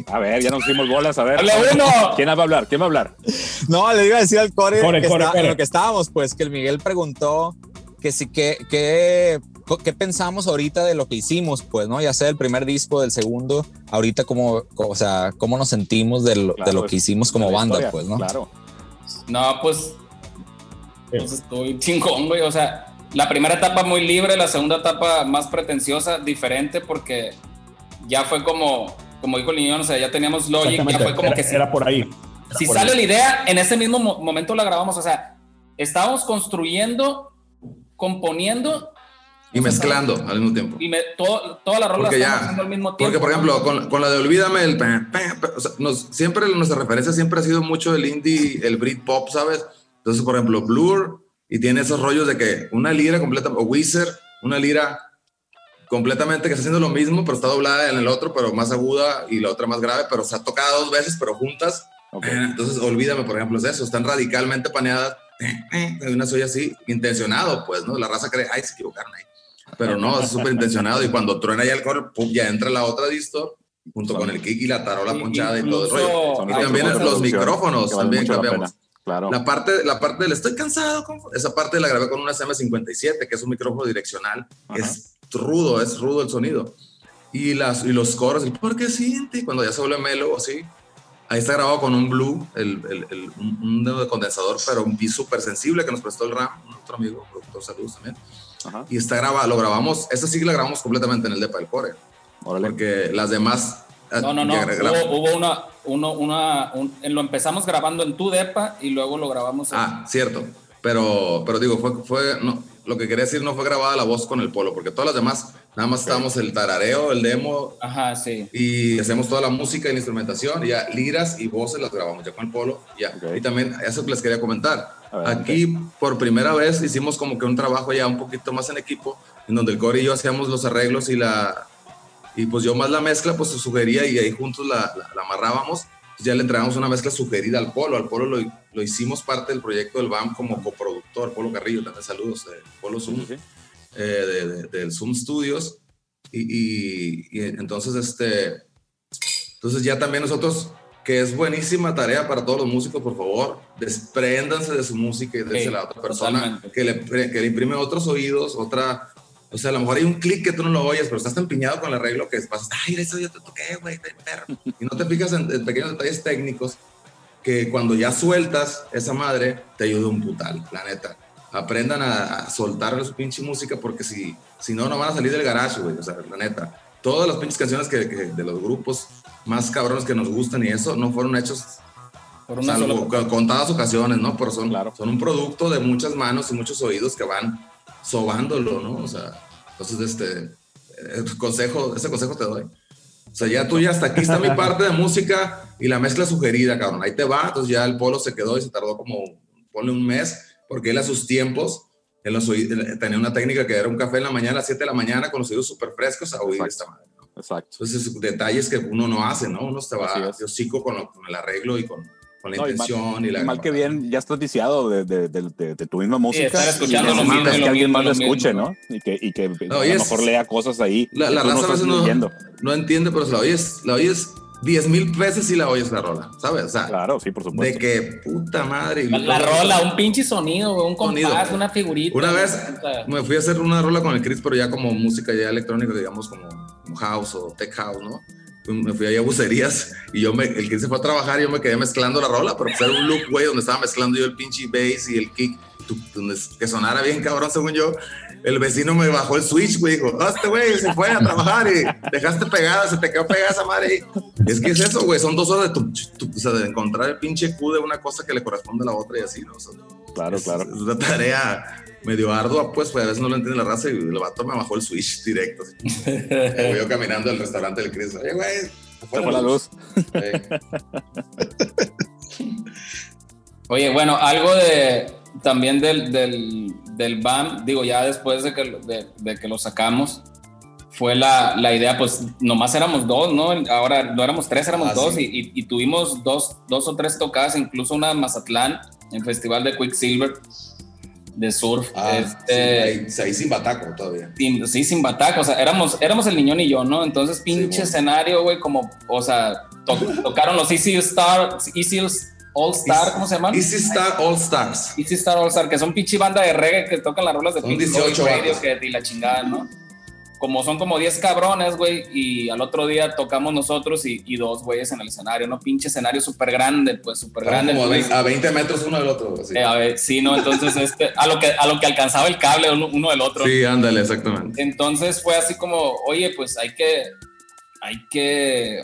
a- ver, ya nos dimos bolas. A ver. ¡Hable uno! ¿Quién va a hablar? ¿Quién va a hablar? No, le iba a decir al Core, Core, que Core, está- Core. en lo que estábamos, pues, que el Miguel preguntó que sí, que, que, qué pensamos ahorita de lo que hicimos, pues, ¿no? Ya sea el primer disco, del segundo, ahorita como, o sea, cómo nos sentimos de lo, de Claro, lo que hicimos como banda, historia, pues, ¿no? Claro. No, pues, pues estoy chingón, güey. O sea, la primera etapa muy libre, la segunda etapa más pretenciosa, diferente, porque ya fue como, como dijo el niño, o sea, ya teníamos Logic, ya fue como era, que si, era por ahí. Era si por sale ahí. la idea, en ese mismo mo- momento la grabamos. O sea, estábamos construyendo, componiendo Y mezclando al mismo tiempo. y me, todo, toda la rola ya, haciendo al mismo tiempo. porque por ejemplo, con, con la de Olvídame, el pa, pa, pa, o sea, nos- siempre nuestra referencia siempre ha sido mucho el indie, el Britpop, ¿sabes? Entonces, por ejemplo, Blur, y tiene esos rollos de que una lira completa, o Wizard, una lira completamente que está haciendo lo mismo, pero está doblada en el otro, pero más aguda, y la otra más grave, pero se ha tocado dos veces, pero juntas. Ok. Entonces, Olvídame, por ejemplo, es eso, están radicalmente paneadas, hay una soy así, intencionado, pues, ¿no? La raza cree, ay, se equivocaron ahí pero no, es súper intencionado y cuando truena ya el coro, pum, ya entra la otra distor junto con el kick y la tarola ponchada y todo el rollo. Y también los micrófonos, también cambiamos. Claro. La parte, la parte del estoy cansado, con- esa parte la grabé con una SM57, que es un micrófono direccional. Ajá. Es rudo, es rudo el sonido. Y, las, y los coros, el ¿por qué siente? Cuando ya se vuelve melo, así. Ahí está grabado con un blue, el, el, el- un, un dedo de condensador, pero un súper sensible que nos prestó el RAM, otro amigo, productor saludos también. Ajá. Y está grabado, lo grabamos, esa sí que la grabamos completamente en el Depa del Core, Órale. porque las demás... eh, No, no, no. Hubo, hubo una, uno, una, un- lo empezamos grabando en tu depa y luego lo grabamos en, Ah, cierto. Pero, pero digo, fue, fue no, lo que quería decir no fue grabada la voz con el polo, porque todas las demás, nada más estábamos el tarareo, el demo, Ajá, sí. y hacemos toda la música y la instrumentación, y ya liras y voces las grabamos ya con el polo, ya. Ok. Y también, eso que les quería comentar. Adelante. Aquí, por primera vez, hicimos como que un trabajo ya un poquito más en equipo, en donde el core y yo hacíamos los arreglos y la... Y pues yo más la mezcla, pues se sugería y ahí juntos la, la- la amarrábamos. Ya le entregamos una mezcla sugerida al Polo. Al Polo lo, lo hicimos parte del proyecto del BAM como coproductor. Polo Carrillo, también saludos. eh, Polo Zoom eh, de- de- del Zoom Studios. Y, y- y entonces, este, entonces ya también nosotros, que es buenísima tarea para todos los músicos, por favor, despréndanse de su música y Sí, a la otra persona totalmente. que le, que le imprime otros oídos, otra O sea, a lo mejor hay un clic que tú no lo oyes, pero estás tan empeñado con el arreglo que pasas, ay, eso yo te toqué, güey, perro. Y no te fijas en, en pequeños detalles técnicos que cuando ya sueltas esa madre, te ayuda un putal, la neta. Aprendan a, a soltar su pinche música porque si, si no, no van a salir del garage, güey. O sea, la neta. Todas las pinches canciones que, que de los grupos más cabrones que nos gustan y eso no fueron hechos Por una salvo sola- con- contadas ocasiones, ¿no? Pero son, Claro. son un producto de muchas manos y muchos oídos que van sobándolo, ¿no? O sea, entonces, este, eh, consejo, ese consejo te doy. O sea, ya tú ya hasta aquí está mi parte de música y la mezcla sugerida, cabrón. Ahí te va, entonces ya el polo se quedó y se tardó como, ponle un mes, porque él a sus tiempos, en los él tenía una técnica que era un café en la mañana a las 7 de la mañana con los oídos súper frescos a oír Exacto. esta madre. ¿no? Exacto. Entonces, detalles que uno no hace, ¿no? Uno se va de hocico con, lo- con el arreglo y con, con la No, y mal- intención y, la Mal que bien, ya estás viciado de, de, de- de- de tu misma música. estar escuchando y lo mismo, que lo alguien más lo escuche, ¿no? ¿no? Y que, y que No, a lo es- mejor lea cosas ahí. La, la tú no raza a veces no, no entiende, pero si la oyes, la oyes 10 mil veces y la oyes la rola, ¿sabes? O sea, Claro, sí, por de supuesto. que puta madre. La, la rola, un pinche sonido, un Sonido. compás, una figurita. Una vez me fui a hacer una rola con el Chris, pero ya como música ya electrónica, digamos, como, como house o tech house, ¿no? Me fui allá a bucerías y yo me, el Chris se fue a trabajar yo me quedé mezclando la rola, pero pues era un loop, güey, donde estaba mezclando yo el pinche bass y el kick, donde, que sonara bien cabrón, según yo. El vecino me bajó el switch, güey, dijo, "Ah, este güey se fue a trabajar y dejaste pegada, se te quedó pegada esa madre ahí. Es que es eso, güey, son dos horas de, tu, tu- o sea, de encontrar el pinche Q de una cosa que le corresponde a la otra y así, ¿no? O sea, Claro, es, claro. es una tarea medio ardua, pues, pues a veces no lo entiende la raza y el vato me bajó el switch directo. voy yo caminando al restaurante del Chris. Oye, güey, fue la luz. Oye, bueno, algo de también del, del, del BAM, digo, ya después de que, lo- de, de que lo sacamos, fue la, la idea, pues nomás éramos dos, ¿no? Ahora no éramos tres, éramos Ah, dos sí. y, y- y tuvimos dos, dos o tres tocadas, incluso una en Mazatlán, en Festival de Quicksilver de surf. ah, este, sí, ahí, ahí sin bataco todavía. sin- sí, sin bataca, o sea, éramos, éramos el niñón y yo, ¿no? Entonces, pinche bueno. escenario, güey, como, o sea, to- tocaron los Easy Star, Easy All Star, ¿cómo se llaman? Easy Star All Stars. Easy Star All Star, que son pinche banda de reggae que tocan las rolas de Son Pink 18 Floyd Radio, que y la chingada, ¿no? Como son como 10 cabrones, güey, y al otro día tocamos nosotros y, y dos güeyes en el escenario, ¿no? Pinche escenario súper grande, pues súper grande. como a güey. 20 a 20 metros uno del otro. así. Eh, a ver, sí, ¿no? Entonces, este, a lo que, a lo que alcanzaba el cable uno, uno del otro. Sí, ándale, exactamente. Entonces fue así como, oye, pues hay que, hay que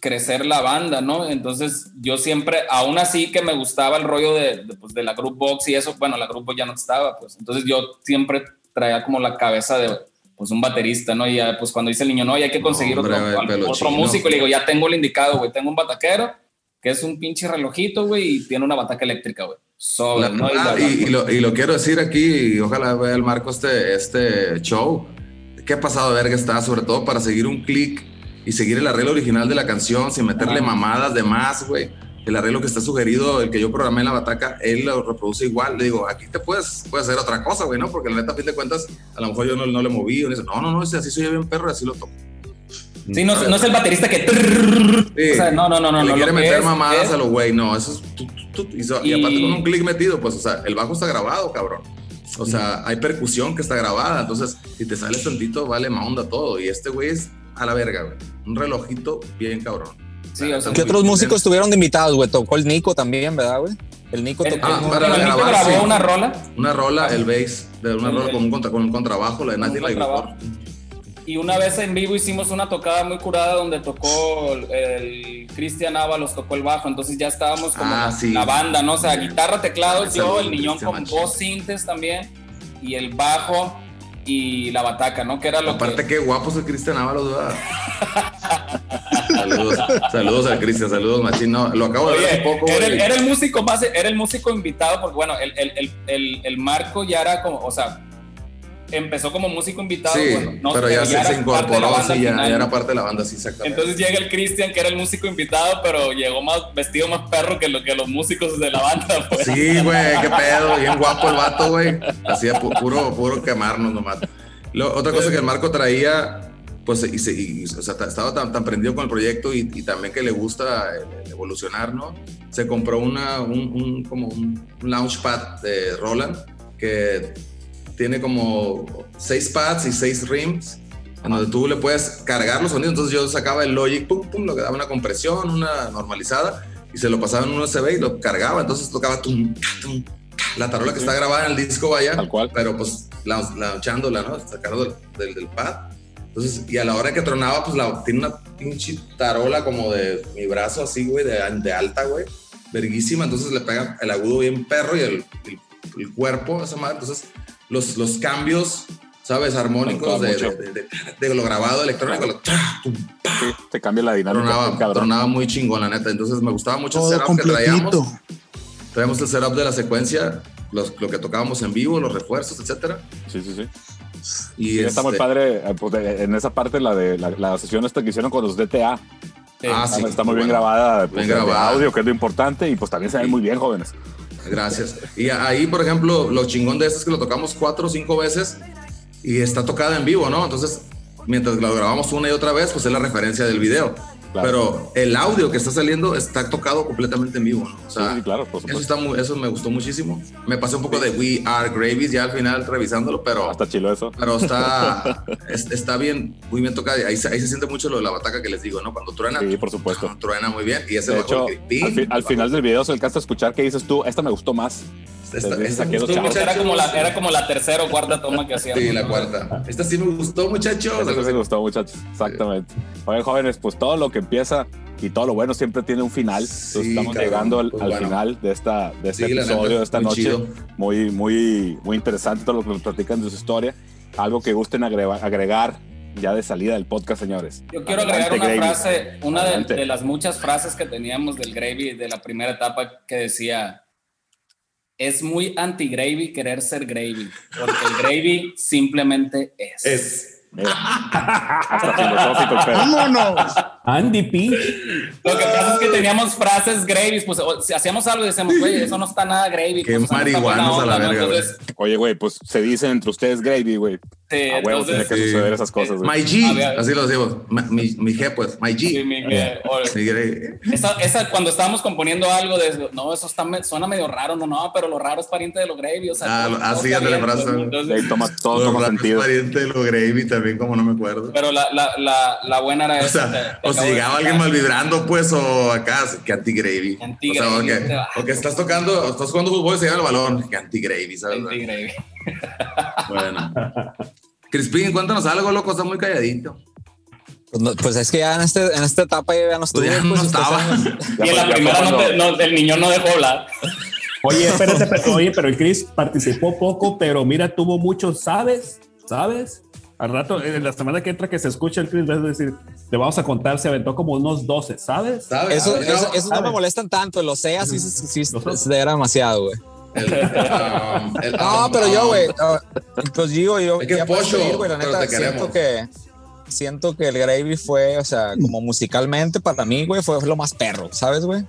crecer la banda, ¿no? Entonces yo siempre, aún así que me gustaba el rollo de, de, pues, de la group box y eso, bueno, la group box ya no estaba, pues entonces yo siempre traía como la cabeza de pues un baterista, ¿no? Y ya, pues cuando dice el niño, no, y hay que conseguir Hombre, otro, músico, le digo, ya tengo el indicado, güey, tengo un bataquero que es un pinche relojito, güey, y tiene una bataca eléctrica, güey. Sobre, La- ¿no? Y ah, la- y, y lo, y lo quiero decir aquí, y ojalá vea el Marco este, este show. Qué pasado de verga está, sobre todo para seguir un clic y seguir el arreglo original de la canción sin meterle mamadas de más, güey. El arreglo que está sugerido, el que yo programé en la bataca, él lo reproduce igual. Le digo, aquí te puedes, puedes hacer otra cosa, güey, ¿no? Porque la neta, a fin de cuentas, a lo mejor yo no, no le moví. O no, no, no, así soy bien perro y así lo toco. Sí, no, no es el baterista que... Sí. O sea, no, no, no, no. Le no, quiere meter es- mamadas es- a lo güey, no, eso es. tu, tu, tu, y, so- y Y- aparte con un clic metido, pues, o sea, el bajo está grabado, cabrón. O sea, hay percusión que está grabada, entonces, si te sales tantito, vale onda todo. Y este güey es a la verga, güey. Un relojito bien cabrón. Sí, o sea, ¿Qué otros músicos estuvieron de invitados, güey? Tocó el Nico también, ¿verdad, güey? El Nico El- tocó. Ah, el- para el Nico grabar, grabó sí. una rola Una rola, el bass, de una rola con un, contra, con un contrabajo, la de Nati contrabajo. y una vez en vivo hicimos una tocada muy curada donde tocó el, el Cristian Ábalos, tocó el bajo, entonces ya estábamos como Ah, la, sí. la banda, ¿no? O sea, guitarra, teclados, yo, Saludos, el niñón con dos sintes también y el bajo y la bataca, ¿no? Que era lo Aparte, que... qué guapo es el Cristian Ábalos, ¿verdad? saludos, saludos al Cristian, saludos, machín. No, lo acabo de ver hace poco. era, el, güey. era el músico más, era el músico invitado, porque bueno, el, el, el Marco ya era como, o sea, empezó como músico invitado. Sí, bueno, no pero sé, ya, se, se incorporó, sí, ya, ya era parte de la banda, sí, exactamente. Entonces llega el Cristian, que era el músico invitado, pero llegó más vestido más perro que, lo, que los músicos de la banda. Pues. Sí, güey, qué pedo, bien guapo el vato, güey. Hacía pu- puro, puro quemarnos nomás. Lo- otra cosa que el Marco traía, pues, y, se- y, o sea, ta- estaba tan, tan prendido con el proyecto y, y también que le gusta el- el evolucionar, ¿no? Se compró una, un, un- como un launchpad de Roland que tiene como seis pads y seis rims, en donde tú le puedes cargar los sonidos. Entonces yo sacaba el Logic, pum, pum, lo que daba una compresión, una normalizada, y se lo pasaba en un USB y lo cargaba. Entonces tocaba tum, tum, la tarola que está grabada en el disco, vaya, Tal cual. pero pues la, lauchándola, ¿no? Sacando del, del, del pad. Entonces, y a la hora que tronaba, pues la, tiene una pinche tarola como de mi brazo así, güey, de, de alta, güey, verguísima. Entonces le pega el agudo bien perro y el, el, el cuerpo, esa madre. Entonces, los, los cambios, ¿sabes? Armónicos de, de, de- de lo grabado electrónico, lo, tra, tum, Sí, te cambia la dinámica. tronaba, tronaba muy chingón, la neta. Entonces me gustaba mucho el Todo setup que traíamos. completito. Traíamos el setup de la secuencia, los, lo que tocábamos en vivo, los refuerzos, etcétera. Sí, sí, sí. Y Sí, está muy este- padre eh, pues, en esa parte la de la, la sesión esta que hicieron con los DTA. Ah, está, sí, está muy bien bueno. grabada, pues, Bien grabada. audio, que es lo importante, y pues también se ven Sí. muy bien, jóvenes. Gracias. Y ahí, por ejemplo, lo chingón de esto es que lo tocamos cuatro o cinco veces y está tocada en vivo, ¿no? Entonces, mientras lo grabamos una y otra vez, pues es la referencia del video. Claro. Pero el audio que está saliendo está tocado completamente en vivo, ¿no? O sea, Sí, sí, claro, por eso, está muy- eso me gustó muchísimo. Me pasé un poco de We Are Gravies ya al final revisándolo, pero, Hasta chilo eso. pero está, es- está bien, muy bien tocado. Ahí, ahí se siente mucho lo de la bataca que les digo, ¿no? Cuando truena, Sí, por supuesto. truena muy bien. Y ese De hecho, que- ping, al, fi- al final del video se alcanza a escuchar que dices tú, esta me gustó más. Esta- esta me gustó. Era como, la, era como la tercera o cuarta toma que hacíamos. Sí, la ¿no? cuarta. Esta sí me gustó, muchachos. Eso sí me gustó, muchachos. Exactamente. Oye, jóvenes, pues todo lo que empieza y todo lo bueno siempre tiene un final. Sí, estamos cabrón, llegando al, pues al bueno. final de, esta, de este Sí, episodio, neta, de esta muy noche. chido. Muy, muy, muy interesante todo lo que nos platican de su historia. Algo que gusten agrega- agregar ya de salida del podcast, señores. Yo quiero Adelante, agregar una Gravy. frase, una de, de las muchas frases que teníamos del Gravy de la primera etapa que decía, es muy anti-Gravy querer ser Gravy, porque el Gravy simplemente es. Es. Hasta filosófico. ¡Vámonos! Andy P. Lo que pasa es que teníamos frases Gravies, pues si hacíamos algo y decíamos, güey, eso no está nada Gravy. Qué pues, marihuanos a la verga. Entonces, Oye, güey, pues se dicen entre ustedes gravy, güey. sí, A huevo tiene que sí. suceder esas cosas, güey. My G, ver. así lo decimos. Mi, mi G, pues, My sí, G. o- Mi G. esa, esa, cuando estábamos componiendo algo, de, no, eso está, suena medio raro, no, no, pero lo raro es pariente de lo Gravy, o sea, Ah, todo- lo- ah, sí, pues, De entonces- ahí toma, todo Los toma sentido. pariente de lo gravy también, como no me acuerdo. Pero la, la, la, la buena era O esa. sea, te- te si acabo de llegaba alguien mal vibrando, pues, o acá, que anti-gravy. Anti-gravy, O sea, estás tocando, estás jugando fútbol y se lleva el balón, que anti-gravy, ¿sabes? Anti-Gravy. Bueno. Crispín, cuéntanos algo, loco, está muy calladito. Pues, no- pues es que ya en, este, en esta etapa ya no estuve. Pues no pues, estaba. Y en la primera no te- no, el niño no dejó hablar. Oye, espérate, pero, oye, pero el Chris participó poco, pero mira, tuvo muchos, ¿sabes? ¿Sabes? Al rato, en la semana que entra que se escucha el Chris, vas a decir, te vamos a contar, se aventó como unos 12, ¿sabes? ¿Sabes? Eso, ¿Sabes? eso, eso no me molestan tanto, lo sé, así sí, sí, sí, era demasiado, güey. El- um, el- No, um, pero yo, um, güey, ah, pues digo, yo Es que ya pocho, despedir, güey, la neta, te siento que siento que el Gravy fue, o sea, como musicalmente para mí, güey, fue lo más perro, ¿sabes, güey?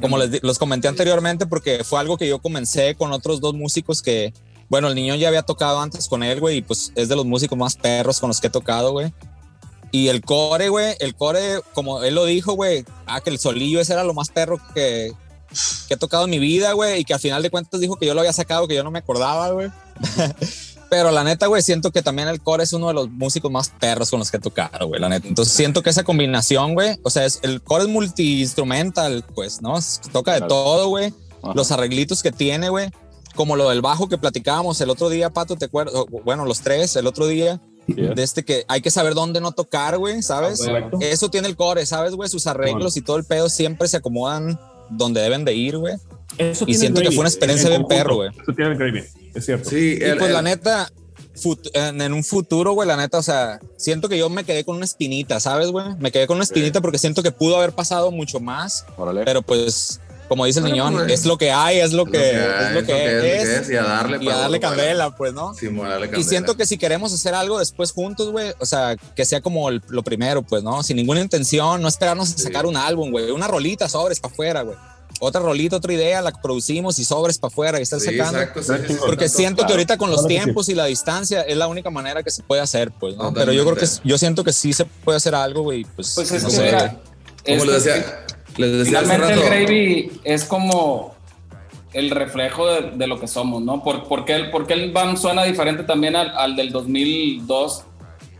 Como les los comenté anteriormente, porque fue algo que yo comencé con otros dos músicos que, bueno, el niño ya había tocado antes con él, güey, y pues es de los músicos más perros con los que he tocado, güey. Y el core, güey, el core, como él lo dijo, güey, ah, que el solillo ese era lo más perro que, que he tocado en mi vida, güey, y que al final de cuentas dijo que yo lo había sacado, que yo no me acordaba, güey. Pero la neta, güey, siento que también el core es uno de los músicos más perros con los que he tocado, güey, la neta. Entonces siento que esa combinación, güey, o sea, es, el core es multi-instrumental, pues, ¿no? Toca de Claro. todo, güey. Los arreglitos que tiene, güey. Como lo del bajo que platicábamos el otro día, Pato, ¿te acuerdas? Bueno, los tres, el otro día, ¿eh? de este que hay que saber dónde no tocar, güey, ¿sabes? Correcto. Eso tiene el core, ¿sabes, güey? Sus arreglos y todo el pedo siempre se acomodan donde deben de ir, güey. Eso Y tiene siento que fue una experiencia en bien perro, güey. Eso tiene el Gravy, es cierto. Sí, Y el- pues el- la neta, en un futuro, güey, la neta, o sea, siento que yo me quedé con una espinita, ¿sabes, güey? Me quedé con una espinita porque siento que pudo haber pasado mucho más, Órale. pero pues, como dice el Bueno, niñón, güey. es lo que hay, es lo que es, lo que es, es, y a darle, y a darle candela, pues, ¿no? Sí, mo, a darle Y siento que si queremos hacer algo después juntos, güey, o sea, que sea como el- lo primero, pues, ¿no? Sin ninguna intención, no esperarnos a sacar un álbum, güey. Una rolita, sobres para afuera, güey. Otra rolita, otra idea, la producimos y sobres para afuera y estar Sí, sacando. exacto, sí, Porque siento que ahorita con los Claro que sí. tiempos y la distancia es la única manera que se puede hacer, pues, ¿no? Pero yo creo que yo siento que sí se puede hacer algo, güey, pues, Pues es no sé, mira. Como es les decía, les finalmente el. Gravy es como el reflejo de, de lo que somos, ¿no? ¿Por, por, qué, el- por qué el BAM suena diferente también al, al del 2002,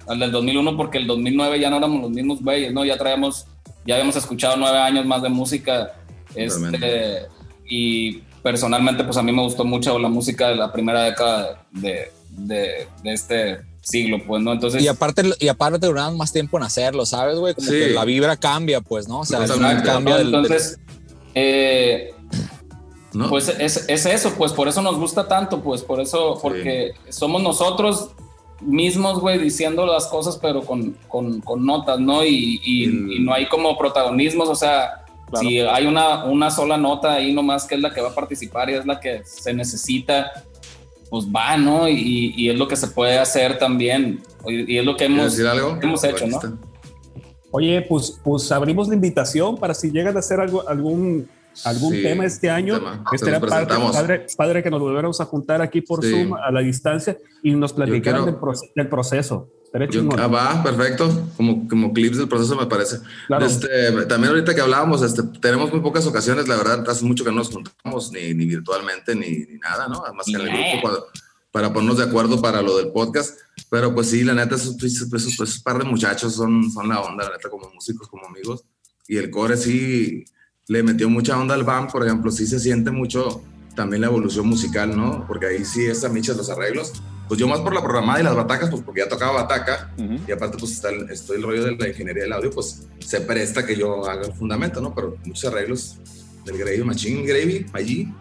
al del 2001? Porque el 2009 ya no éramos los mismos güeyes, ¿no? Ya traíamos, ya habíamos escuchado nueve años más de música. Este, y personalmente, pues a mí me gustó mucho la música de la primera década de, de, de este siglo, pues, ¿no? Entonces, Y aparte, y aparte duraron más tiempo en hacerlo, ¿sabes, güey? Como Sí. que la vibra cambia, pues, ¿no? O sea, Totalmente. cambia del, del- entonces eh, ¿no? Pues es, es eso, pues por eso nos gusta tanto, pues por eso, porque somos nosotros mismos, güey, diciendo las cosas, pero con, con, con notas, ¿no? Y, y- El- y no hay como protagonismos, o sea, Claro. si hay una, una sola nota ahí nomás que es la que va a participar y es la que se necesita, pues va, ¿no? Y, y es lo que se puede hacer también, y, y es lo que ¿Quieres hemos, decir algo? hemos hecho, ¿no? Oye, pues, pues abrimos la invitación para si llegan a hacer algo, algún, algún Sí, tema este año. tema. Estaría Te nos padre, padre, padre que nos volviéramos a juntar aquí por Sí. Zoom a la distancia y nos platicaran quiero- del, proce- del proceso. Ah, va, perfecto. Como, como clips del proceso me parece. Claro. Este, también ahorita que hablábamos, este, tenemos muy pocas ocasiones, la verdad, hace mucho que no nos juntamos ni, ni virtualmente ni, ni nada, ¿no? Además que en el grupo para, para ponernos de acuerdo para lo del podcast. Pero pues sí, la neta, esos, esos, esos- esos par de muchachos son, son la onda, la neta, como músicos, como amigos. Y el core sí le metió mucha onda al BAM, por ejemplo, sí se siente mucho también la evolución musical, ¿no? Porque ahí sí esa micha los arreglos. Pues yo más por la programada y las batacas, pues porque ya tocaba bataca, Ujú. y aparte, pues está el, estoy el rollo de la ingeniería del audio, pues se presta que yo haga el fundamento, ¿no? Pero muchos arreglos del Gravy, Machine Gravy, allí.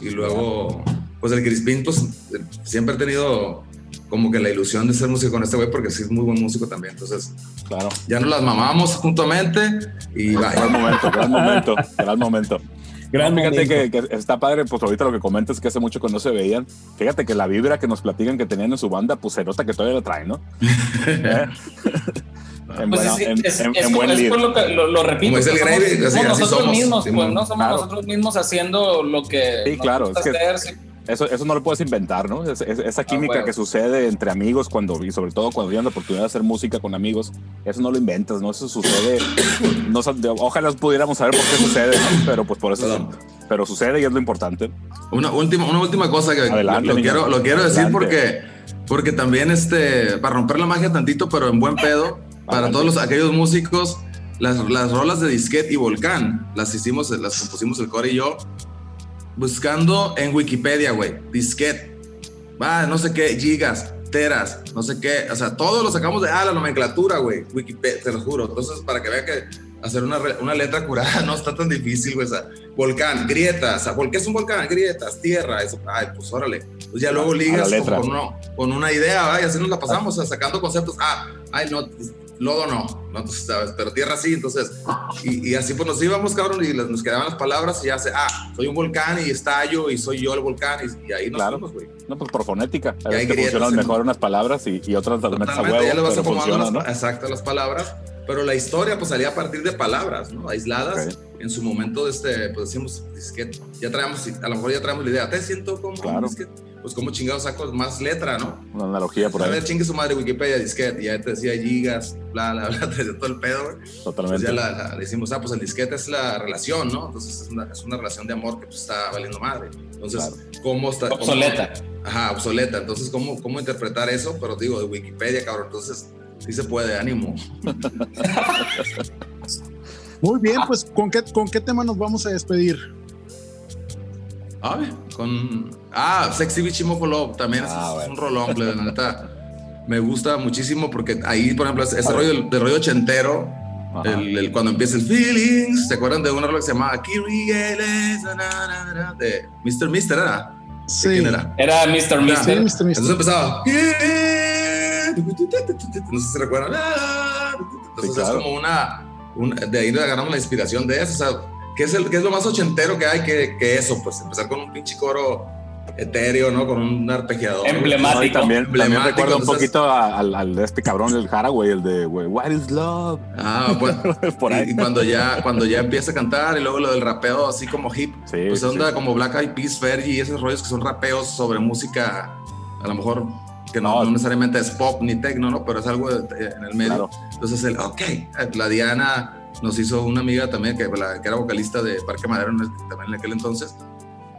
Y luego, pues el Crispin, pues siempre he tenido como que la ilusión de ser músico con este güey, porque sí es muy buen músico también. Entonces, Claro. ya nos las mamamos juntamente y Gran vaya. momento, gran momento, gran momento. Gran No, fíjate que, que está padre, pues ahorita lo que comentas que hace mucho que no se veían. Fíjate que la vibra que nos platican que tenían en su banda, pues se nota que todavía la traen, ¿no? En, Pues buena- es, en- es- en- es en por- buen es por lo que lo, lo repito. Como es el que somos- así- somos así nosotros somos, mismos, pues, no somos Claro. nosotros mismos haciendo lo que Sí, nos claro, gusta es que- hacer, sí. Eso, eso no lo puedes inventar, ¿no? Es- es- esa química bueno. que sucede entre amigos cuando, y sobre todo cuando tienes la oportunidad de hacer música con amigos, eso no lo inventas, ¿no? Eso sucede. no, ojalá pudiéramos saber por qué sucede, ¿no? pero pues por eso. Claro. Pero sucede y es lo importante. Una última, una última cosa que Adelante, lo, quiero, lo quiero decir Adelante. porque, porque también este, para romper la magia tantito, pero en buen pedo, para todos los, aquellos músicos, las, las rolas de Disquete y Volcán, las hicimos, las compusimos el core y yo, buscando en Wikipedia, güey, Disquete, va, no sé qué, gigas, teras, no sé qué, o sea, todos lo sacamos de, ah, la nomenclatura, güey, Wikipedia, te lo juro, entonces para que vean que hacer una, una letra curada no está tan difícil, güey, o sea, volcán, grietas, ¿por qué es un volcán? Grietas, tierra, eso, ay, pues órale, pues ya luego ligas con, con uno- con una idea, ¿va? y así nos la pasamos, o sea, sacando conceptos, ah, ay, no, lodo no, no, ¿sabes? pero tierra sí, entonces, y, y así pues nos íbamos, cabrón, y nos quedaban las palabras y ya se, ah, soy un volcán y estallo y soy yo el volcán, y, y ahí nos Claro. güey. No, pues por fonética. A veces te funcionan mejor unas palabras y, y otras las metes a Totalmente, ya le huevo, vas pero funciona, las, ¿no? exacto, las palabras, pero la historia pues salía a partir de palabras, ¿no? Aisladas. En su momento, este, pues decíamos, disquete, ya traemos, a lo mejor ya traemos la idea, te siento como Claro. un disquete. Pues como chingados saco más letra, ¿no? Una analogía por a ahí, ver, chingue su madre Wikipedia, disquete, y ya te decía gigas, bla, bla, bla, te decía todo el pedo, güey. Pues totalmente. ya la, la- le decimos, ah, pues el disquete es la relación, ¿no? Entonces es una, es una relación de amor que pues, está valiendo madre. Entonces, Claro. ¿cómo está? cómo- Obsoleta. Ajá, obsoleta. Entonces, ¿cómo, ¿cómo interpretar eso? Pero digo, de Wikipedia, cabrón. Entonces, sí se puede, ánimo. Muy bien, pues ¿con qué, con qué tema nos vamos a despedir? Ah, bien, con. Ah, Sexy for Love también es, Ah, es bueno. un rolón, la neta. Me gusta muchísimo porque ahí, por ejemplo, ese ese A ver. rollo del, del rollo ochentero, el, el- cuando empieza el Feelings, ¿se acuerdan de una rola que se llamaba na, de Mr. Mister? ¿Era? ¿De Sí. quién era? Era Mr. Sí, Mister. Mr. Mister. Entonces empezaba. No sé si se recuerdan. Entonces claro. es como una, una- De ahí le agarramos la inspiración de eso. O sea, ¿qué es, el, qué es lo más ochentero que hay que, que eso? Pues empezar con un pinche coro etéreo, ¿no? Con un arpegiador. Emblemático. No, y también, también Emblemático, recuerdo un entonces- poquito a- al, al de este cabrón, el Haraway, el de güey, What is love? Ah, pues. Por ahí. Y, y cuando ya cuando ya empieza a cantar y luego lo del rapeo así como hip, Sí, pues sí, onda sí. como Black Eyed Peas, Fergie y esos rollos que son rapeos sobre música, a lo mejor que no, No. no necesariamente es pop ni techno, ¿no? Pero es algo de- en el medio. Claro. Entonces, el, ok, la Diana nos hizo una amiga también que, la- que era vocalista de Parque Madero en el- también en aquel entonces.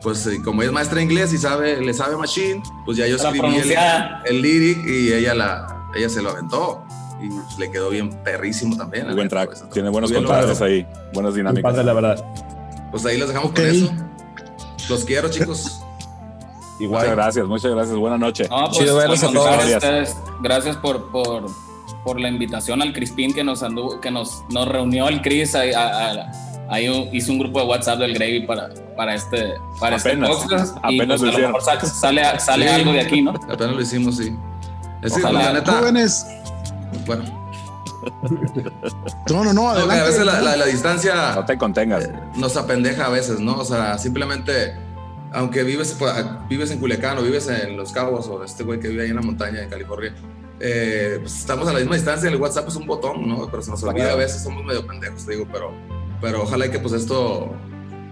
pues eh, como ella es maestra de inglés y sabe, le sabe machine, pues ya yo escribí el, el lyric y ella, la, ella se lo aventó. Y pues, le quedó bien perrísimo también. Muy buen track. pues, Tiene buenos contrastes ahí. Buenas dinámicas. padre, la verdad. Pues ahí los dejamos Ok. con eso. Los quiero, chicos. Igual. Muchas gracias, muchas gracias. Buenas noches. No, pues, Chido verlos a todos. gracias por, por, por la invitación al Crispín que nos anduvo, que nos, nos reunió el Cris ahí, a- a- ahí hizo un grupo de WhatsApp del Gravy para, para este para Apenas, este podcast y apenas pues, lo a lo mejor sale, sale, Sí. algo de aquí, ¿no? Apenas lo hicimos, sí. Es Ojalá. la neta, Jóvenes, bueno, no, no, no, adelante. a veces la, la- la distancia No te contengas. nos apendeja a veces, ¿no? O sea, simplemente, aunque vives, pues, vives en Culiacán o vives en Los Cabos o este güey que vive ahí en la montaña de California, eh, pues, estamos a la misma distancia. El WhatsApp es un botón, ¿no? Pero se nos olvida a veces, somos medio pendejos, te digo, pero, pero ojalá y que pues esto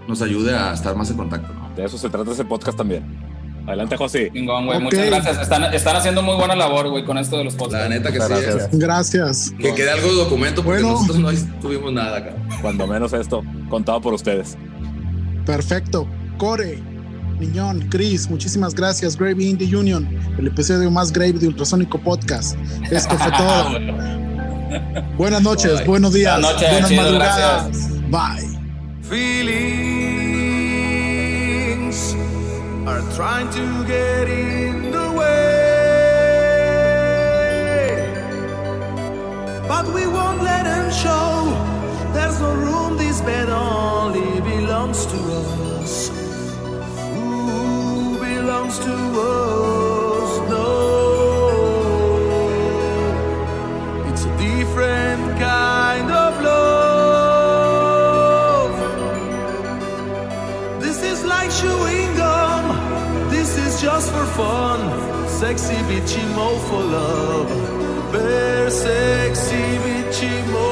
nos ayude a estar más en contacto, ¿no? De eso se trata ese podcast también. Adelante, José. Chingón, güey. Muchas gracias. Están, están haciendo muy buena labor, güey, con esto de los podcasts. La neta que Muchas sí. gracias. eh. Gracias. Que quede algo de documento porque Bueno. nosotros no tuvimos nada acá. Cuando menos esto, contado por ustedes. Perfecto. Core, Niñón, Chris, muchísimas gracias. Gravy Indie Union, el episodio más grave de Ultrasónico Podcast. Esto fue todo. Buenas noches, Bye. buenos días, Buenas noches, buenas chido, madrugadas. Bye. Feelings are trying to get in the way. But we won't let them show. There's no room, this bed only belongs to us. Belongs to us? No. It's a different kind of love. This is like chewing gum. This is just for fun. Sexy bitchy mo for love. Bear sexy bitchy mo